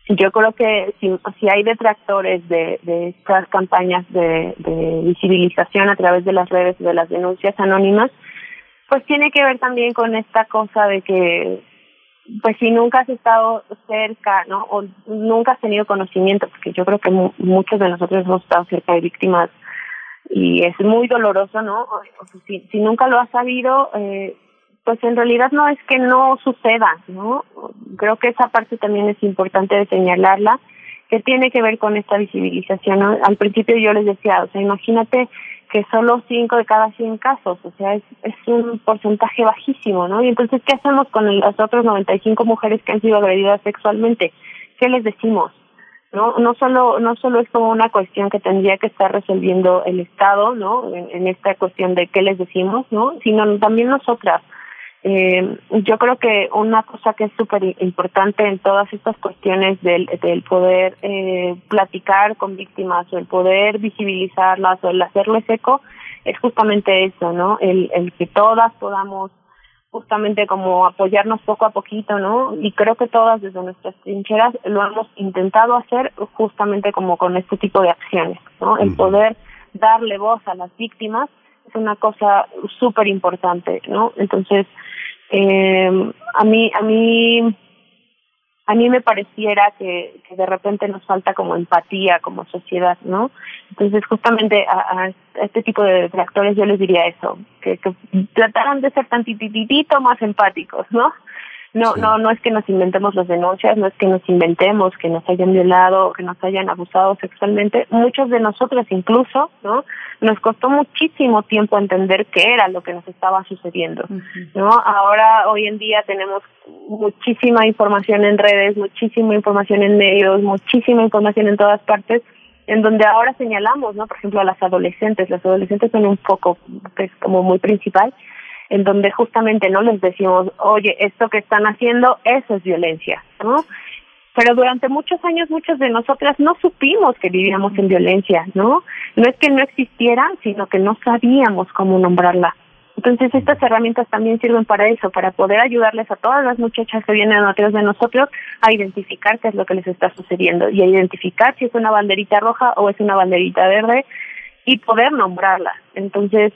yo creo que si, si hay detractores de, de estas campañas de, de visibilización a través de las redes de las denuncias anónimas, pues tiene que ver también con esta cosa de que, pues si nunca has estado cerca, ¿no? O nunca has tenido conocimiento, porque yo creo que muchos de nosotros hemos estado cerca de víctimas y es muy doloroso, ¿no? O, si, si nunca lo has sabido, eh, pues en realidad no es que no suceda, ¿no? Creo que esa parte también es importante de señalarla, que tiene que ver con esta visibilización. ¿no? Al principio yo les decía, o sea, imagínate que solo 5 de cada 100 casos, o sea, es, es un porcentaje bajísimo, ¿no? Y entonces, ¿qué hacemos con las otras 95 mujeres que han sido agredidas sexualmente? ¿Qué les decimos? no no solo no solo es como una cuestión que tendría que estar resolviendo el Estado no en, en esta cuestión de qué les decimos no sino también nosotras eh, yo creo que una cosa que es súper importante en todas estas cuestiones del, del poder eh, platicar con víctimas o el poder visibilizarlas o el hacerles eco es justamente eso, ¿no? El, el que todas podamos justamente como apoyarnos poco a poquito, ¿no? Y creo que todas desde nuestras trincheras lo hemos intentado hacer justamente como con este tipo de acciones, ¿no? El poder darle voz a las víctimas es una cosa súper importante, ¿no? Entonces, eh, a mí, a mí, a mí me pareciera que, que de repente nos falta como empatía como sociedad, ¿no? Entonces, justamente a, a este tipo de detractores yo les diría eso, que, que trataran de ser tantititito más empáticos, ¿no? No, no, no es que nos inventemos las denuncias, no es que nos inventemos que nos hayan violado, que nos hayan abusado sexualmente. Muchos de nosotros incluso, ¿no? Nos costó muchísimo tiempo entender qué era lo que nos estaba sucediendo, ¿no? Ahora, hoy en día tenemos muchísima información en redes, muchísima información en medios, muchísima información en todas partes, en donde ahora señalamos, ¿no? Por ejemplo, a las adolescentes. Las adolescentes son un foco, pues, como muy principal en donde justamente no les decimos, oye, esto que están haciendo, eso es violencia, ¿no? Pero durante muchos años muchas de nosotras no supimos que vivíamos en violencia, ¿no? No es que no existiera, sino que no sabíamos cómo nombrarla. Entonces estas herramientas también sirven para eso, para poder ayudarles a todas las muchachas que vienen atrás de nosotros a identificar qué es lo que les está sucediendo y a identificar si es una banderita roja o es una banderita verde y poder nombrarla. Entonces,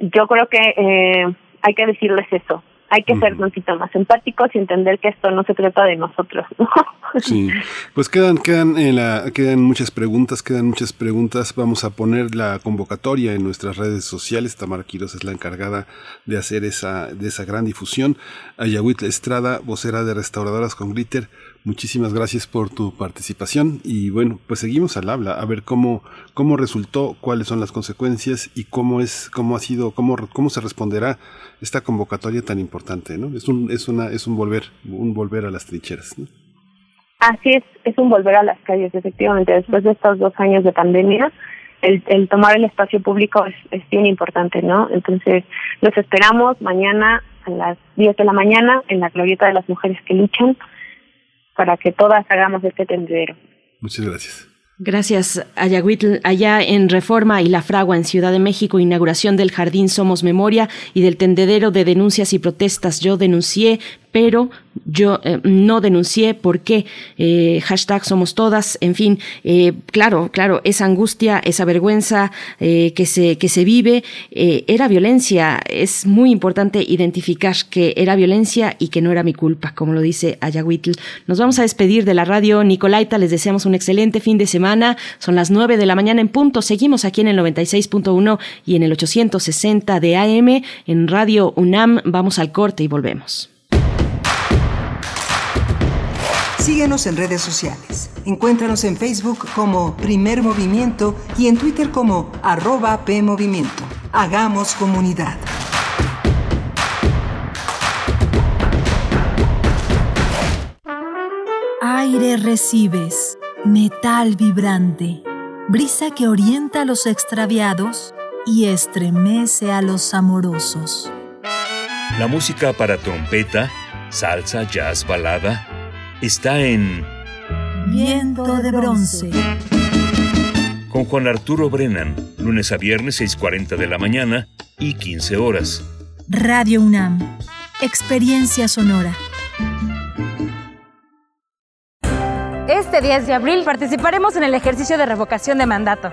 yo creo que eh, hay que decirles eso. Hay que ser un poquito más empáticos y entender que esto no se trata de nosotros. Sí, pues quedan quedan en la quedan muchas preguntas, quedan muchas preguntas. Vamos a poner la convocatoria en nuestras redes sociales. Tamara Quiroz es la encargada de hacer esa de esa gran difusión. Ayahuitl Estrada, vocera de Restauradoras con Glitter. Muchísimas gracias por tu participación y bueno, pues seguimos al habla a ver cómo cómo resultó, cuáles son las consecuencias y cómo es cómo ha sido cómo cómo se responderá esta convocatoria tan importante, ¿no? Es un es una es un volver un volver a las trincheras. ¿no? Así es, es un volver a las calles, efectivamente. Después de estos dos años de pandemia, el, el tomar el espacio público es, bien importante, ¿no? Entonces, los esperamos mañana a las 10 de la mañana en la glorieta de las mujeres que luchan para que todas hagamos este tendedero. Muchas gracias. Gracias, Ayahuitl. Allá en Reforma y La Fragua, en Ciudad de México, inauguración del Jardín Somos Memoria y del tendedero de denuncias y protestas. Yo denuncié, pero yo eh, no denuncié, ¿por qué? Eh, hashtag somos todas, en fin, eh, claro, claro, esa angustia, esa vergüenza eh, que, se, que se vive, eh, era violencia, es muy importante identificar que era violencia y que no era mi culpa, como lo dice Ayahuitl. Nos vamos a despedir de la radio Nicolaita, les deseamos un excelente fin de semana, son las 9 de la mañana en punto, seguimos aquí en el 96.1 y en el 860 de AM, en Radio UNAM, vamos al corte y volvemos. Síguenos en redes sociales. Encuéntranos en Facebook como Primer Movimiento y en Twitter como arroba PMovimiento. Hagamos comunidad. Aire recibes, metal vibrante, brisa que orienta a los extraviados y estremece a los amorosos. La música para trompeta, salsa, jazz, balada está en Viento de bronce. Con Juan Arturo Brennan, lunes a viernes 6.40 de la mañana y 15 horas. Radio UNAM, experiencia sonora. Este 10 de abril participaremos en el ejercicio de revocación de mandato.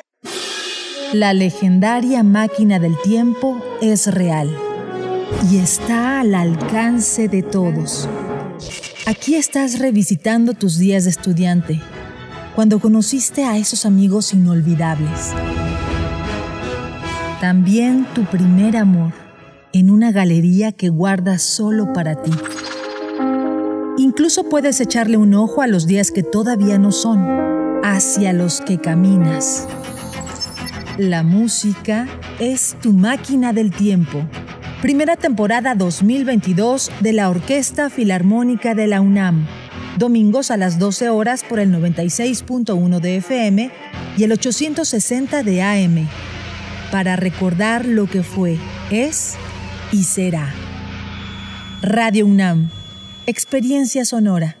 La legendaria máquina del tiempo es real y está al alcance de todos. Aquí estás revisitando tus días de estudiante, cuando conociste a esos amigos inolvidables. También tu primer amor en una galería que guardas solo para ti. Incluso puedes echarle un ojo a los días que todavía no son, hacia los que caminas. La música es tu máquina del tiempo. Primera temporada 2022 de la Orquesta Filarmónica de la UNAM. Domingos a las 12 horas por el 96.1 de FM y el 860 de AM. Para recordar lo que fue, es y será. Radio UNAM. Experiencia sonora.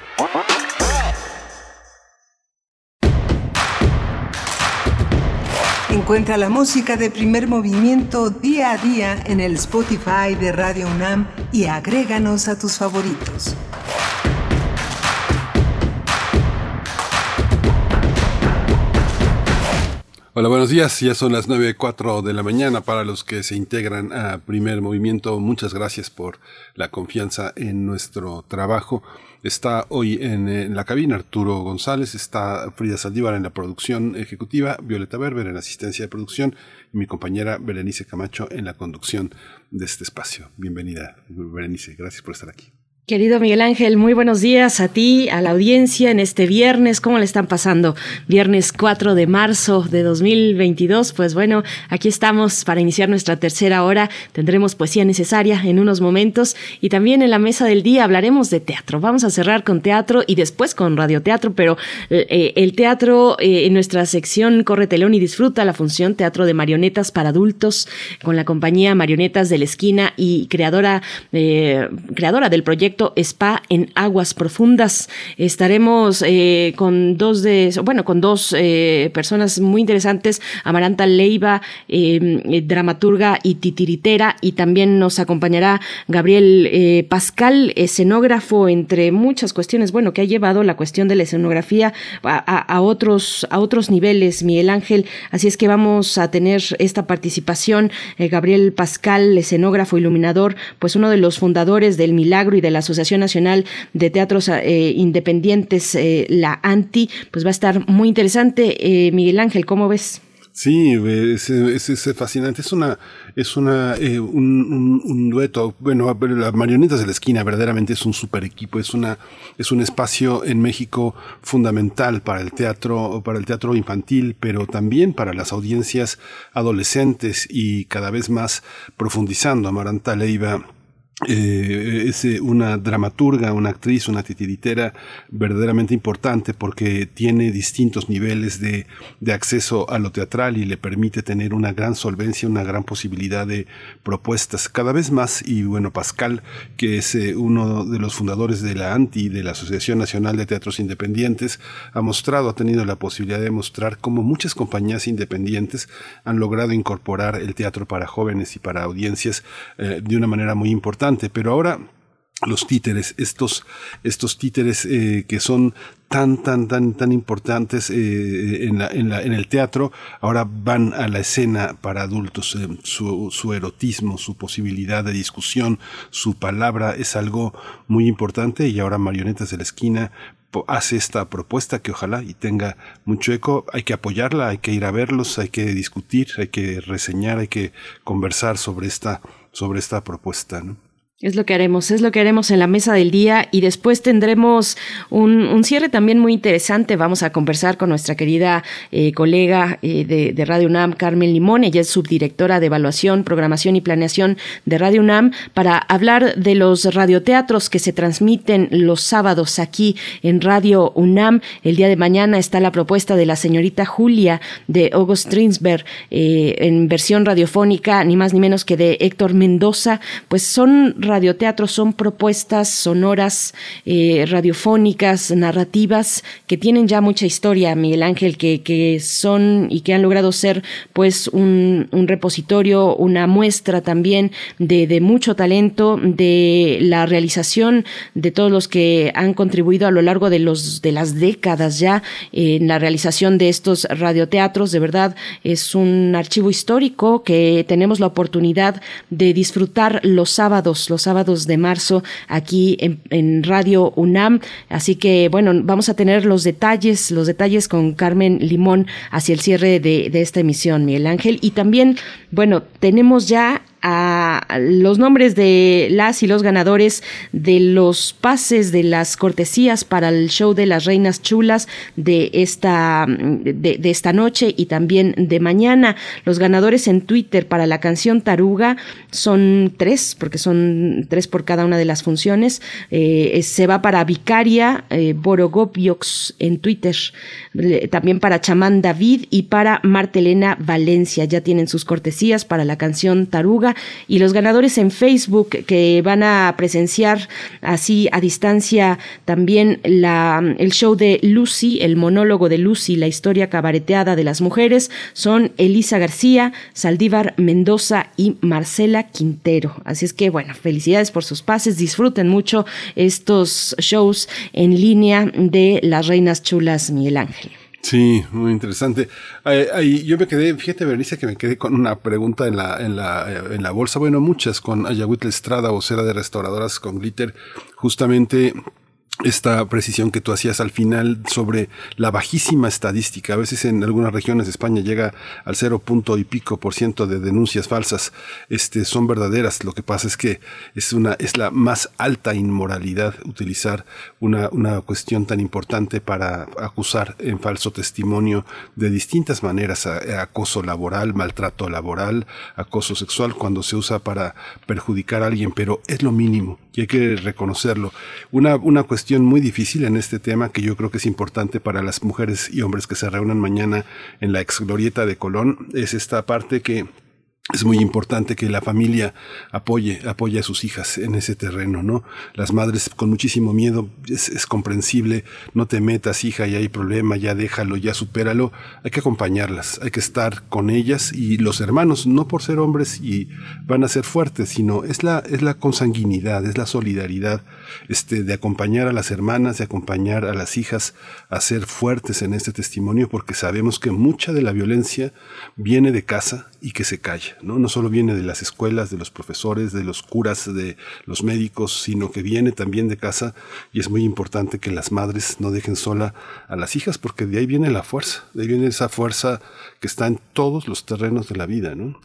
Encuentra la música de primer movimiento día a día en el Spotify de Radio UNAM y agréganos a tus favoritos. Hola, buenos días. Ya son las 9.04 de la mañana para los que se integran a Primer Movimiento. Muchas gracias por la confianza en nuestro trabajo. Está hoy en, en, la cabina Arturo González, está Frida Saldívar en la producción ejecutiva, Violeta Berber en asistencia de producción y mi compañera Berenice Camacho en la conducción de este espacio. Bienvenida, Berenice. Gracias por estar aquí. Querido Miguel Ángel, muy buenos días a ti, a la audiencia en este viernes. ¿Cómo le están pasando? Viernes 4 de marzo de 2022. Pues bueno, aquí estamos para iniciar nuestra tercera hora. Tendremos poesía necesaria en unos momentos y también en la mesa del día hablaremos de teatro. Vamos a cerrar con teatro y después con radioteatro, pero eh, el teatro eh, en nuestra sección Corre Telón y Disfruta la función Teatro de Marionetas para Adultos con la compañía Marionetas de la Esquina y creadora, eh, creadora del proyecto Spa en Aguas Profundas. Estaremos eh, con dos de, bueno, con dos eh, personas muy interesantes, Amaranta Leiva, eh, dramaturga y titiritera, y también nos acompañará Gabriel Pascal, escenógrafo, entre muchas cuestiones, bueno, que ha llevado la cuestión de la escenografía a otros, a otros niveles, Miguel Ángel. Así es que vamos a tener esta participación. Gabriel Pascal, escenógrafo, iluminador, pues uno de los fundadores del Milagro y de la Asociación Nacional de Teatros eh, Independientes, eh, la ANTI, pues va a estar muy interesante. Eh, Miguel Ángel, ¿cómo ves? Sí, es, fascinante. Es una, es una, un, un, dueto. Bueno, las marionetas de la esquina verdaderamente es un super equipo. Es una, es un espacio en México fundamental para el teatro, para el teatro infantil, pero también para las audiencias adolescentes y cada vez más profundizando. Amaranta Leiva eh, es eh, una dramaturga, una actriz, una titiritera verdaderamente importante porque tiene distintos niveles de, de, acceso a lo teatral y le permite tener una gran solvencia, una gran posibilidad de propuestas cada vez más. Y bueno, Pascal, que es eh, uno de los fundadores de la ANTI, de la Asociación Nacional de Teatros Independientes, ha mostrado, ha tenido la posibilidad de mostrar cómo muchas compañías independientes han logrado incorporar el teatro para jóvenes y para audiencias de una manera muy importante pero ahora los títeres, estos, estos títeres eh, que son tan, tan, tan, tan importantes eh, en, la, en, la, en, el teatro, ahora van a la escena para adultos. Eh, su, su, erotismo, su posibilidad de discusión, su palabra es algo muy importante y ahora Marionetas de la Esquina hace esta propuesta que ojalá y tenga mucho eco. Hay que apoyarla, hay que ir a verlos, hay que discutir, hay que reseñar, hay que conversar sobre esta, sobre esta propuesta. ¿no? Es lo que haremos, es lo que haremos en la mesa del día y después tendremos un, cierre también muy interesante. Vamos a conversar con nuestra querida eh, colega eh, de, Radio UNAM, Carmen Limón. Ella es subdirectora de evaluación, programación y planeación de Radio UNAM para hablar de los radioteatros que se transmiten los sábados aquí en Radio UNAM. El día de mañana está la propuesta de la señorita Julia de August Trinsberg eh, en versión radiofónica, ni más ni menos que de Héctor Mendoza. Pues son radioteatro son propuestas sonoras, eh, radiofónicas, narrativas, que tienen ya mucha historia, Miguel Ángel, que, que son y que han logrado ser pues un, un repositorio, una muestra también de, de, mucho talento, de la realización de todos los que han contribuido a lo largo de, los, de las décadas ya en la realización de estos radioteatros. De verdad, es un archivo histórico que tenemos la oportunidad de disfrutar los sábados, los sábados de marzo aquí en, Radio UNAM. Así que, bueno, vamos a tener los detalles, los detalles con Carmen Limón hacia el cierre de, de esta emisión, Miguel Ángel. Y también, bueno, tenemos ya a los nombres de las y los ganadores de los pases de las cortesías para el show de las reinas chulas de esta de, esta noche y también de mañana. Los ganadores en Twitter para la canción Taruga son tres porque son tres por cada una de las funciones. Eh, se va para Vicaria eh, Borogopiox en Twitter también para Chamán David y para Martelena Valencia. Ya tienen sus cortesías para la canción Taruga y los ganadores en Facebook que van a presenciar así a distancia también la, el show de Lucy, el monólogo de Lucy, la historia cabareteada de las mujeres, son Elisa García, Saldívar Mendoza y Marcela Quintero. Así es que bueno, felicidades por sus pases, disfruten mucho estos shows en línea de las Reinas Chulas Miguel Ángel. Sí, muy interesante. yo me quedé, fíjate Bernice que me quedé con una pregunta en la, en la, eh, en la bolsa, bueno, muchas, con Ayahuitl Estrada, vocera de restauradoras con glitter, justamente esta precisión que tú hacías al final sobre la bajísima estadística. A veces en algunas regiones de España llega al cero punto y pico por ciento de denuncias falsas. Este, son verdaderas. Lo que pasa es que es una, es la más alta inmoralidad utilizar una, una cuestión tan importante para acusar en falso testimonio de distintas maneras acoso laboral, maltrato laboral, acoso sexual cuando se usa para perjudicar a alguien, pero es lo mínimo y hay que reconocerlo. Una, una cuestión muy difícil en este tema que yo creo que es importante para las mujeres y hombres que se reúnan mañana en la ex glorieta de Colón es esta parte que es muy importante que la familia apoye, apoye a sus hijas en ese terreno, ¿no? Las madres con muchísimo miedo, es, comprensible, no te metas, hija, ya hay problema, ya déjalo, ya supéralo. Hay que acompañarlas, hay que estar con ellas y los hermanos, no por ser hombres y van a ser fuertes, sino es la, es la consanguinidad, es la solidaridad, este, de acompañar a las hermanas, de acompañar a las hijas a ser fuertes en este testimonio, porque sabemos que mucha de la violencia viene de casa y que se calla ¿no? No solo viene de las escuelas, de los profesores, de los curas, de los médicos, sino que viene también de casa y es muy importante que las madres no dejen sola a las hijas porque de ahí viene la fuerza, de ahí viene esa fuerza que está en todos los terrenos de la vida, ¿no?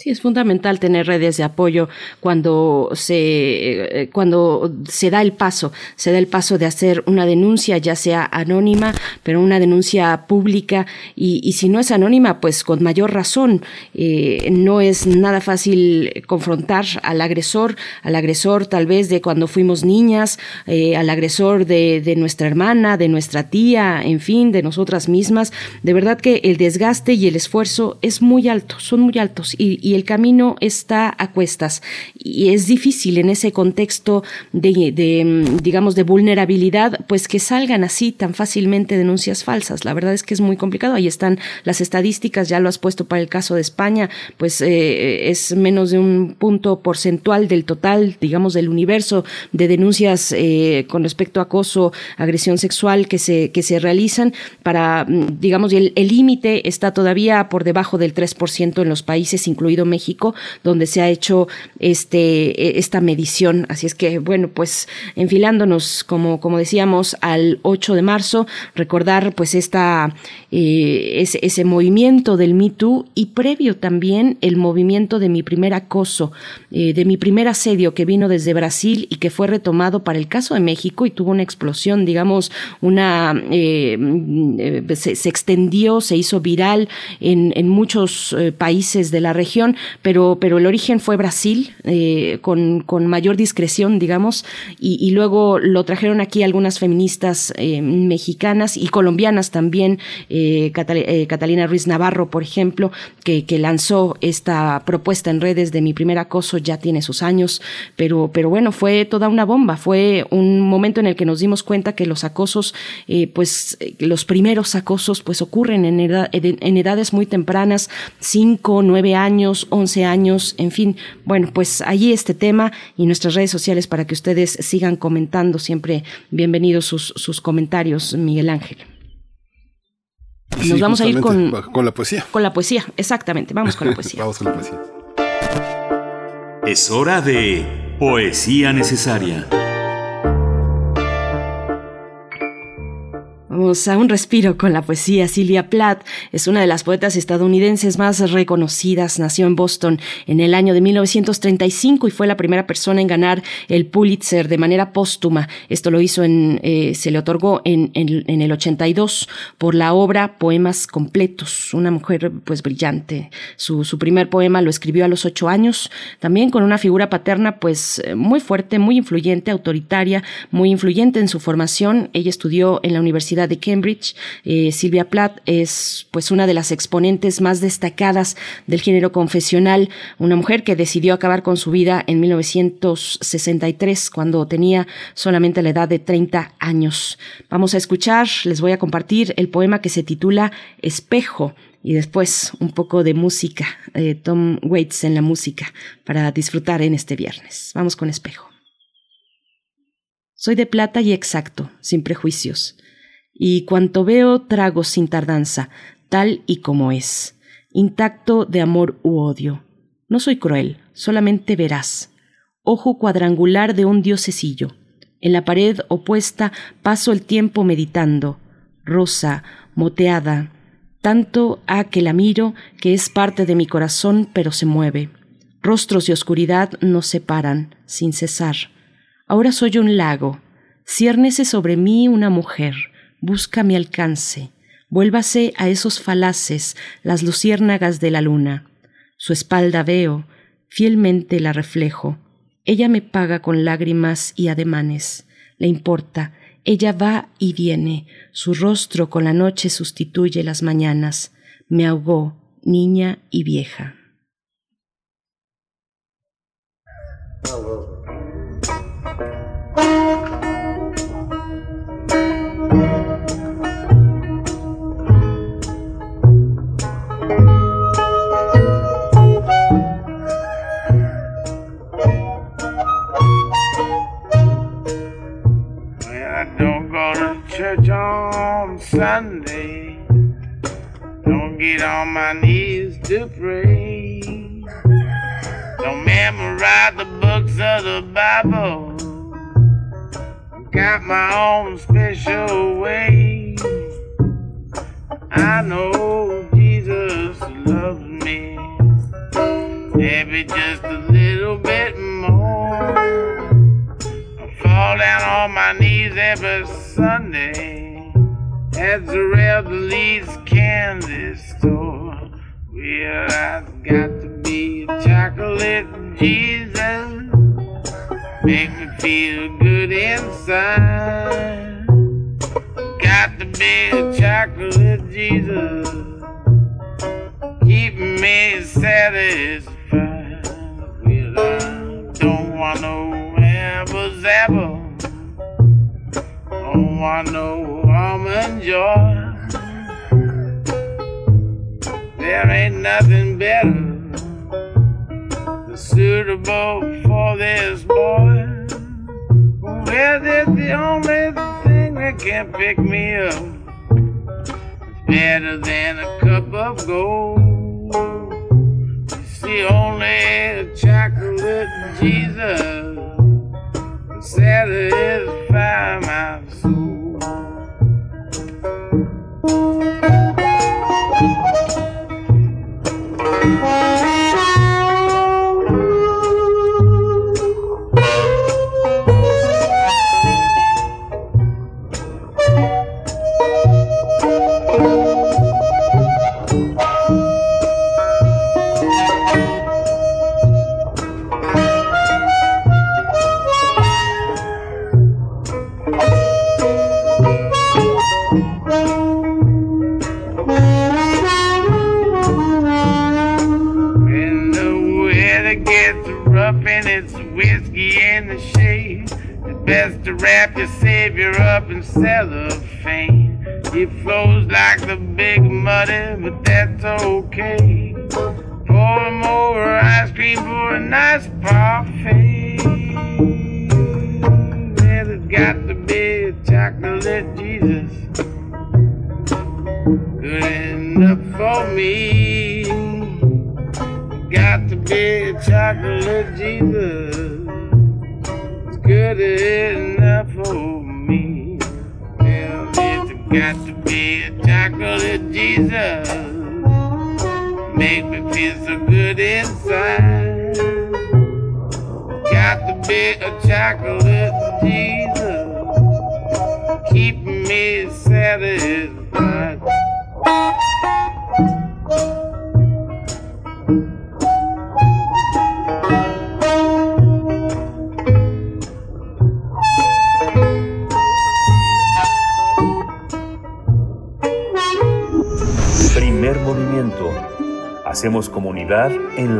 Sí, es fundamental tener redes de apoyo cuando se, eh, cuando se da el paso, se da el paso de hacer una denuncia, ya sea anónima, pero una denuncia pública, y, y si no es anónima, pues con mayor razón. Eh, no es nada fácil confrontar al agresor, al agresor tal vez de cuando fuimos niñas, eh, al agresor de, de nuestra hermana, de nuestra tía, en fin, de nosotras mismas. De verdad que el desgaste y el esfuerzo es muy alto, son muy altos, y, y el camino está a cuestas. Y es difícil en ese contexto de, de, digamos de vulnerabilidad pues que salgan así tan fácilmente denuncias falsas. La verdad es que es muy complicado. Ahí están las estadísticas ya lo has puesto para el caso de España pues eh, es menos de un punto porcentual del total digamos del universo de denuncias eh, con respecto a acoso agresión sexual que se que se realizan. Para digamos el límite está todavía por debajo del 3% en los países incluidos México, donde se ha hecho este, e, esta medición. Así es que, bueno, pues enfilándonos, como, como decíamos, al 8 de marzo, recordar pues esta, eh, ese, movimiento del Me Too y previo también el movimiento de mi primer acoso, eh, de mi primer asedio que vino desde Brasil y que fue retomado para el caso de México y tuvo una explosión, digamos, una eh, se, se, extendió, se hizo viral en, en muchos países de la región, pero, pero el origen fue Brasil, eh, con, con, mayor discreción, digamos, y, luego lo trajeron aquí algunas feministas eh, mexicanas y colombianas también, eh, Catal Catalina Ruiz Navarro, por ejemplo, que, que, lanzó esta propuesta en redes de mi primer acoso, ya tiene sus años, pero, pero bueno, fue toda una bomba, fue un momento en el que nos dimos cuenta que los acosos, pues los primeros acosos, pues ocurren en, edad, en edades muy tempranas, cinco, nueve años, 11 años, en fin. Bueno, pues allí este tema y nuestras redes sociales para que ustedes sigan comentando. Siempre bienvenidos sus, sus comentarios, Miguel Ángel. Nos sí, vamos a ir con, con la poesía. Con la poesía, exactamente. Vamos con la poesía. vamos con la poesía. Es hora de poesía necesaria. Vamos a un respiro con la poesía. Silvia Plath es una de las poetas estadounidenses más reconocidas. Nació en Boston en el año de 1935 y fue la primera persona en ganar el Pulitzer de manera póstuma. Esto lo hizo en, eh, se le otorgó en, en, en, el 82 por la obra Poemas Completos. Una mujer pues brillante. Su, su primer poema lo escribió a los ocho años, también con una figura paterna pues muy fuerte, muy influyente, autoritaria, muy influyente en su formación. Ella estudió en la Universidad de Cambridge. Eh, Silvia Plath es pues una de las exponentes más destacadas del género confesional, una mujer que decidió acabar con su vida en 1963 cuando tenía solamente la edad de 30 años. Vamos a escuchar, les voy a compartir el poema que se titula Espejo y después un poco de música, eh, Tom Waits en la música para disfrutar en este viernes. Vamos con Espejo. Soy de plata y exacto, sin prejuicios y cuanto veo trago sin tardanza, tal y como es, intacto de amor u odio. No soy cruel, solamente verás. Ojo cuadrangular de un diosecillo. En la pared opuesta paso el tiempo meditando, rosa, moteada, tanto a que la miro que es parte de mi corazón pero se mueve. Rostros y oscuridad nos separan, sin cesar. Ahora soy un lago, ciérnese sobre mí una mujer, busca mi alcance, vuélvase a esos falaces las luciérnagas de la luna. Su espalda veo, fielmente la reflejo. Ella me paga con lágrimas y ademanes. Le importa, ella va y viene, su rostro con la noche sustituye las mañanas. Me ahogó, niña y vieja. Sunday. Don't get on my knees to pray. Don't memorize the books of the Bible. Got my own special way. I know Jesus loves me. Maybe just a little bit more. I fall down on my knees every Sunday at the Red Leeds candy store. Well, I've got to be a chocolate Jesus. Make me feel good inside. Got to be a chocolate Jesus. Keep me satisfied. Well, I don't want no apple zapple. Don't want no almond joy. There ain't nothing better suitable for this boy. Well, that's the only thing that can pick me up. It's better than a cup of gold. It's the only chocolate Jesus satisfy my soul.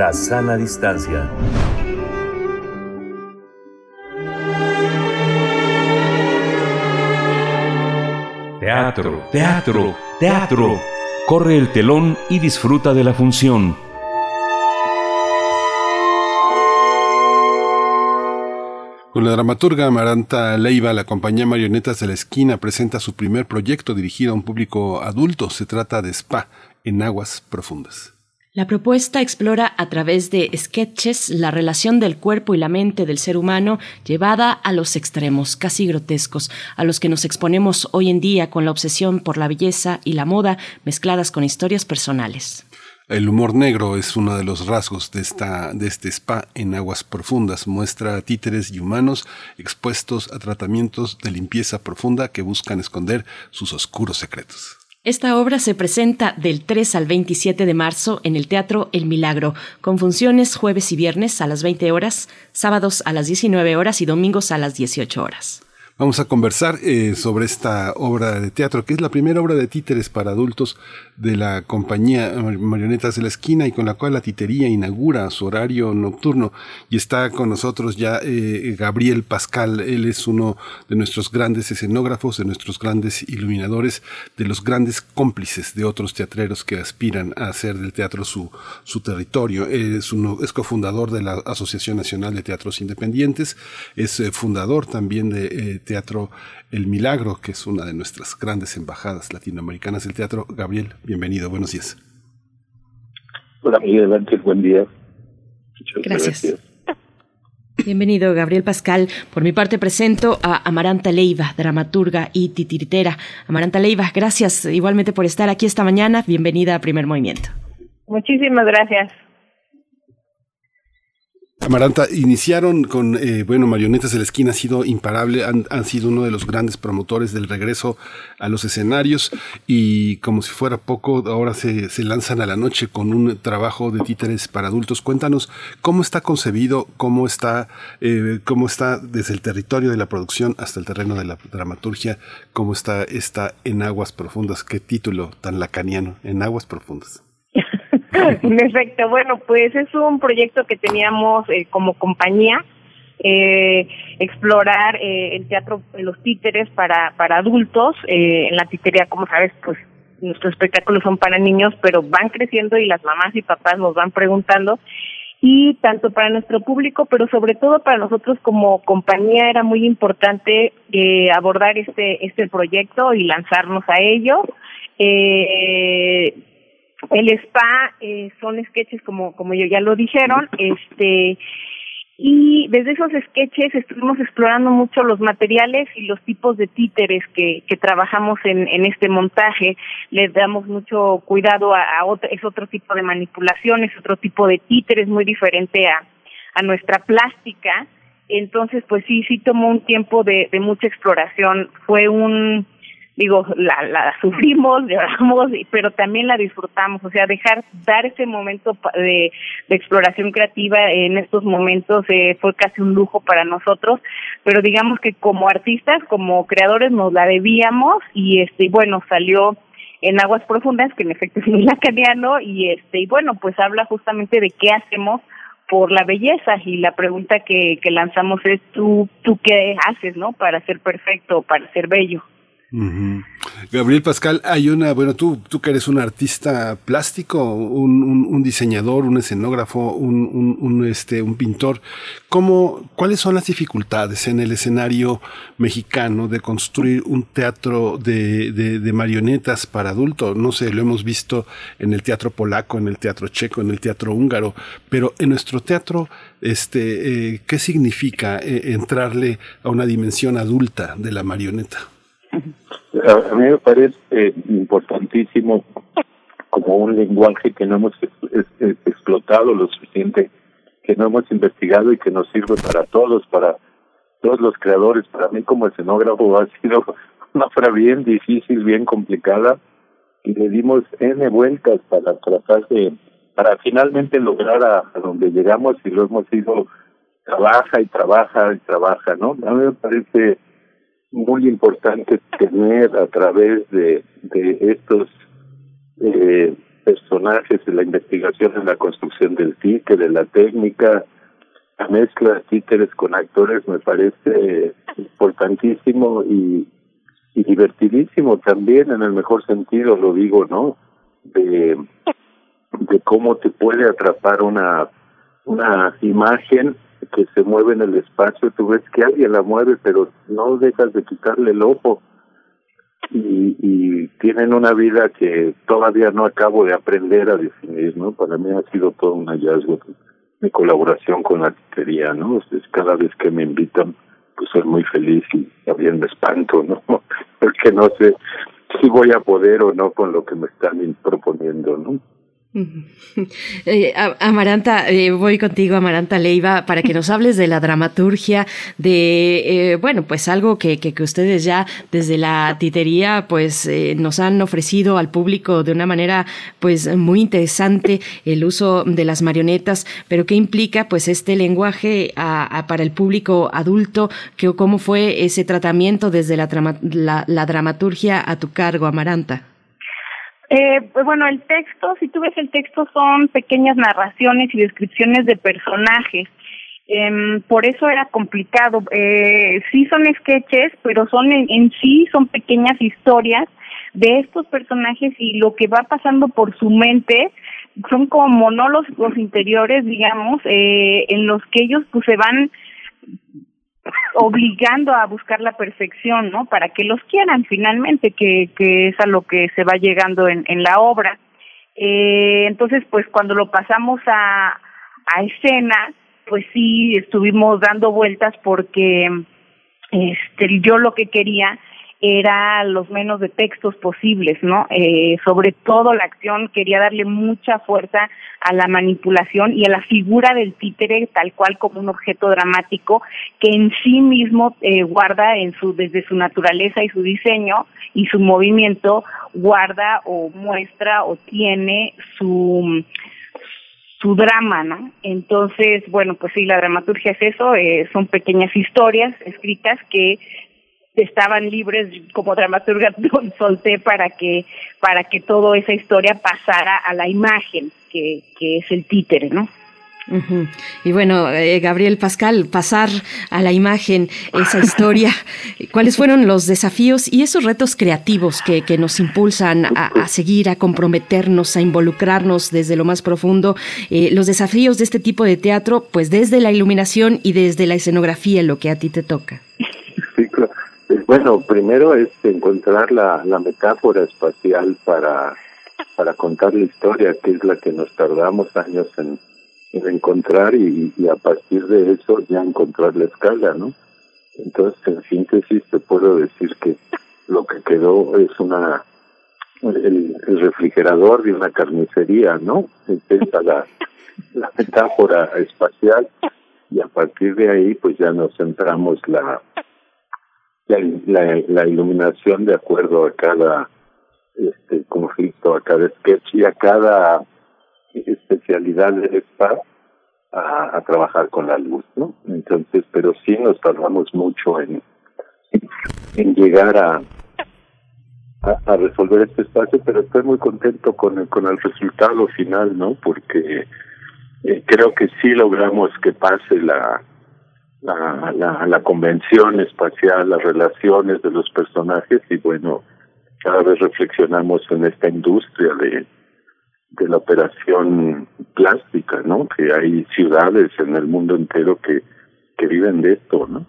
La sana distancia. Teatro, teatro, teatro. Corre el telón y disfruta de la función. Con la dramaturga Amaranta Leiva, la compañía Marionetas de la Esquina presenta su primer proyecto dirigido a un público adulto. Se trata de Spa en aguas profundas. La propuesta explora a través de sketches la relación del cuerpo y la mente del ser humano llevada a los extremos, casi grotescos, a los que nos exponemos hoy en día con la obsesión por la belleza y la moda mezcladas con historias personales. El humor negro es uno de los rasgos de, esta, de este spa en aguas profundas. Muestra títeres y humanos expuestos a tratamientos de limpieza profunda que buscan esconder sus oscuros secretos. Esta obra se presenta del 3 al 27 de marzo en el Teatro El Milagro, con funciones jueves y viernes a las 20 horas, sábados a las 19 horas y domingos a las 18 horas. Vamos a conversar eh, sobre esta obra de teatro, que es la primera obra de títeres para adultos de la compañía Marionetas de la Esquina y con la cual la titería inaugura su horario nocturno. Y está con nosotros ya eh, Gabriel Pascal. Él es uno de nuestros grandes escenógrafos, de nuestros grandes iluminadores, de los grandes cómplices de otros teatreros que aspiran a hacer del teatro su, su territorio. Es, uno, es cofundador de la Asociación Nacional de Teatros Independientes, es eh, fundador también de eh, Teatro El Milagro, que es una de nuestras grandes embajadas latinoamericanas del teatro. Gabriel, bienvenido, buenos días. Hola Miguel buen día. Muchas gracias. gracias. Bienvenido, Gabriel Pascal. Por mi parte presento a Amaranta Leiva, dramaturga y titiritera. Amaranta Leiva, gracias igualmente por estar aquí esta mañana. Bienvenida a Primer Movimiento. Muchísimas gracias. Amaranta, iniciaron con, eh, bueno, Marionetas de la Esquina ha sido imparable, han, sido uno de los grandes promotores del regreso a los escenarios y como si fuera poco, ahora se, se lanzan a la noche con un trabajo de títeres para adultos. Cuéntanos cómo está concebido, cómo está, eh, cómo está desde el territorio de la producción hasta el terreno de la dramaturgia, cómo está, está en aguas profundas. Qué título tan lacaniano, en aguas profundas. en bueno, pues es un proyecto que teníamos eh, como compañía, eh, explorar eh, el teatro, los títeres para, para adultos. Eh, en la titería, como sabes, pues nuestros espectáculos son para niños, pero van creciendo y las mamás y papás nos van preguntando. Y tanto para nuestro público, pero sobre todo para nosotros como compañía era muy importante eh, abordar este este proyecto y lanzarnos a ello. Eh, el spa eh, son sketches como como yo ya lo dijeron este y desde esos sketches estuvimos explorando mucho los materiales y los tipos de títeres que, que trabajamos en, en este montaje. Les damos mucho cuidado a, a otro, es otro tipo de manipulación, es otro tipo de títeres muy diferente a, a nuestra plástica. Entonces, pues sí, sí tomó un tiempo de, de mucha exploración. Fue un, digo, la, la sufrimos, lloramos, pero también la disfrutamos, o sea, dejar, dar ese momento de, exploración creativa en estos momentos eh, fue casi un lujo para nosotros, pero digamos que como artistas, como creadores nos la debíamos y este, bueno, salió en Aguas Profundas, que en efecto es muy lacaniano, y este, y bueno, pues habla justamente de qué hacemos por la belleza y la pregunta que, que lanzamos es tú, tú qué haces, ¿no? Para ser perfecto, para ser bello. Gabriel Pascal, hay una, bueno, tú, tú que eres un artista plástico, un, un, un diseñador, un escenógrafo, un, un, este, un pintor, ¿cómo, ¿cuáles son las dificultades en el escenario mexicano de construir un teatro de, de, de marionetas para adultos? No sé, lo hemos visto en el teatro polaco, en el teatro checo, en el teatro húngaro, pero en nuestro teatro, este, eh, ¿qué significa eh, entrarle a una dimensión adulta de la marioneta? A, mí me parece eh, importantísimo como un lenguaje que no hemos explotado lo suficiente, que no hemos investigado y que nos sirve para todos, para todos los creadores. Para mí como escenógrafo ha sido una obra bien difícil, bien complicada y le dimos N vueltas para tratar de, para finalmente lograr a, a donde llegamos y lo hemos ido, trabaja y trabaja y trabaja, ¿no? A mí me parece muy importante tener a través de, de estos eh, personajes de la investigación en la construcción del títere, de la técnica, la mezcla de títeres con actores me parece importantísimo y, y divertidísimo también en el mejor sentido lo digo, ¿no? De, de cómo te puede atrapar una una imagen que se mueve en el espacio, tú ves que alguien la mueve, pero no dejas de quitarle el ojo. Y, y tienen una vida que todavía no acabo de aprender a definir, ¿no? Para mí ha sido todo un hallazgo mi colaboración con la titería, ¿no? Cada vez que me invitan, pues soy muy feliz y también me espanto, ¿no? Porque no sé si voy a poder o no con lo que me están proponiendo, ¿no? Eh, Amaranta, eh, voy contigo, Amaranta Leiva, para que nos hables de la dramaturgia, de, eh, bueno, pues algo que, que, ustedes ya desde la titería, pues nos han ofrecido al público de una manera, pues muy interesante el uso de las marionetas, pero qué implica, pues, este lenguaje para el público adulto, que, cómo fue ese tratamiento desde la dramaturgia a tu cargo, Amaranta. Eh, pues bueno, el texto, si tú ves el texto, son pequeñas narraciones y descripciones de personajes. Eh, por eso era complicado. Eh, sí son sketches, pero son en, en, sí son pequeñas historias de estos personajes y lo que va pasando por su mente son como monólogos interiores, digamos, eh, en los que ellos pues se van obligando a buscar la perfección, ¿no? Para que los quieran finalmente, que, que es a lo que se va llegando en, en la obra. Eh, entonces, pues cuando lo pasamos a, a escena, pues sí estuvimos dando vueltas porque este yo lo que quería era los menos de textos posibles, ¿no? Eh, sobre todo la acción quería darle mucha fuerza a la manipulación y a la figura del títere tal cual como un objeto dramático que en sí mismo eh, guarda en su desde su naturaleza y su diseño y su movimiento guarda o muestra o tiene su su drama, ¿no? Entonces, bueno, pues sí, la dramaturgia es eso, eh, son pequeñas historias escritas que estaban libres como dramaturga solté para que para que toda esa historia pasara a la imagen que, que es el títere, ¿no? Y bueno, eh, Gabriel Pascal, pasar a la imagen esa historia, ¿cuáles fueron los desafíos y esos retos creativos que, que nos impulsan a, seguir, a comprometernos, a involucrarnos desde lo más profundo? Eh, los desafíos de este tipo de teatro, pues desde la iluminación y desde la escenografía, lo que a ti te toca. Sí, claro. Bueno, primero es encontrar la, la metáfora espacial para, para contar la historia, que es la que nos tardamos años en, encontrar y, a partir de eso ya encontrar la escala, ¿no? Entonces, en síntesis, te puedo decir que lo que quedó es una el, refrigerador de una carnicería, ¿no? Empieza la, la metáfora espacial y a partir de ahí, pues ya nos centramos la la, la, iluminación de acuerdo a cada este conflicto, a cada sketch y a cada especialidad del spa a, a trabajar con la luz, ¿no? Entonces, pero sí nos tardamos mucho en, en llegar a, a, resolver este espacio, pero estoy muy contento con el, con el resultado final, ¿no? Porque eh, creo que sí logramos que pase la la, la, la convención espacial, las relaciones de los personajes y bueno, cada vez reflexionamos en esta industria de, de la operación plástica, ¿no? Que hay ciudades en el mundo entero que, que viven de esto, ¿no?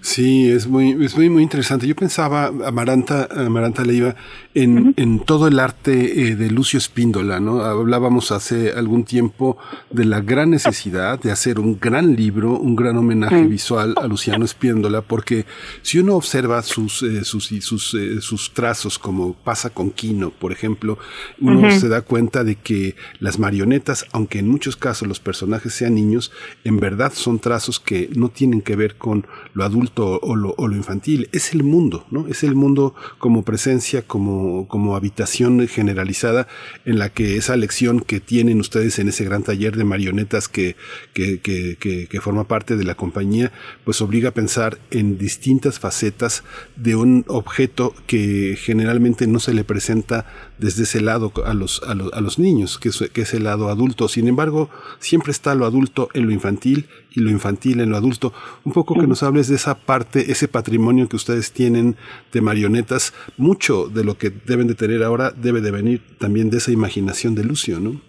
Sí, es muy, es muy, muy interesante. Yo pensaba, Amaranta, Amaranta Leiva, en, en todo el arte eh, de Lucio Espíndola, ¿no? Hablábamos hace algún tiempo de la gran necesidad de hacer un gran libro, un gran homenaje visual a Luciano Espíndola, porque si uno observa sus, eh, sus, sus, eh, sus trazos, como pasa con Quino, por ejemplo, uno se da cuenta de que las marionetas, aunque en muchos casos los personajes sean niños, en verdad son trazos que no tienen que ver con lo adulto o lo, infantil, es el mundo, ¿no? Es el mundo como presencia, como, como habitación generalizada en la que esa lección que tienen ustedes en ese gran taller de marionetas que, que, que, que forma parte de la compañía, pues obliga a pensar en distintas facetas de un objeto que generalmente no se le presenta desde ese lado a los, a los, a los niños, que es, que es el lado adulto. Sin embargo, siempre está lo adulto en lo infantil y lo infantil en lo adulto. Un poco que nos hables de esa parte, ese patrimonio que ustedes tienen de marionetas. Mucho de lo que deben de tener ahora debe de venir también de esa imaginación de Lucio, ¿no?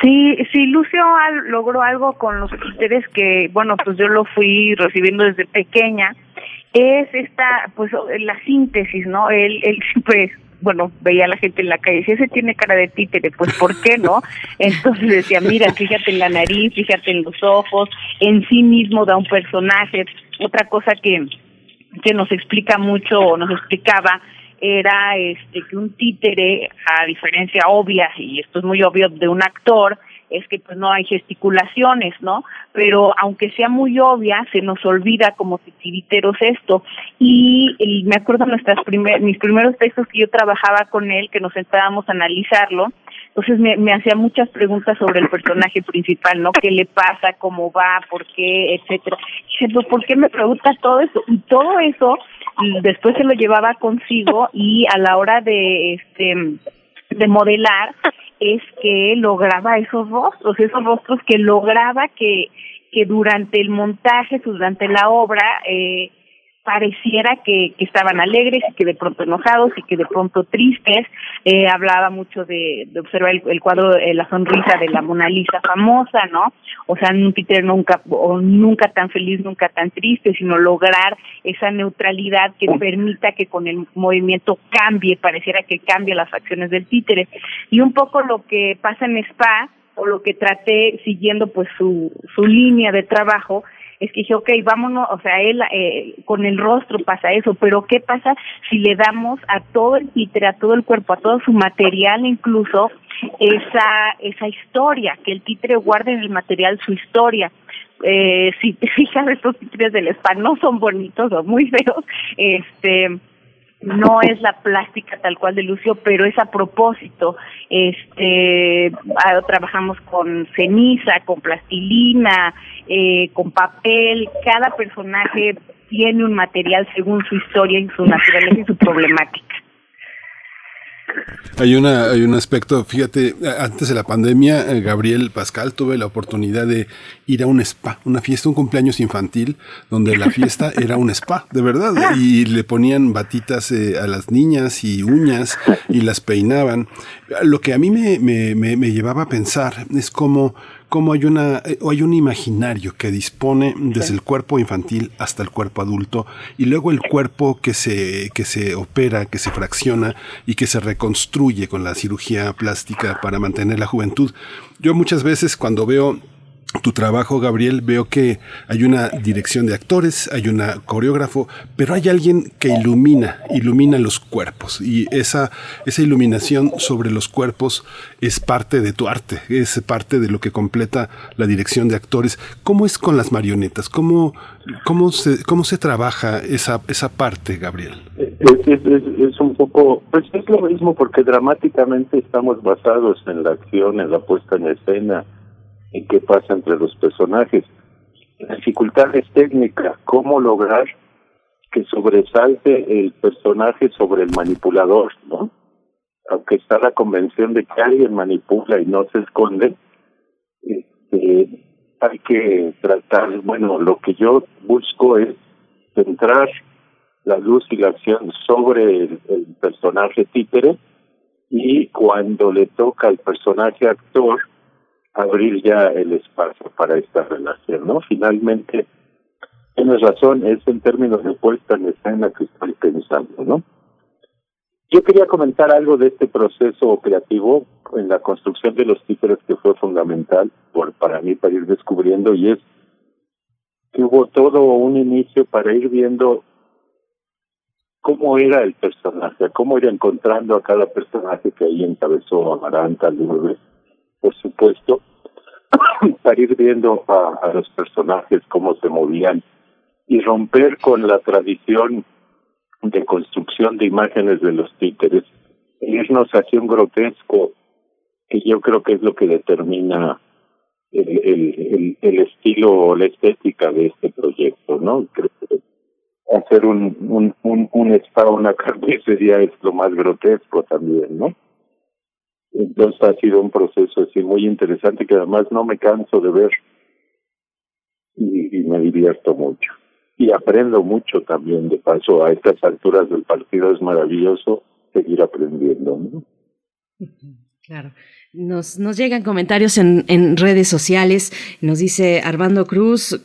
Sí, sí, Lucio logró algo con los títeres que, bueno, pues yo lo fui recibiendo desde pequeña. Es esta, pues, la síntesis, ¿no? Él, él siempre bueno, veía a la gente en la calle, si ese tiene cara de títere, pues ¿por qué no? Entonces decía, mira, fíjate en la nariz, fíjate en los ojos, en sí mismo da un personaje. Otra cosa que, que nos explica mucho, o nos explicaba, era este que un títere, a diferencia obvia, y esto es muy obvio de un actor, es que pues no hay gesticulaciones, ¿no? Pero aunque sea muy obvia, se nos olvida como titiriteros esto. Y, me acuerdo nuestras primer, mis primeros textos que yo trabajaba con él, que nos sentábamos a analizarlo, entonces me, me hacía muchas preguntas sobre el personaje principal, ¿no? ¿Qué le pasa? ¿Cómo va? ¿Por qué? Etcétera. Y dije, ¿por qué me preguntas todo eso? Y todo eso después se lo llevaba consigo y a la hora de este de modelar es que lograba esos rostros, esos rostros que lograba que, que durante el montaje, durante la obra, eh, pareciera que, que estaban alegres y que de pronto enojados y que de pronto tristes. Eh, hablaba mucho de, de observar el, cuadro, eh, la sonrisa de la Mona Lisa famosa, ¿no? O sea, un Peter nunca, o nunca tan feliz, nunca tan triste, sino lograr esa neutralidad que permita que con el movimiento cambie, pareciera que cambie las facciones del títere. Y un poco lo que pasa en Spa, o lo que traté, siguiendo pues su, su línea de trabajo, es que dije, ok, vámonos, o sea, él eh, con el rostro pasa eso, pero ¿qué pasa si le damos a todo el títere, a todo el cuerpo, a todo su material incluso, esa, esa historia, que el títere guarde en el material su historia? Eh, si te fijas, estos títeres del spa no son bonitos, o muy feos, este no es la plástica tal cual de Lucio, pero es a propósito. Este, ah, trabajamos con ceniza, con plastilina, eh, con papel. Cada personaje tiene un material según su historia y su naturaleza y su problemática. Hay una hay un aspecto, fíjate, antes de la pandemia, eh, Gabriel Pascal tuve la oportunidad de ir a un spa, una fiesta, un cumpleaños infantil, donde la fiesta era un spa, de verdad, y le ponían batitas eh, a las niñas y uñas y las peinaban. Lo que a mí me, me, me, me llevaba a pensar es cómo cómo hay una eh, hay un imaginario que dispone desde el cuerpo infantil hasta el cuerpo adulto y luego el cuerpo que se que se opera, que se fracciona y que se reconstruye con la cirugía plástica para mantener la juventud. Yo muchas veces cuando veo tu trabajo, Gabriel, veo que hay una dirección de actores, hay un coreógrafo, pero hay alguien que ilumina, ilumina los cuerpos. Y esa, esa iluminación sobre los cuerpos es parte de tu arte, es parte de lo que completa la dirección de actores. ¿Cómo es con las marionetas? ¿Cómo, cómo, se, cómo se trabaja esa, esa parte, Gabriel? Es, es un poco, pues es lo mismo porque dramáticamente estamos basados en la acción, en la puesta en escena en qué pasa entre los personajes. La dificultad es técnica, cómo lograr que sobresalte el personaje sobre el manipulador, ¿no? Aunque está la convención de que alguien manipula y no se esconde, este, hay que tratar, bueno, lo que yo busco es centrar la luz y la acción sobre el, el personaje títere y cuando le toca al personaje actor, abrir ya el espacio para esta relación, ¿no? Finalmente, tienes razón, es en términos de puesta en escena que estoy pensando, ¿no? Yo quería comentar algo de este proceso creativo en la construcción de los títulos que fue fundamental por, para mí para ir descubriendo y es que hubo todo un inicio para ir viendo cómo era el personaje, cómo ir encontrando a cada personaje que ahí encabezó Amaranta, Lourdes, por supuesto, para ir viendo a, los personajes cómo se movían y romper con la tradición de construcción de imágenes de los títeres e irnos hacia un grotesco que yo creo que es lo que determina el, estilo o la estética de este proyecto, ¿no? Creo que hacer un, un, un, un spa, una carnicería es lo más grotesco también, ¿no? Entonces ha sido un proceso así muy interesante que además no me canso de ver y, me divierto mucho. Y aprendo mucho también, de paso, a estas alturas del partido es maravilloso seguir aprendiendo. ¿no? Claro. Nos, nos llegan comentarios en, en redes sociales. Nos dice Armando Cruz,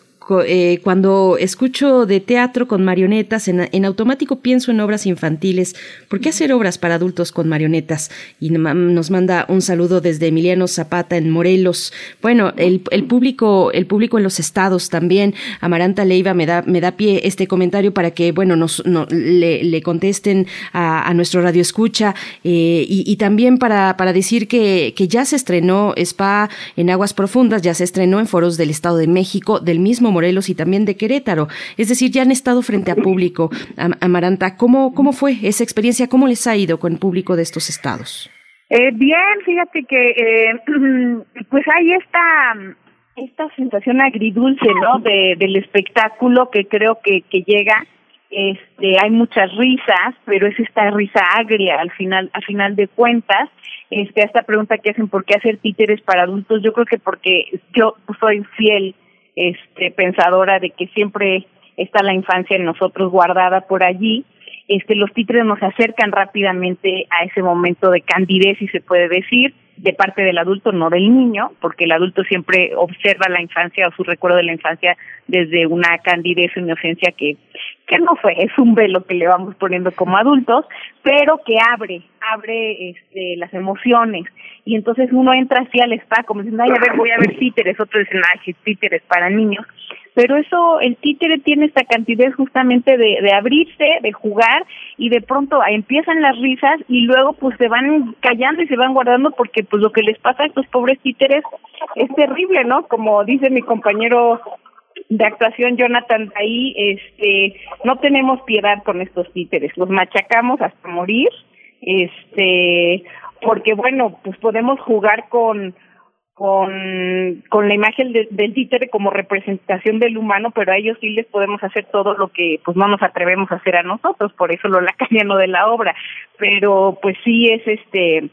eh, cuando escucho de teatro con marionetas, en, automático pienso en obras infantiles. ¿Por qué hacer obras para adultos con marionetas? Y nos manda un saludo desde Emiliano Zapata en Morelos. Bueno, el, el público, el público en los estados también. Amaranta Leiva me da, me da pie este comentario para que, bueno, nos, le, le, contesten a, a, nuestro radio escucha eh, y, y, también para, para decir que, que ya se estrenó Spa en Aguas Profundas, ya se estrenó en foros del Estado de México, del mismo Morelos y también de Querétaro. Es decir, ya han estado frente a público. Amaranta, ¿cómo, cómo fue esa experiencia? ¿Cómo les ha ido con el público de estos estados? Eh, bien, fíjate que eh, pues hay esta esta sensación agridulce, ¿no? De, del espectáculo que creo que, que llega. Este, hay muchas risas, pero es esta risa agria al final, al final de cuentas. Este, esta pregunta que hacen, ¿por qué hacer títeres para adultos? Yo creo que porque yo soy fiel este pensadora de que siempre está la infancia en nosotros guardada por allí este los títeres nos acercan rápidamente a ese momento de candidez si se puede decir de parte del adulto no del niño porque el adulto siempre observa la infancia o su recuerdo de la infancia desde una candidez o inocencia que no fue es un velo que le vamos poniendo como adultos pero que abre abre este las emociones y entonces uno entra así al spa como diciendo, ay, a ver, voy a ver títeres, otros dicen, ay, títeres para niños, pero eso, el títere tiene esta cantidad justamente de, de abrirse, de jugar, y de pronto empiezan las risas y luego pues se van callando y se van guardando porque pues lo que les pasa a estos pobres títeres es terrible, ¿no? Como dice mi compañero de actuación Jonathan ahí, este, no tenemos piedad con estos títeres, los machacamos hasta morir, este, porque bueno, pues podemos jugar con con, con la imagen del títere como representación del humano, pero a ellos sí les podemos hacer todo lo que pues no nos atrevemos a hacer a nosotros, por eso lo lacaniano de la obra, pero pues sí es este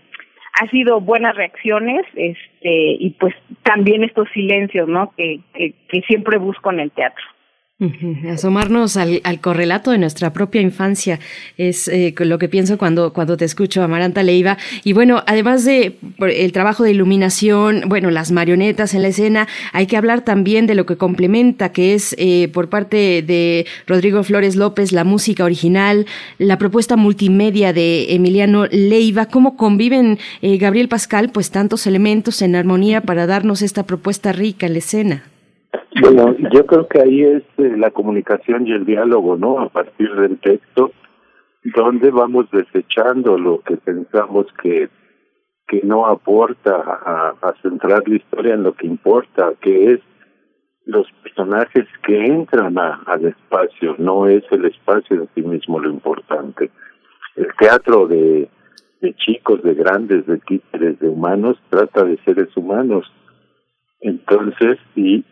ha sido buenas reacciones este y pues también estos silencios no que, que, que siempre busco en el teatro Asomarnos al, correlato de nuestra propia infancia es eh, lo que pienso cuando, cuando te escucho, Amaranta Leiva. Y bueno, además de el trabajo de iluminación, bueno, las marionetas en la escena, hay que hablar también de lo que complementa, que es eh, por parte de Rodrigo Flores López, la música original, la propuesta multimedia de Emiliano Leiva. ¿Cómo conviven, eh, Gabriel Pascal, pues tantos elementos en armonía para darnos esta propuesta rica en la escena? Bueno, yo creo que ahí es eh, la comunicación y el diálogo, ¿no? A partir del texto, donde vamos desechando lo que pensamos que que no aporta a, centrar la historia en lo que importa, que es los personajes que entran a, al espacio, no es el espacio en sí mismo lo importante. El teatro de, de chicos, de grandes, de títeres, de humanos, trata de seres humanos. Entonces, y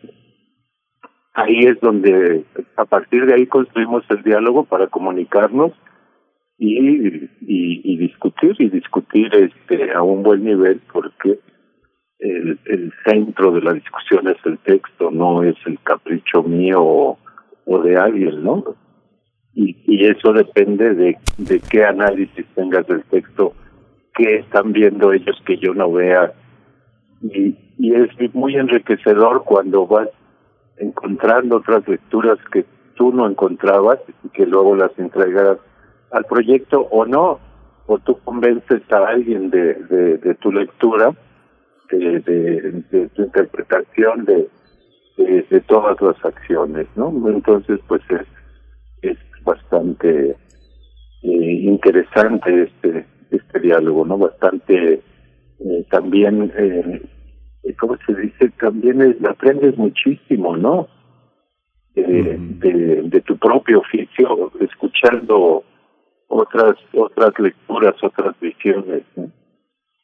ahí es donde a partir de ahí construimos el diálogo para comunicarnos y, y, discutir y discutir este a un buen nivel porque el, el centro de la discusión es el texto no es el capricho mío o, de alguien no y, y eso depende de, de qué análisis tengas del texto qué están viendo ellos que yo no vea. Y, y es muy enriquecedor cuando vas encontrando otras lecturas que tú no encontrabas y que luego las entregas al proyecto o no, o tú convences a alguien de, de, tu lectura, de, de, tu interpretación de, de, todas las acciones, ¿no? Entonces, pues es, es bastante eh, interesante este este diálogo, ¿no? Bastante eh, también eh, ¿cómo se dice? También es, aprendes muchísimo, ¿no? De, de, tu propio oficio, escuchando otras otras lecturas, otras visiones.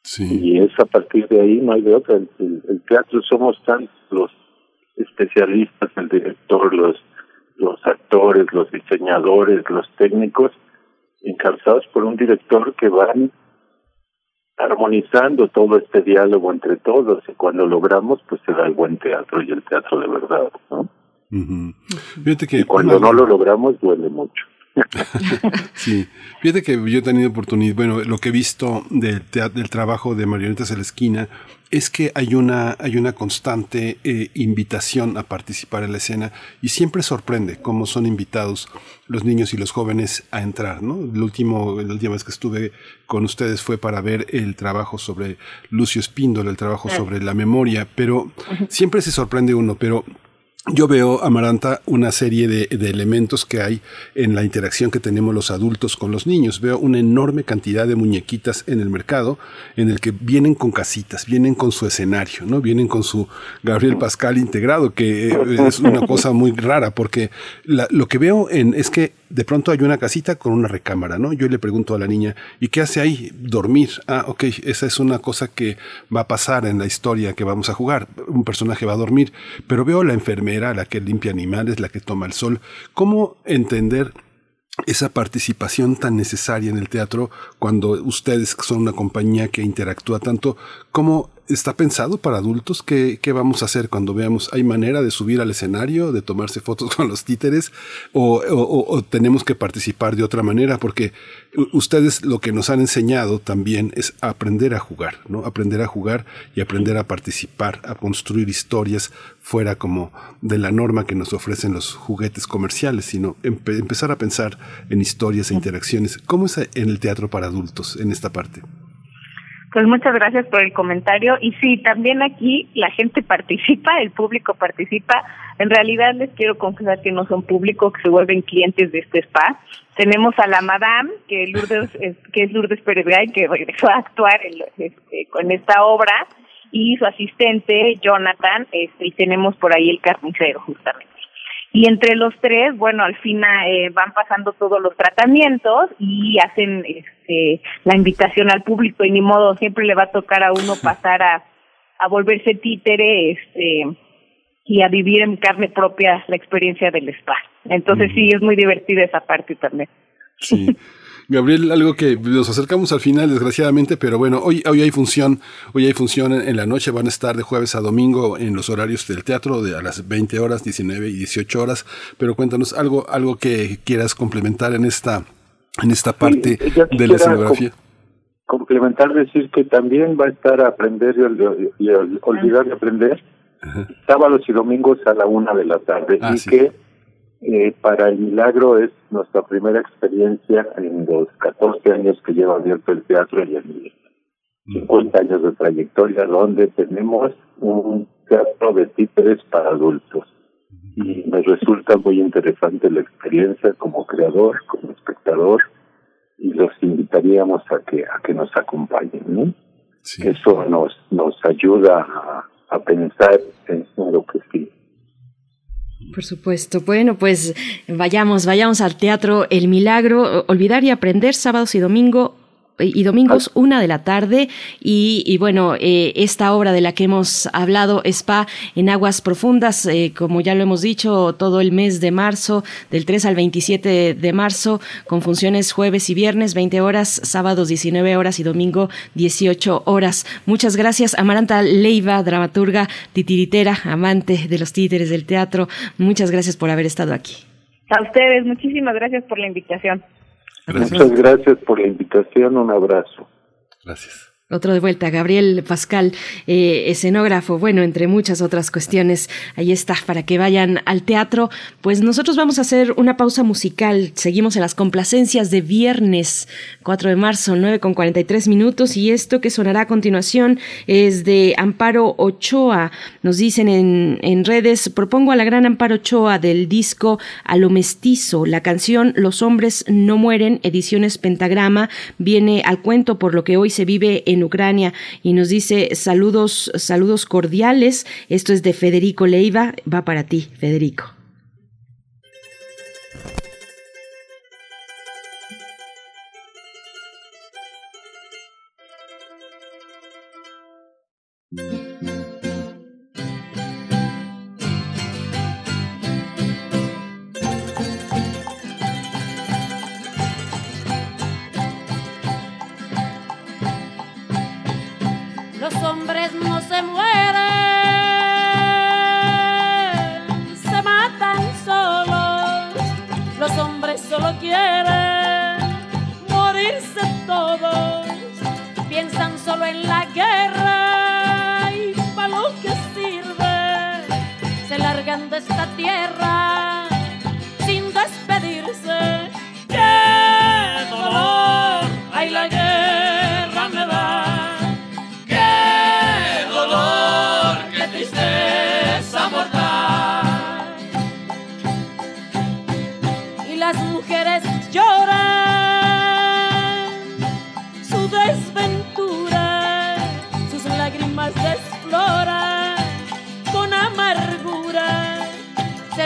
Sí. Y es a partir de ahí, no hay de otra. El, teatro somos tantos los especialistas, el director, los los actores, los diseñadores, los técnicos, encabezados por un director que van armonizando todo este diálogo entre todos y cuando logramos pues se da el buen teatro y el teatro de verdad ¿no? y cuando no lo logramos duele mucho sí, fíjate que yo he tenido oportunidad, bueno, lo que he visto del, del trabajo de Marionetas en la Esquina es que hay una, hay una constante eh, invitación a participar en la escena y siempre sorprende cómo son invitados los niños y los jóvenes a entrar, ¿no? El último, la última vez que estuve con ustedes fue para ver el trabajo sobre Lucio Espíndola, el trabajo sobre la memoria, pero siempre se sorprende uno, pero yo veo, Amaranta, una serie de, elementos que hay en la interacción que tenemos los adultos con los niños. Veo una enorme cantidad de muñequitas en el mercado en el que vienen con casitas, vienen con su escenario, ¿no? Vienen con su Gabriel Pascal integrado, que eh, es una cosa muy rara porque lo que veo en, es que de pronto hay una casita con una recámara, ¿no? Yo le pregunto a la niña, ¿y qué hace ahí? Dormir. Ah, ok, esa es una cosa que va a pasar en la historia que vamos a jugar. Un personaje va a dormir, pero veo la la que limpia animales, la que toma el sol. ¿Cómo entender esa participación tan necesaria en el teatro cuando ustedes son una compañía que interactúa tanto, ¿cómo está pensado para adultos? ¿Qué, ¿Qué, vamos a hacer cuando veamos? ¿Hay manera de subir al escenario, de tomarse fotos con los títeres? ¿O, o, tenemos que participar de otra manera? Porque ustedes lo que nos han enseñado también es aprender a jugar, ¿no? Aprender a jugar y aprender a participar, a construir historias fuera como de la norma que nos ofrecen los juguetes comerciales, sino empezar a pensar en historias e interacciones. ¿Cómo es en el teatro para adultos en esta parte? Pues muchas gracias por el comentario. Y sí, también aquí la gente participa, el público participa. En realidad les quiero confesar que no son público, que se vuelven clientes de este spa. Tenemos a la Madame, que, Lourdes, es, que es Lourdes Pérez que regresó a actuar en, este, con esta obra, y su asistente, Jonathan, este, y tenemos por ahí el carnicero, justamente. Y entre los tres, bueno, al final eh, van pasando todos los tratamientos y hacen este, la invitación al público y ni modo, siempre le va a tocar a uno pasar a, a volverse títere este, y a vivir en carne propia la experiencia del spa. Entonces sí, es muy divertida esa parte también. Sí. Gabriel, algo que nos acercamos al final, desgraciadamente, pero bueno, hoy, hoy hay función, hoy hay función en, la noche, van a estar de jueves a domingo en los horarios del teatro, de a las 20 horas, 19 y 18 horas, pero cuéntanos algo, algo que quieras complementar en esta, en esta parte de la escenografía. complementar, decir que también va a estar a aprender y, olvidar de aprender sábados y domingos a la una de la tarde ah, y que eh, para el milagro es nuestra primera experiencia en los 14 años que lleva abierto el teatro y el 50 años de trayectoria, donde tenemos un teatro de títeres para adultos. Y me resulta muy interesante la experiencia como creador, como espectador, y los invitaríamos a que a que nos acompañen. ¿no? Eso nos nos ayuda a, a pensar en lo que sí por supuesto. Bueno, pues vayamos, vayamos al teatro El Milagro, olvidar y aprender sábados y domingo y domingos una de la tarde. Y, bueno eh, esta obra de la que hemos hablado Spa en aguas profundas eh, como ya lo hemos dicho todo el mes de marzo del 3 al 27 de marzo con funciones jueves y viernes 20 horas sábados 19 horas y domingo 18 horas. Muchas gracias Amaranta Leiva dramaturga titiritera amante de los títeres del teatro. Muchas gracias por haber estado aquí. A ustedes muchísimas gracias por la invitación Muchas gracias por la invitación. Un abrazo. Gracias. Otro de vuelta, Gabriel Pascal, eh, escenógrafo, bueno, entre muchas otras cuestiones, ahí está, para que vayan al teatro. Pues nosotros vamos a hacer una pausa musical, seguimos en las complacencias de viernes 4 de marzo, 9 con 43 minutos, y esto que sonará a continuación es de Amparo Ochoa. Nos dicen en, en redes, propongo a la gran Amparo Ochoa del disco A lo mestizo, la canción Los hombres no mueren, ediciones Pentagrama, viene al cuento por lo que hoy se vive en en Ucrania y nos dice saludos, saludos cordiales. Esto es de Federico Leiva. Va para ti, Federico.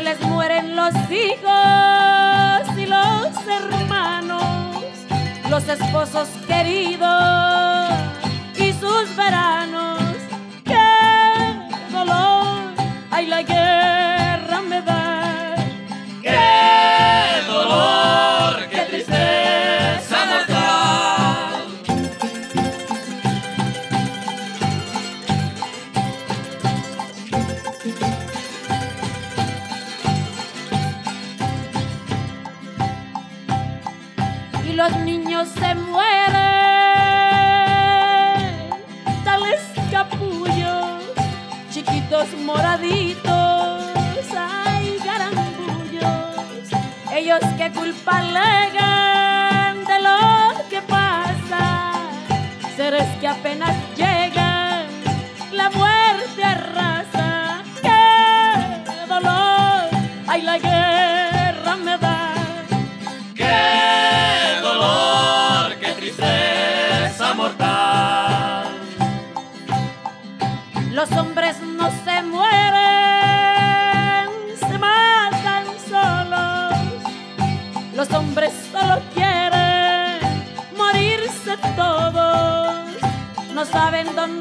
les mueren los hijos y los hermanos, los esposos queridos y sus veranos. ¡Qué dolor! ¡Ay, la guerra! Culpa alegan de lo que pasa. Se mujeres que apenas saben dónde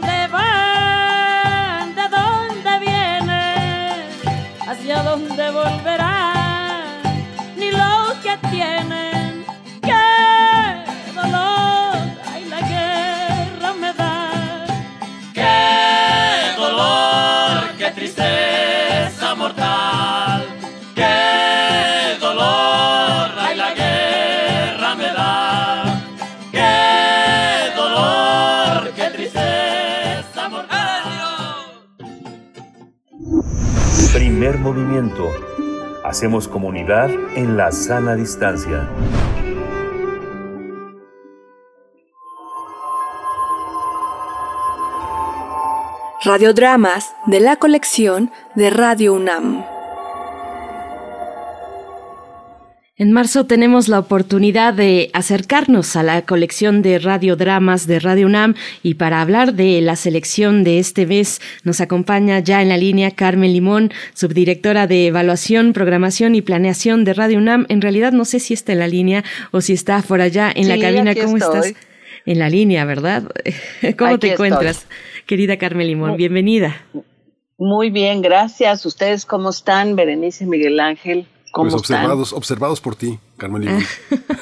Movimiento. Hacemos comunidad en la sana distancia. Radiodramas de la colección de Radio UNAM. En marzo tenemos la oportunidad de acercarnos a la colección de radiodramas de Radio UNAM y para hablar de la selección de este mes nos acompaña ya en la línea Carmen Limón, subdirectora de Evaluación, Programación y Planeación de Radio UNAM. En realidad no sé si está en la línea o si está por allá en la cabina. ¿Cómo estoy. estás? En la línea, ¿verdad? ¿Cómo Aquí te estoy. encuentras, querida Carmen Limón? Bienvenida. Muy bien, gracias. ¿Ustedes cómo están? Berenice Miguel Ángel, ¿cómo Pues están? observados, observados por ti, Carmen.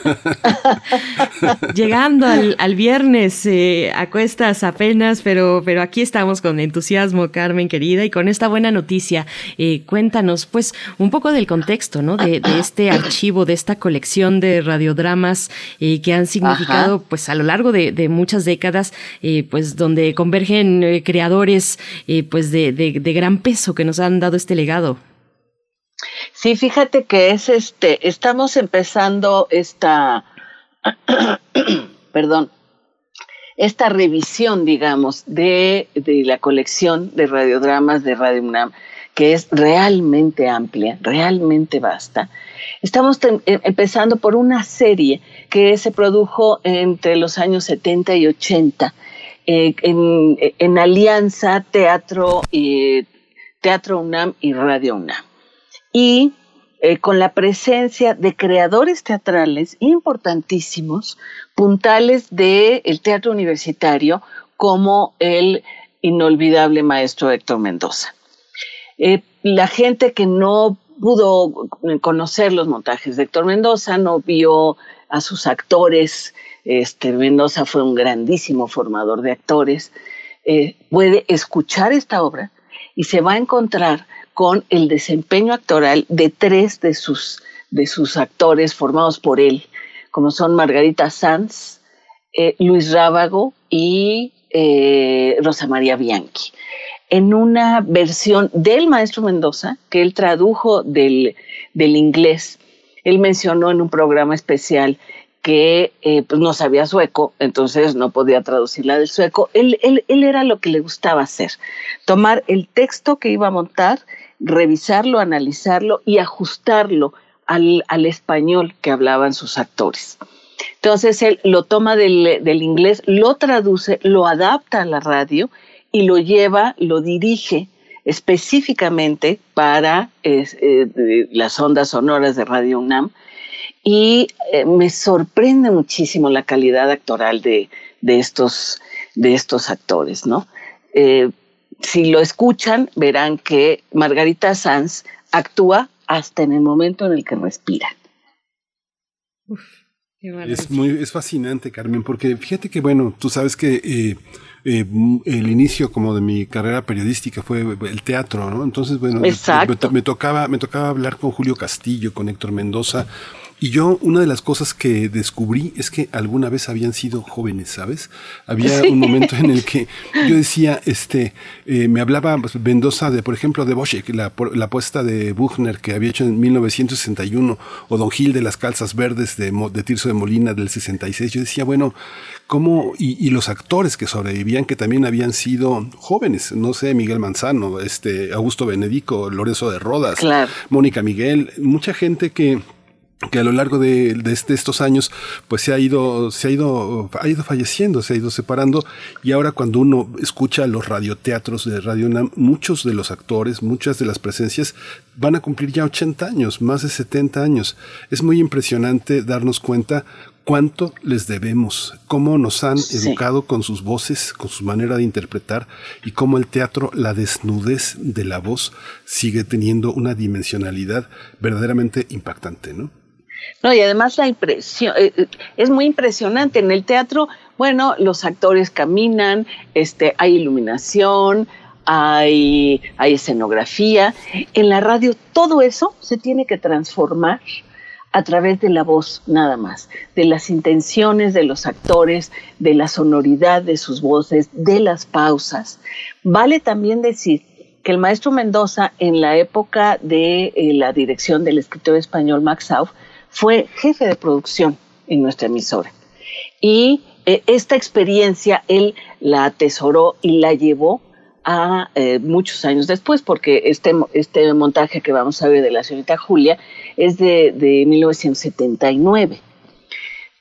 Llegando al, al viernes, eh, a cuestas apenas, pero, pero aquí estamos con entusiasmo, Carmen querida, y con esta buena noticia. Eh, cuéntanos, pues, un poco del contexto, ¿no? De, de este archivo, de esta colección de radiodramas eh, que han significado, Ajá. pues, a lo largo de, de muchas décadas, eh, pues, donde convergen eh, creadores, eh, pues, de, de, de gran peso que nos han dado este legado. Sí, fíjate que es este, estamos empezando esta, perdón, esta revisión, digamos, de, de la colección de radiodramas de Radio UNAM, que es realmente amplia, realmente vasta. Estamos em- empezando por una serie que se produjo entre los años 70 y 80 eh, en, en alianza Teatro, eh, Teatro UNAM y Radio UNAM y eh, con la presencia de creadores teatrales importantísimos, puntales del teatro universitario, como el inolvidable maestro Héctor Mendoza. Eh, la gente que no pudo conocer los montajes de Héctor Mendoza, no vio a sus actores, este, Mendoza fue un grandísimo formador de actores, eh, puede escuchar esta obra y se va a encontrar con el desempeño actoral de tres de sus, de sus actores formados por él, como son Margarita Sanz, eh, Luis Rábago y eh, Rosa María Bianchi, en una versión del maestro Mendoza que él tradujo del, del inglés. Él mencionó en un programa especial que eh, pues no sabía sueco, entonces no podía traducirla del sueco. Él, él, él era lo que le gustaba hacer, tomar el texto que iba a montar, revisarlo, analizarlo y ajustarlo al, al español que hablaban sus actores. Entonces él lo toma del, del inglés, lo traduce, lo adapta a la radio y lo lleva, lo dirige específicamente para eh, eh, las ondas sonoras de Radio UNAM y eh, me sorprende muchísimo la calidad actoral de, de, estos, de estos actores, ¿no? Si lo escuchan, verán que Margarita Sanz actúa hasta en el momento en el que respira. Es muy es fascinante, Carmen, porque fíjate que, bueno, tú sabes que eh, eh, el inicio como de mi carrera periodística fue el teatro, ¿no? Entonces, bueno, me- Exacto. Me, me tocaba, me tocaba hablar con Julio Castillo, con Héctor Mendoza, Y yo, una de las cosas que descubrí es que alguna vez habían sido jóvenes, ¿sabes? Había un momento en el que yo decía, este, eh, me hablaba pues, Mendoza de, por ejemplo, de Bosch, la, la apuesta de Buchner que había hecho en 1961, o Don Gil de las Calzas Verdes de, de Tirso de Molina del 66. Yo decía, bueno, ¿cómo? Y, y los actores que sobrevivían, que también habían sido jóvenes, no sé, Miguel Manzano, este, Augusto Benedico, Lorenzo de Rodas, Mónica Miguel, mucha gente que que a lo largo de, este, estos años pues se ha ido se ha ido ha ido falleciendo se ha ido separando. Y ahora cuando uno escucha los radioteatros de Radio UNAM muchos de los actores muchas de las presencias van a cumplir ya 80 años más de 70 años. Es muy impresionante darnos cuenta cuánto les debemos, cómo nos han educado con sus voces, con su manera de interpretar y cómo el teatro, la desnudez de la voz sigue teniendo una dimensionalidad verdaderamente impactante, ¿no? No, y además la impresión, eh, eh, es muy impresionante. En el teatro, bueno, los actores caminan, este, hay iluminación, hay, hay escenografía. En la radio todo eso se tiene que transformar a través de la voz nada más, de las intenciones de los actores, de la sonoridad de sus voces, de las pausas. Vale también decir que el maestro Mendoza en la época de eh, la dirección del escritor español Max Sauf fue jefe de producción en nuestra emisora. Y eh, esta experiencia él la atesoró y la llevó a eh, muchos años después, porque este, este montaje que vamos a ver de la señorita Julia es de, de 1979.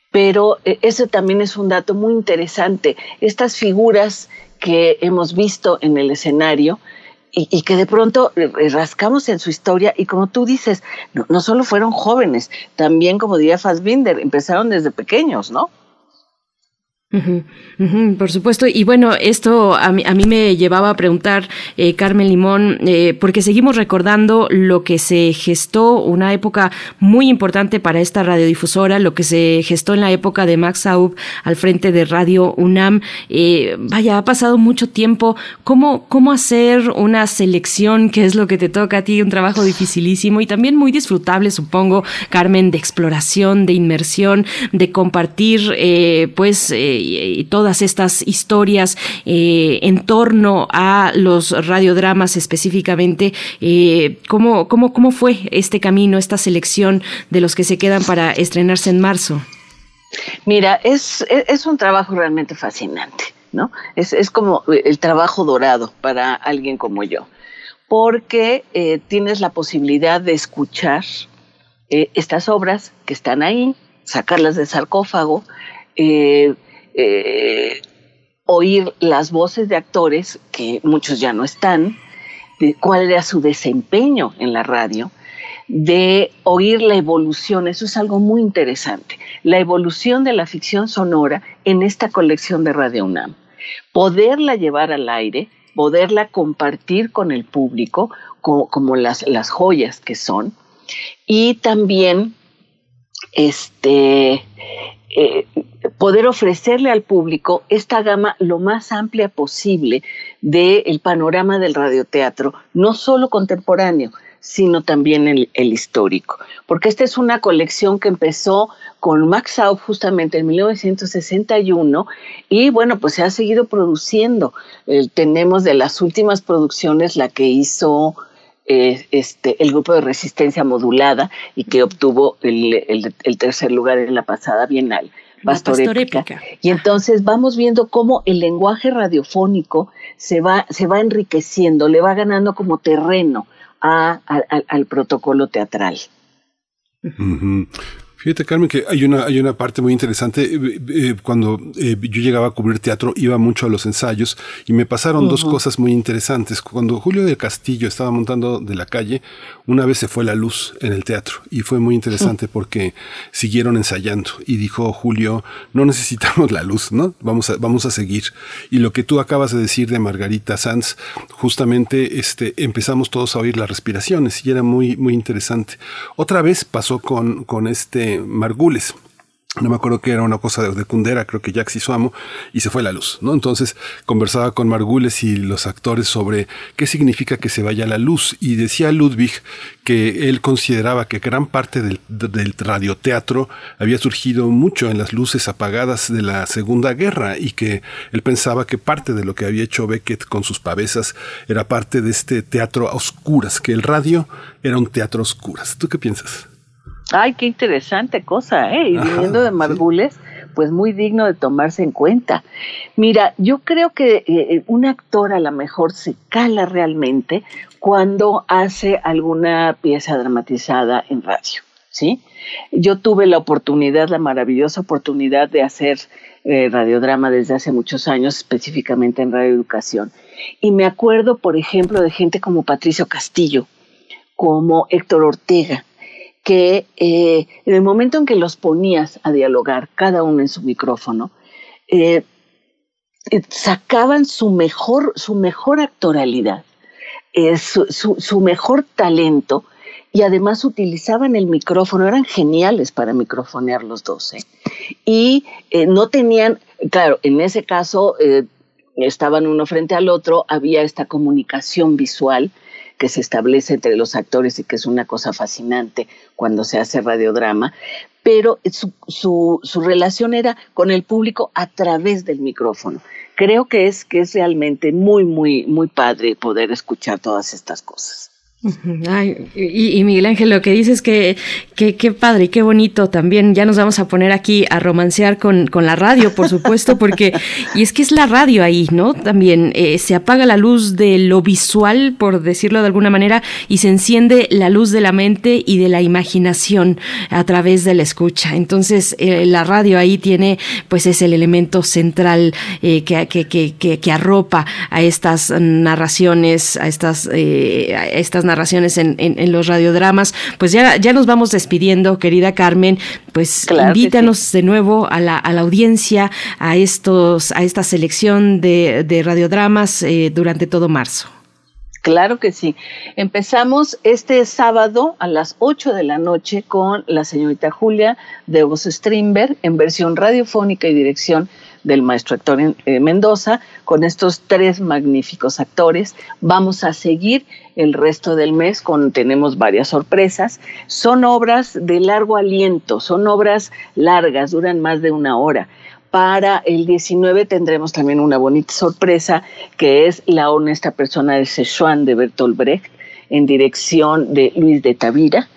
Pero eh, ese también es un dato muy interesante. Estas figuras que hemos visto en el escenario y, que de pronto rascamos en su historia y como tú dices, no, no solo fueron jóvenes, también como diría Fassbinder, empezaron desde pequeños, ¿no? Por supuesto. Y bueno, esto a mí, a mí me llevaba a preguntar, eh, Carmen Limón, eh, porque seguimos recordando lo que se gestó, una época muy importante para esta radiodifusora, lo que se gestó en la época de Max Aub al frente de Radio UNAM. Eh, vaya, ha pasado mucho tiempo. ¿Cómo, ¿Cómo hacer una selección, que es lo que te toca a ti? Un trabajo dificilísimo y también muy disfrutable, supongo, Carmen, de exploración, de inmersión, de compartir, pues, todas estas historias eh, en torno a los radiodramas específicamente. Eh, ¿cómo, cómo, ¿Cómo fue este camino, esta selección de los que se quedan para estrenarse en marzo? Mira, es, es un trabajo realmente fascinante, ¿no? Es, es como el trabajo dorado para alguien como yo, porque eh, tienes la posibilidad de escuchar estas obras que están ahí, sacarlas del sarcófago, eh, oír las voces de actores, que muchos ya no están, de cuál era su desempeño en la radio, de oír la evolución, eso es algo muy interesante, la evolución de la ficción sonora en esta colección de Radio UNAM. Poderla llevar al aire, poderla compartir con el público, como, las, las joyas que son, y también este, eh, poder ofrecerle al público esta gama lo más amplia posible del panorama del radioteatro, no solo contemporáneo, sino también el, histórico. Porque esta es una colección que empezó con Max Aub justamente en 1961 y bueno, pues se ha seguido produciendo. Tenemos de las últimas producciones la que hizo eh, este, el grupo de resistencia modulada y que obtuvo el, tercer lugar en la pasada Bienal. Pastorépica. Y entonces vamos viendo cómo el lenguaje radiofónico se va, se va enriqueciendo, le va ganando como terreno al protocolo teatral. Fíjate, Carmen, que hay una, hay una parte muy interesante. Eh, eh, cuando eh, yo llegaba a cubrir teatro, iba mucho a los ensayos y me pasaron dos cosas muy interesantes. Cuando Julio del Castillo estaba montando de la calle, una vez se fue la luz en el teatro y fue muy interesante porque siguieron ensayando y dijo Julio, no necesitamos la luz, ¿no? Vamos a, vamos a seguir. Y lo que tú acabas de decir de Margarita Sanz, justamente este, empezamos todos a oír las respiraciones y era muy, muy interesante. Otra vez pasó con, con este Margules. no me acuerdo que era una cosa de, de Kundera, creo que Jax y su amo, y se fue la luz, ¿no? Entonces conversaba con Margules y los actores sobre qué significa que se vaya la luz, y decía Ludwig que él consideraba que gran parte del, del radioteatro había surgido mucho en las luces apagadas de la Segunda Guerra, y que él pensaba que parte de lo que había hecho Beckett con sus pavesas era parte de este teatro a oscuras, que el radio era un teatro a oscuras. ¿Tú qué piensas? Ay, qué interesante cosa, ¿eh? Y viniendo de Margules, pues muy digno de tomarse en cuenta. Mira, yo creo que eh, un actor a lo mejor se cala realmente cuando hace alguna pieza dramatizada en radio, ¿sí? Yo tuve la oportunidad, la maravillosa oportunidad de hacer eh, radiodrama desde hace muchos años, específicamente en Radio Educación. Y me acuerdo, por ejemplo, de gente como Patricio Castillo, como Héctor Ortega, que eh, en el momento en que los ponías a dialogar, cada uno en su micrófono, eh, eh, sacaban su mejor, su mejor actoralidad, su, su, su, mejor talento y además utilizaban el micrófono, eran geniales para microfonear los dos. Y no tenían, claro, en ese caso estaban uno frente al otro, había esta comunicación visual que se establece entre los actores y que es una cosa fascinante cuando se hace radiodrama, pero su, su, su relación era con el público a través del micrófono. Creo que es, que es realmente muy, muy, muy padre poder escuchar todas estas cosas. Ay, y, Miguel Ángel, lo que dices que qué padre y qué bonito también. Ya nos vamos a poner aquí a romancear con, con, la radio, por supuesto, porque, y es que es la radio ahí, ¿no? También eh, se apaga la luz de lo visual, por decirlo de alguna manera, y se enciende la luz de la mente y de la imaginación a través de la escucha. Entonces, eh, la radio ahí tiene, pues es el elemento central eh, que, que, que, que, arropa a estas narraciones, a estas, a estas narraciones narraciones en, en, en, los radiodramas. Pues ya, ya nos vamos despidiendo, querida Carmen. Pues claro invítanos sí. de nuevo a la, a la audiencia a estos, a esta selección de, de radiodramas eh, durante todo marzo. Claro que sí. Empezamos este sábado a las 8 de la noche con la señorita Julia de Vos Strindberg en versión radiofónica y dirección del maestro actor eh, Mendoza, con estos tres magníficos actores. Vamos a seguir el resto del mes con tenemos varias sorpresas. Son obras de largo aliento, son obras largas, duran más de una hora. Para el 19 tendremos también una bonita sorpresa que es La honesta persona de Szechuan de Bertolt Brecht en dirección de Luis de Tavira.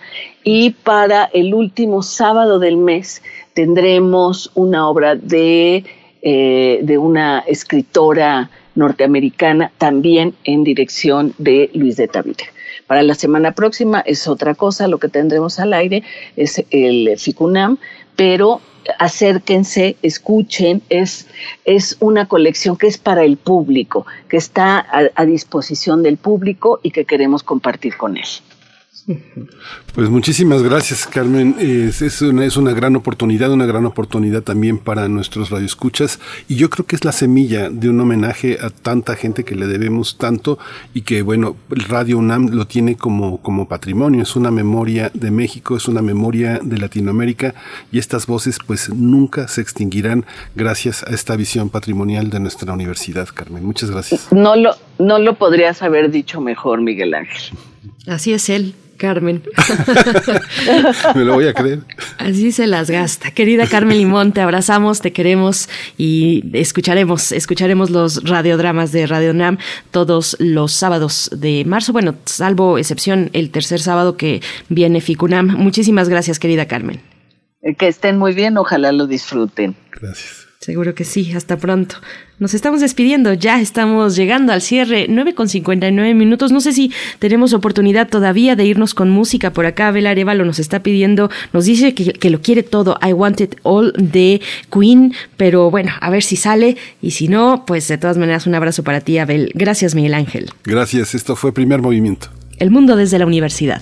Y para el último sábado del mes tendremos una obra de eh, de una escritora norteamericana, también en dirección de Luis de Tavira. Para la semana próxima es otra cosa, lo que tendremos al aire es el FICUNAM, pero acérquense, escuchen, es, es una colección que es para el público, que está a, a disposición del público y que queremos compartir con él. Pues muchísimas gracias, Carmen. Es, es, una, es una gran oportunidad, una gran oportunidad también para nuestros radioescuchas. Y yo creo que es la semilla de un homenaje a tanta gente que le debemos tanto y que, bueno, el Radio UNAM lo tiene como, como patrimonio. Es una memoria de México, es una memoria de Latinoamérica y estas voces pues nunca se extinguirán gracias a esta visión patrimonial de nuestra universidad, Carmen. Muchas gracias. No lo, no lo podrías haber dicho mejor, Miguel Ángel. Así es él. Carmen. Me lo voy a creer. Así se las gasta. Querida Carmen Limón, te abrazamos, te queremos y escucharemos, escucharemos los radiodramas de Radio Nam todos los sábados de marzo. Bueno, salvo excepción el tercer sábado que viene Ficunam. Muchísimas gracias, querida Carmen. Que estén muy bien, ojalá lo disfruten. Gracias. Seguro que sí, hasta pronto. Nos estamos despidiendo, ya estamos llegando al cierre, 9 con 59 minutos. No sé si tenemos oportunidad todavía de irnos con música por acá. Abel Arevalo nos está pidiendo, nos dice que, que, lo quiere todo, I Want It All de Queen, pero bueno, a ver si sale y si no, pues de todas maneras un abrazo para ti, Abel. Gracias, Miguel Ángel. Gracias, esto fue Primer Movimiento. El mundo desde la universidad.